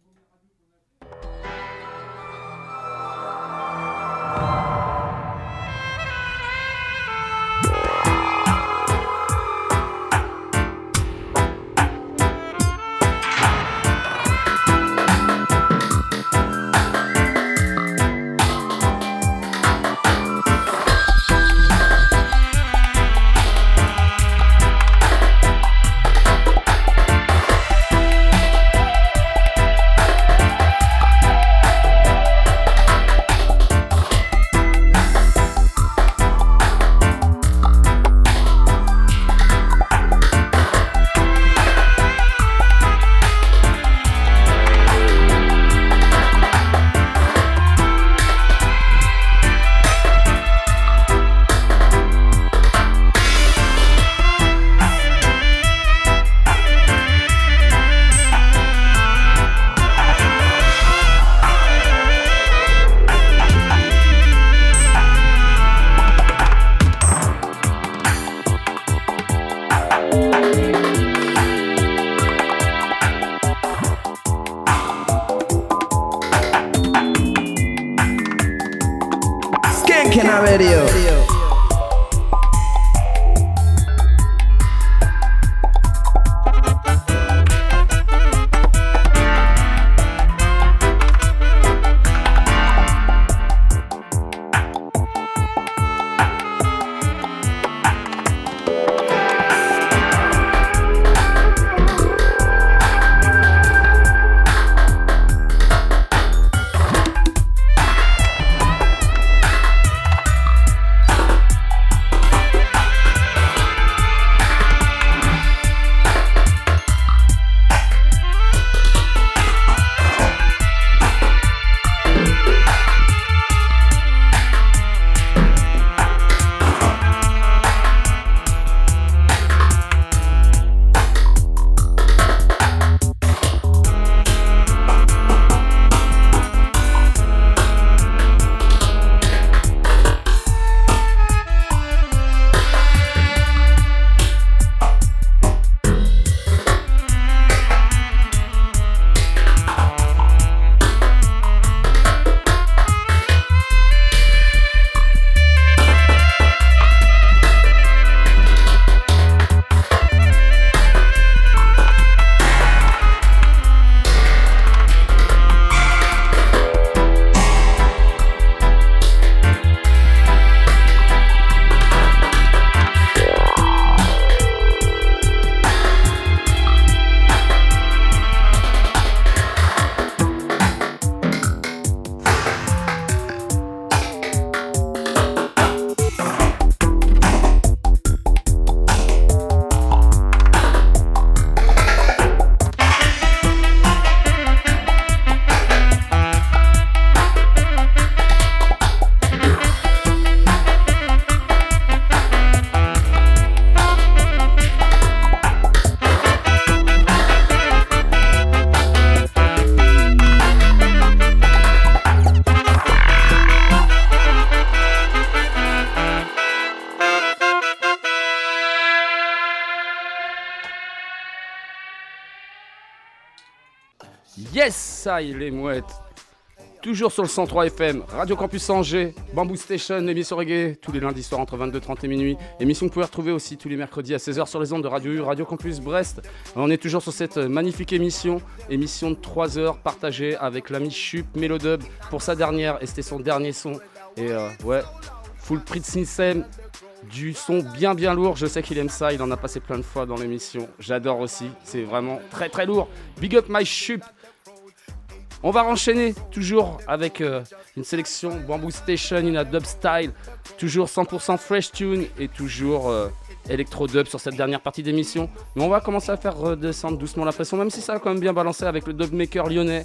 Les mouettes. Toujours sur le 103 FM, Radio Campus Angers, Bamboo Station, l'émission reggae, tous les lundis soirs entre 22h30 et minuit. Émission que vous pouvez retrouver aussi tous les mercredis à 16h sur les ondes de Radio U, Radio Campus Brest. On est toujours sur cette magnifique émission, émission de 3 heures partagée avec l'ami Chup Melodub pour sa dernière, et c'était son dernier son. Et euh, ouais, full prix system, du son bien bien lourd, je sais qu'il aime ça, il en a passé plein de fois dans l'émission. J'adore aussi, c'est vraiment très très lourd. Big up my Chup On va enchaîner toujours avec euh, une sélection Bamboo Station, une dub style, toujours 100% fresh tune et toujours euh, électro dub sur cette dernière partie d'émission. Mais on va commencer à faire redescendre doucement la pression, même si ça a quand même bien balancé avec le dub maker lyonnais.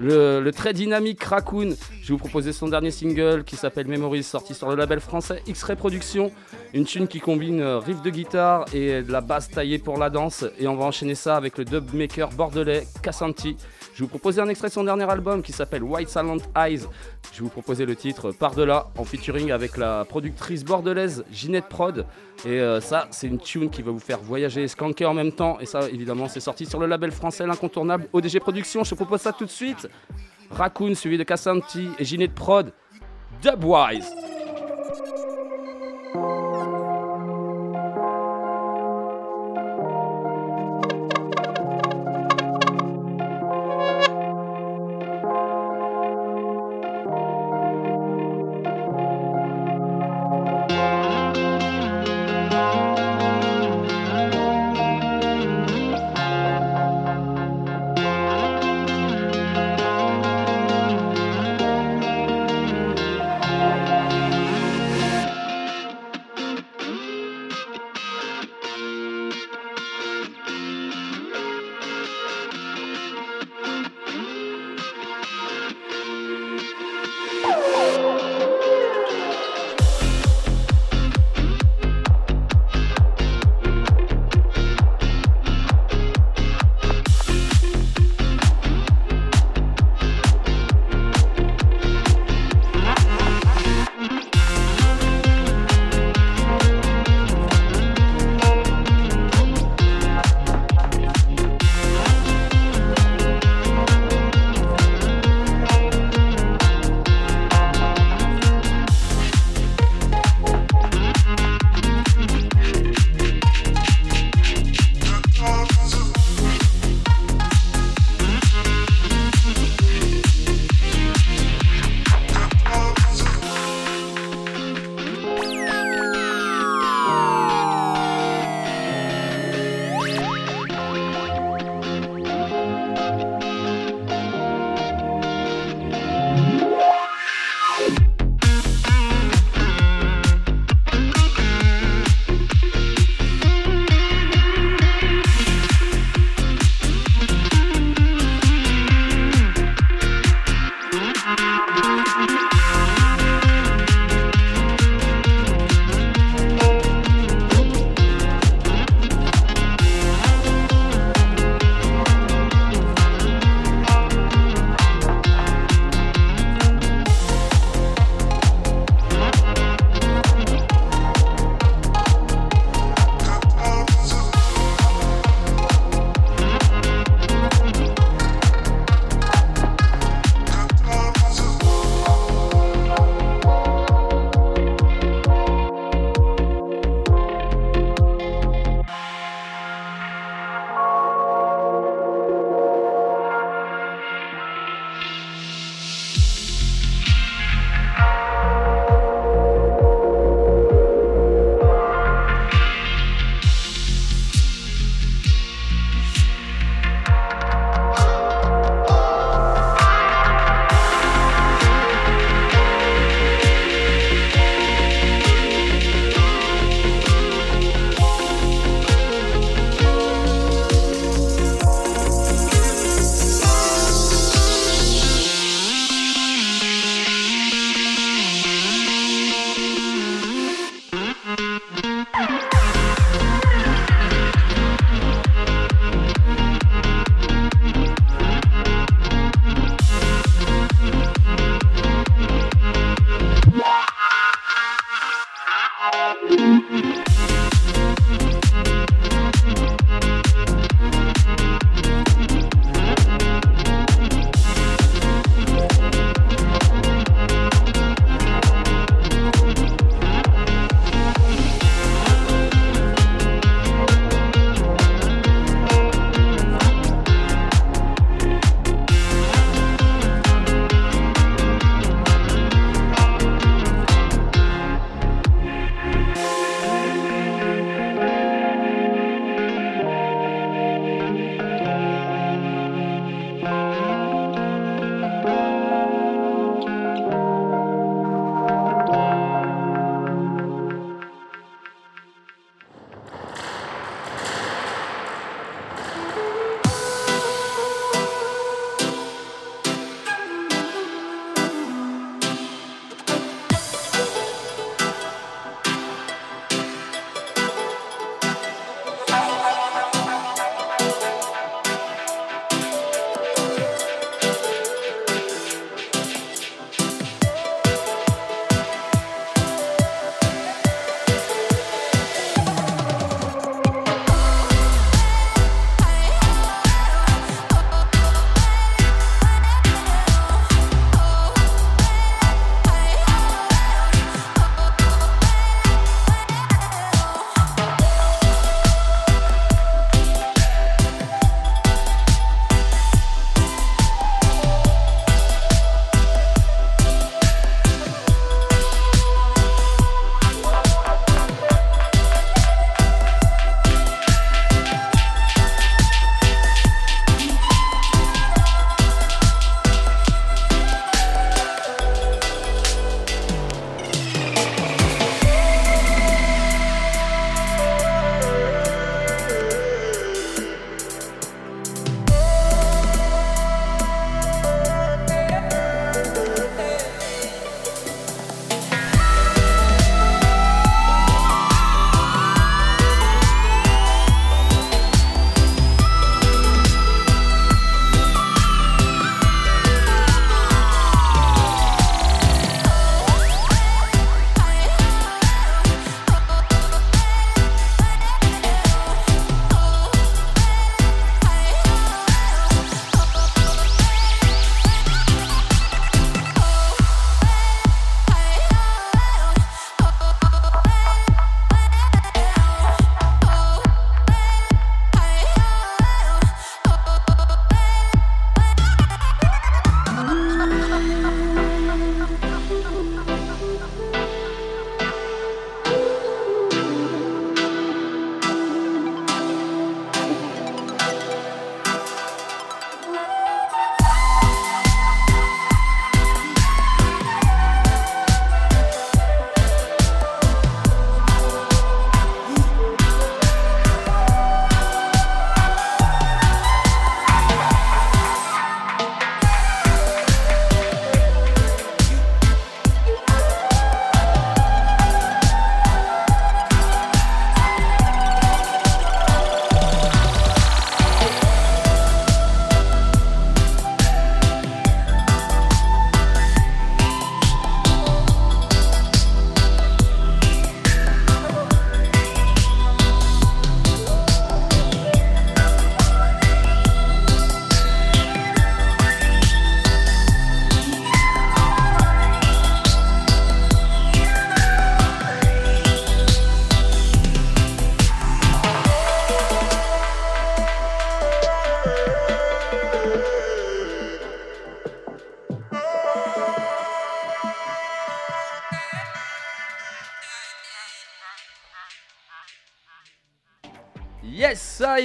Le, très dynamique Raccoon, je vais vous proposer son dernier single qui s'appelle Memories, sorti sur le label français X-Ray Productions. Une tune qui combine euh, riff de guitare et de la basse taillée pour la danse. Et on va enchaîner ça avec le dub maker bordelais Cassanti. Je vous proposer un extrait de son dernier album qui s'appelle White Silent Eyes. Je vais vous proposer le titre Par-delà en featuring avec la productrice bordelaise Ginette Prod. Et euh, ça, c'est une tune qui va vous faire voyager et skanker en même temps. Et ça, évidemment, c'est sorti sur le label français l'incontournable ODG Productions. Je te propose ça tout de suite. Raccoon suivi de Cassanti et Ginette Prod. Dubwise.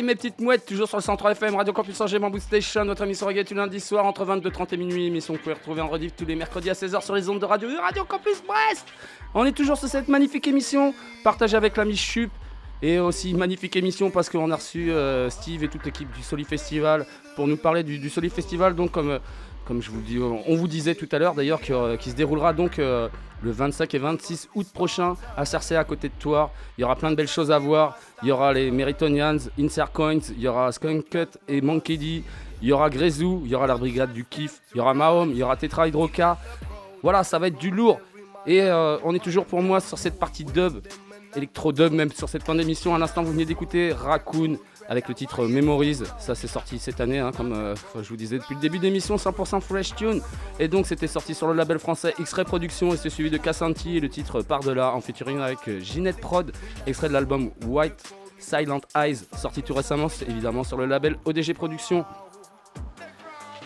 Mes petites mouettes, toujours sur le 103 FM, Radio Campus Angers, Bamboo Station, votre émission reggae tous les lundis soirs entre 22h30 et minuit, émission que vous pouvez retrouver en rediff tous les mercredis à 16h sur les ondes de radio Radio Campus Brest. On est toujours sur cette magnifique émission, partagée avec l'ami Chup, et aussi magnifique émission parce qu'on a reçu euh, Steve et toute l'équipe du Soli Festival pour nous parler du, du Soli Festival, donc comme... euh, comme je vous dis, on vous disait tout à l'heure d'ailleurs, qui, euh, qui se déroulera donc euh, le 25 et 26 août prochain à Cercé à côté de Toire. Il y aura plein de belles choses à voir. Il y aura les Meritonians, Insert Coins, il y aura Skunk Cut et Monkey D, il y aura Grezou, il y aura la brigade du Kiff, il y aura Mahom, il y aura Tetra Hydroca. Voilà, ça va être du lourd. Et euh, on est toujours pour moi sur cette partie dub, électro-dub même sur cette fin d'émission. À l'instant, vous venez d'écouter Raccoon avec le titre Memories. Ça, c'est sorti cette année, hein, comme euh, je vous disais depuis le début d'émission, 100% fresh tune. Et donc, c'était sorti sur le label français X-Ray Productions et c'est suivi de Cassanti et le titre Par-delà en featuring avec euh, Ginette Prod, extrait de l'album White Silent Eyes, sorti tout récemment, évidemment sur le label ODG Productions.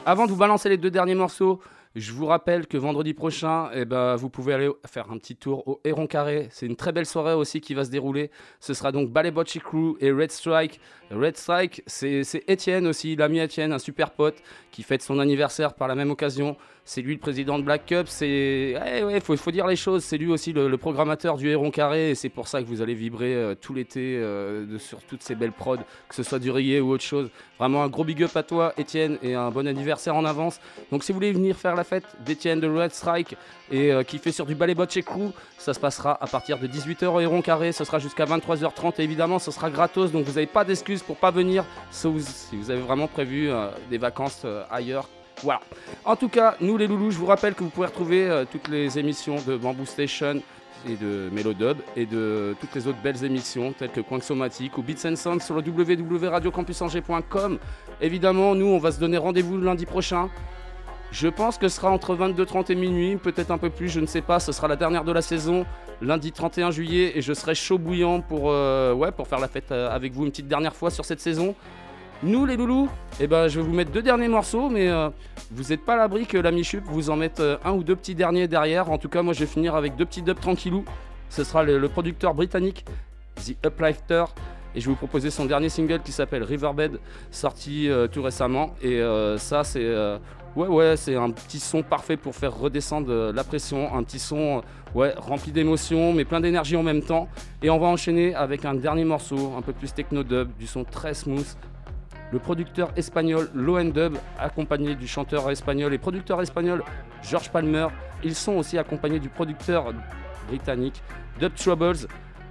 Avant de vous balancer les deux derniers morceaux, je vous rappelle que vendredi prochain, eh ben, vous pouvez aller faire un petit tour au Héron Carré. C'est une très belle soirée aussi qui va se dérouler. Ce sera donc Ballet Bocce Crew et Red Strike. Red Strike, c'est c'est Étienne aussi, l'ami Étienne, un super pote qui fête son anniversaire par la même occasion. C'est lui le président de Black Cup. C'est ouais, faut, dire les choses. C'est lui aussi le, programmateur du Héron Carré et c'est pour ça que vous allez vibrer euh, tout l'été euh, sur toutes ces belles prods, que ce soit du reggae ou autre chose. Vraiment un gros big up à toi, Étienne, et un bon anniversaire en avance. Donc si vous voulez venir faire la fête d'Étienne de Red Strike et euh, qui fait sur du ballet botch crew, ça se passera à partir de 18h au Héron Carré. Ce sera jusqu'à 23h30 et évidemment ce sera gratos. Donc vous n'avez pas d'excuses pour pas venir, sauf si vous avez vraiment prévu des vacances ailleurs. Voilà. En tout cas, nous les loulous, je vous rappelle que vous pouvez retrouver euh, toutes les émissions de Bamboo Station et de Melodub et de toutes les autres belles émissions telles que Coin Somatique ou Beats and Sound sur le www.radiocampusangers.com. Évidemment, nous, on va se donner rendez-vous lundi prochain. Je pense que ce sera entre 22h30 et minuit, peut-être un peu plus, je ne sais pas. Ce sera la dernière de la saison, lundi 31 juillet, et je serai chaud bouillant pour, euh, ouais, pour faire la fête euh, avec vous une petite dernière fois sur cette saison. Nous, les loulous, eh ben, je vais vous mettre deux derniers morceaux, mais euh, vous n'êtes pas à l'abri que l'ami Chup vous en mette euh, un ou deux petits derniers derrière. En tout cas, moi, je vais finir avec deux petits dubs tranquillou. Ce sera le, producteur britannique The Uplifter. Et je vais vous proposer son dernier single qui s'appelle Riverbed, sorti euh, tout récemment. Et ça, c'est un petit son parfait pour faire redescendre la pression. Un petit son rempli d'émotions, mais plein d'énergie en même temps. Et on va enchaîner avec un dernier morceau, un peu plus techno-dub, du son très smooth. Le producteur espagnol Low Dub, accompagné du chanteur espagnol et producteur espagnol George Palmer. Ils sont aussi accompagnés du producteur britannique Dub Troubles.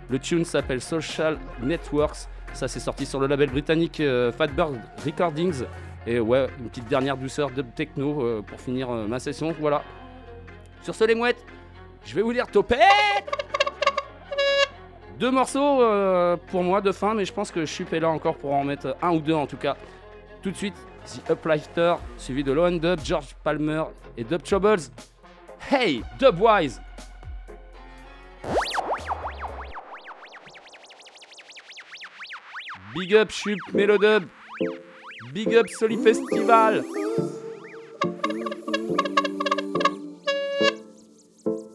Le tune s'appelle Social Networks. Ça, c'est sorti sur le label britannique euh, Fatbird Recordings. Et ouais, une petite dernière douceur dub techno euh, pour finir euh, ma session. Voilà. Sur ce, les mouettes, je vais vous dire topé Deux morceaux euh, pour moi de fin, mais je pense que je suis là encore pour en mettre un ou deux en tout cas. Tout de suite, The Uplifter, suivi de Low Dub, George Palmer et Dub Troubles. Hey, Dubwise Big up Chup Melodub. Big up Soli Festival.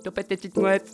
Topette tes petites mouettes.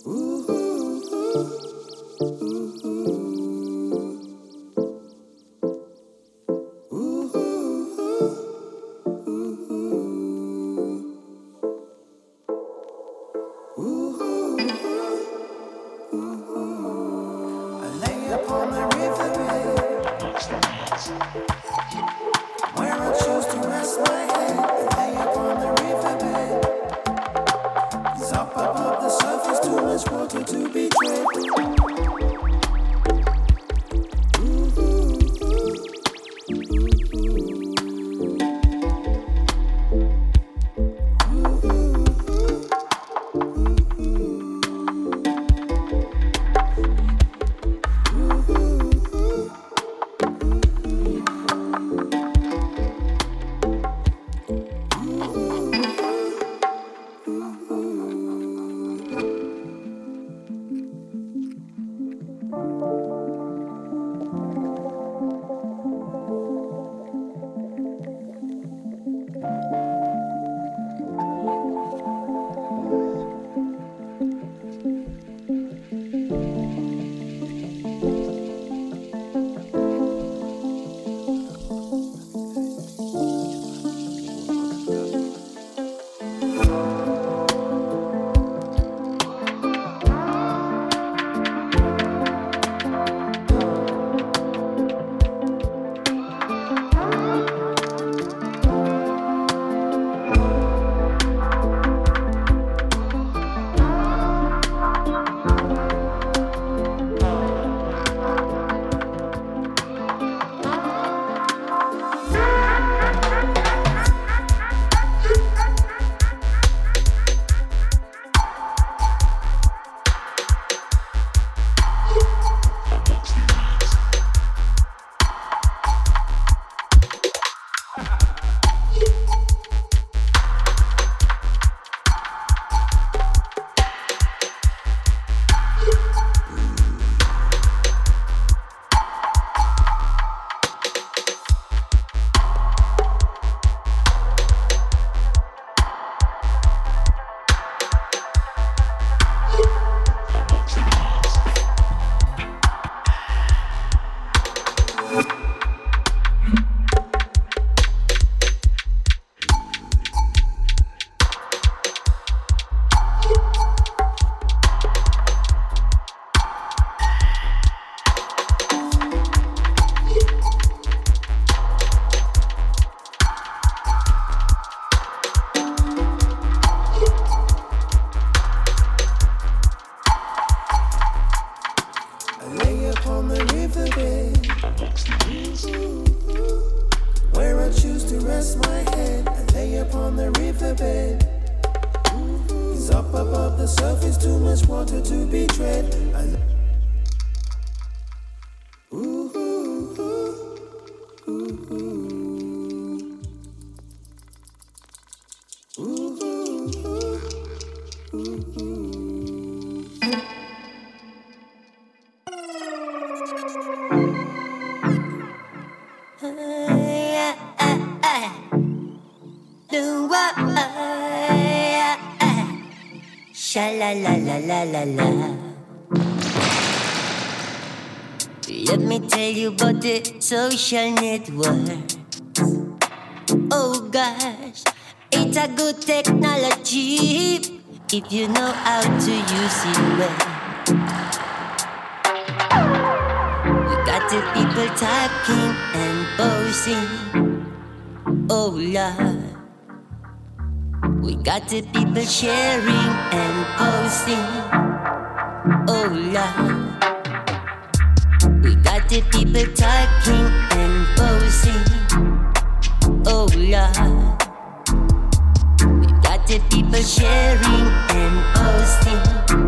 la la la la la la. Let me tell you about the social network. Oh gosh, it's a good technology if you know how to use it well. We got the people talking and posing. Oh love. Got the people sharing and posting. Oh love. We got the people talking and posting. Oh love. We got the people sharing and posting.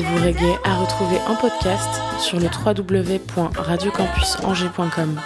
Vous reggae à retrouver en podcast sur le www.radiocampusangers.com.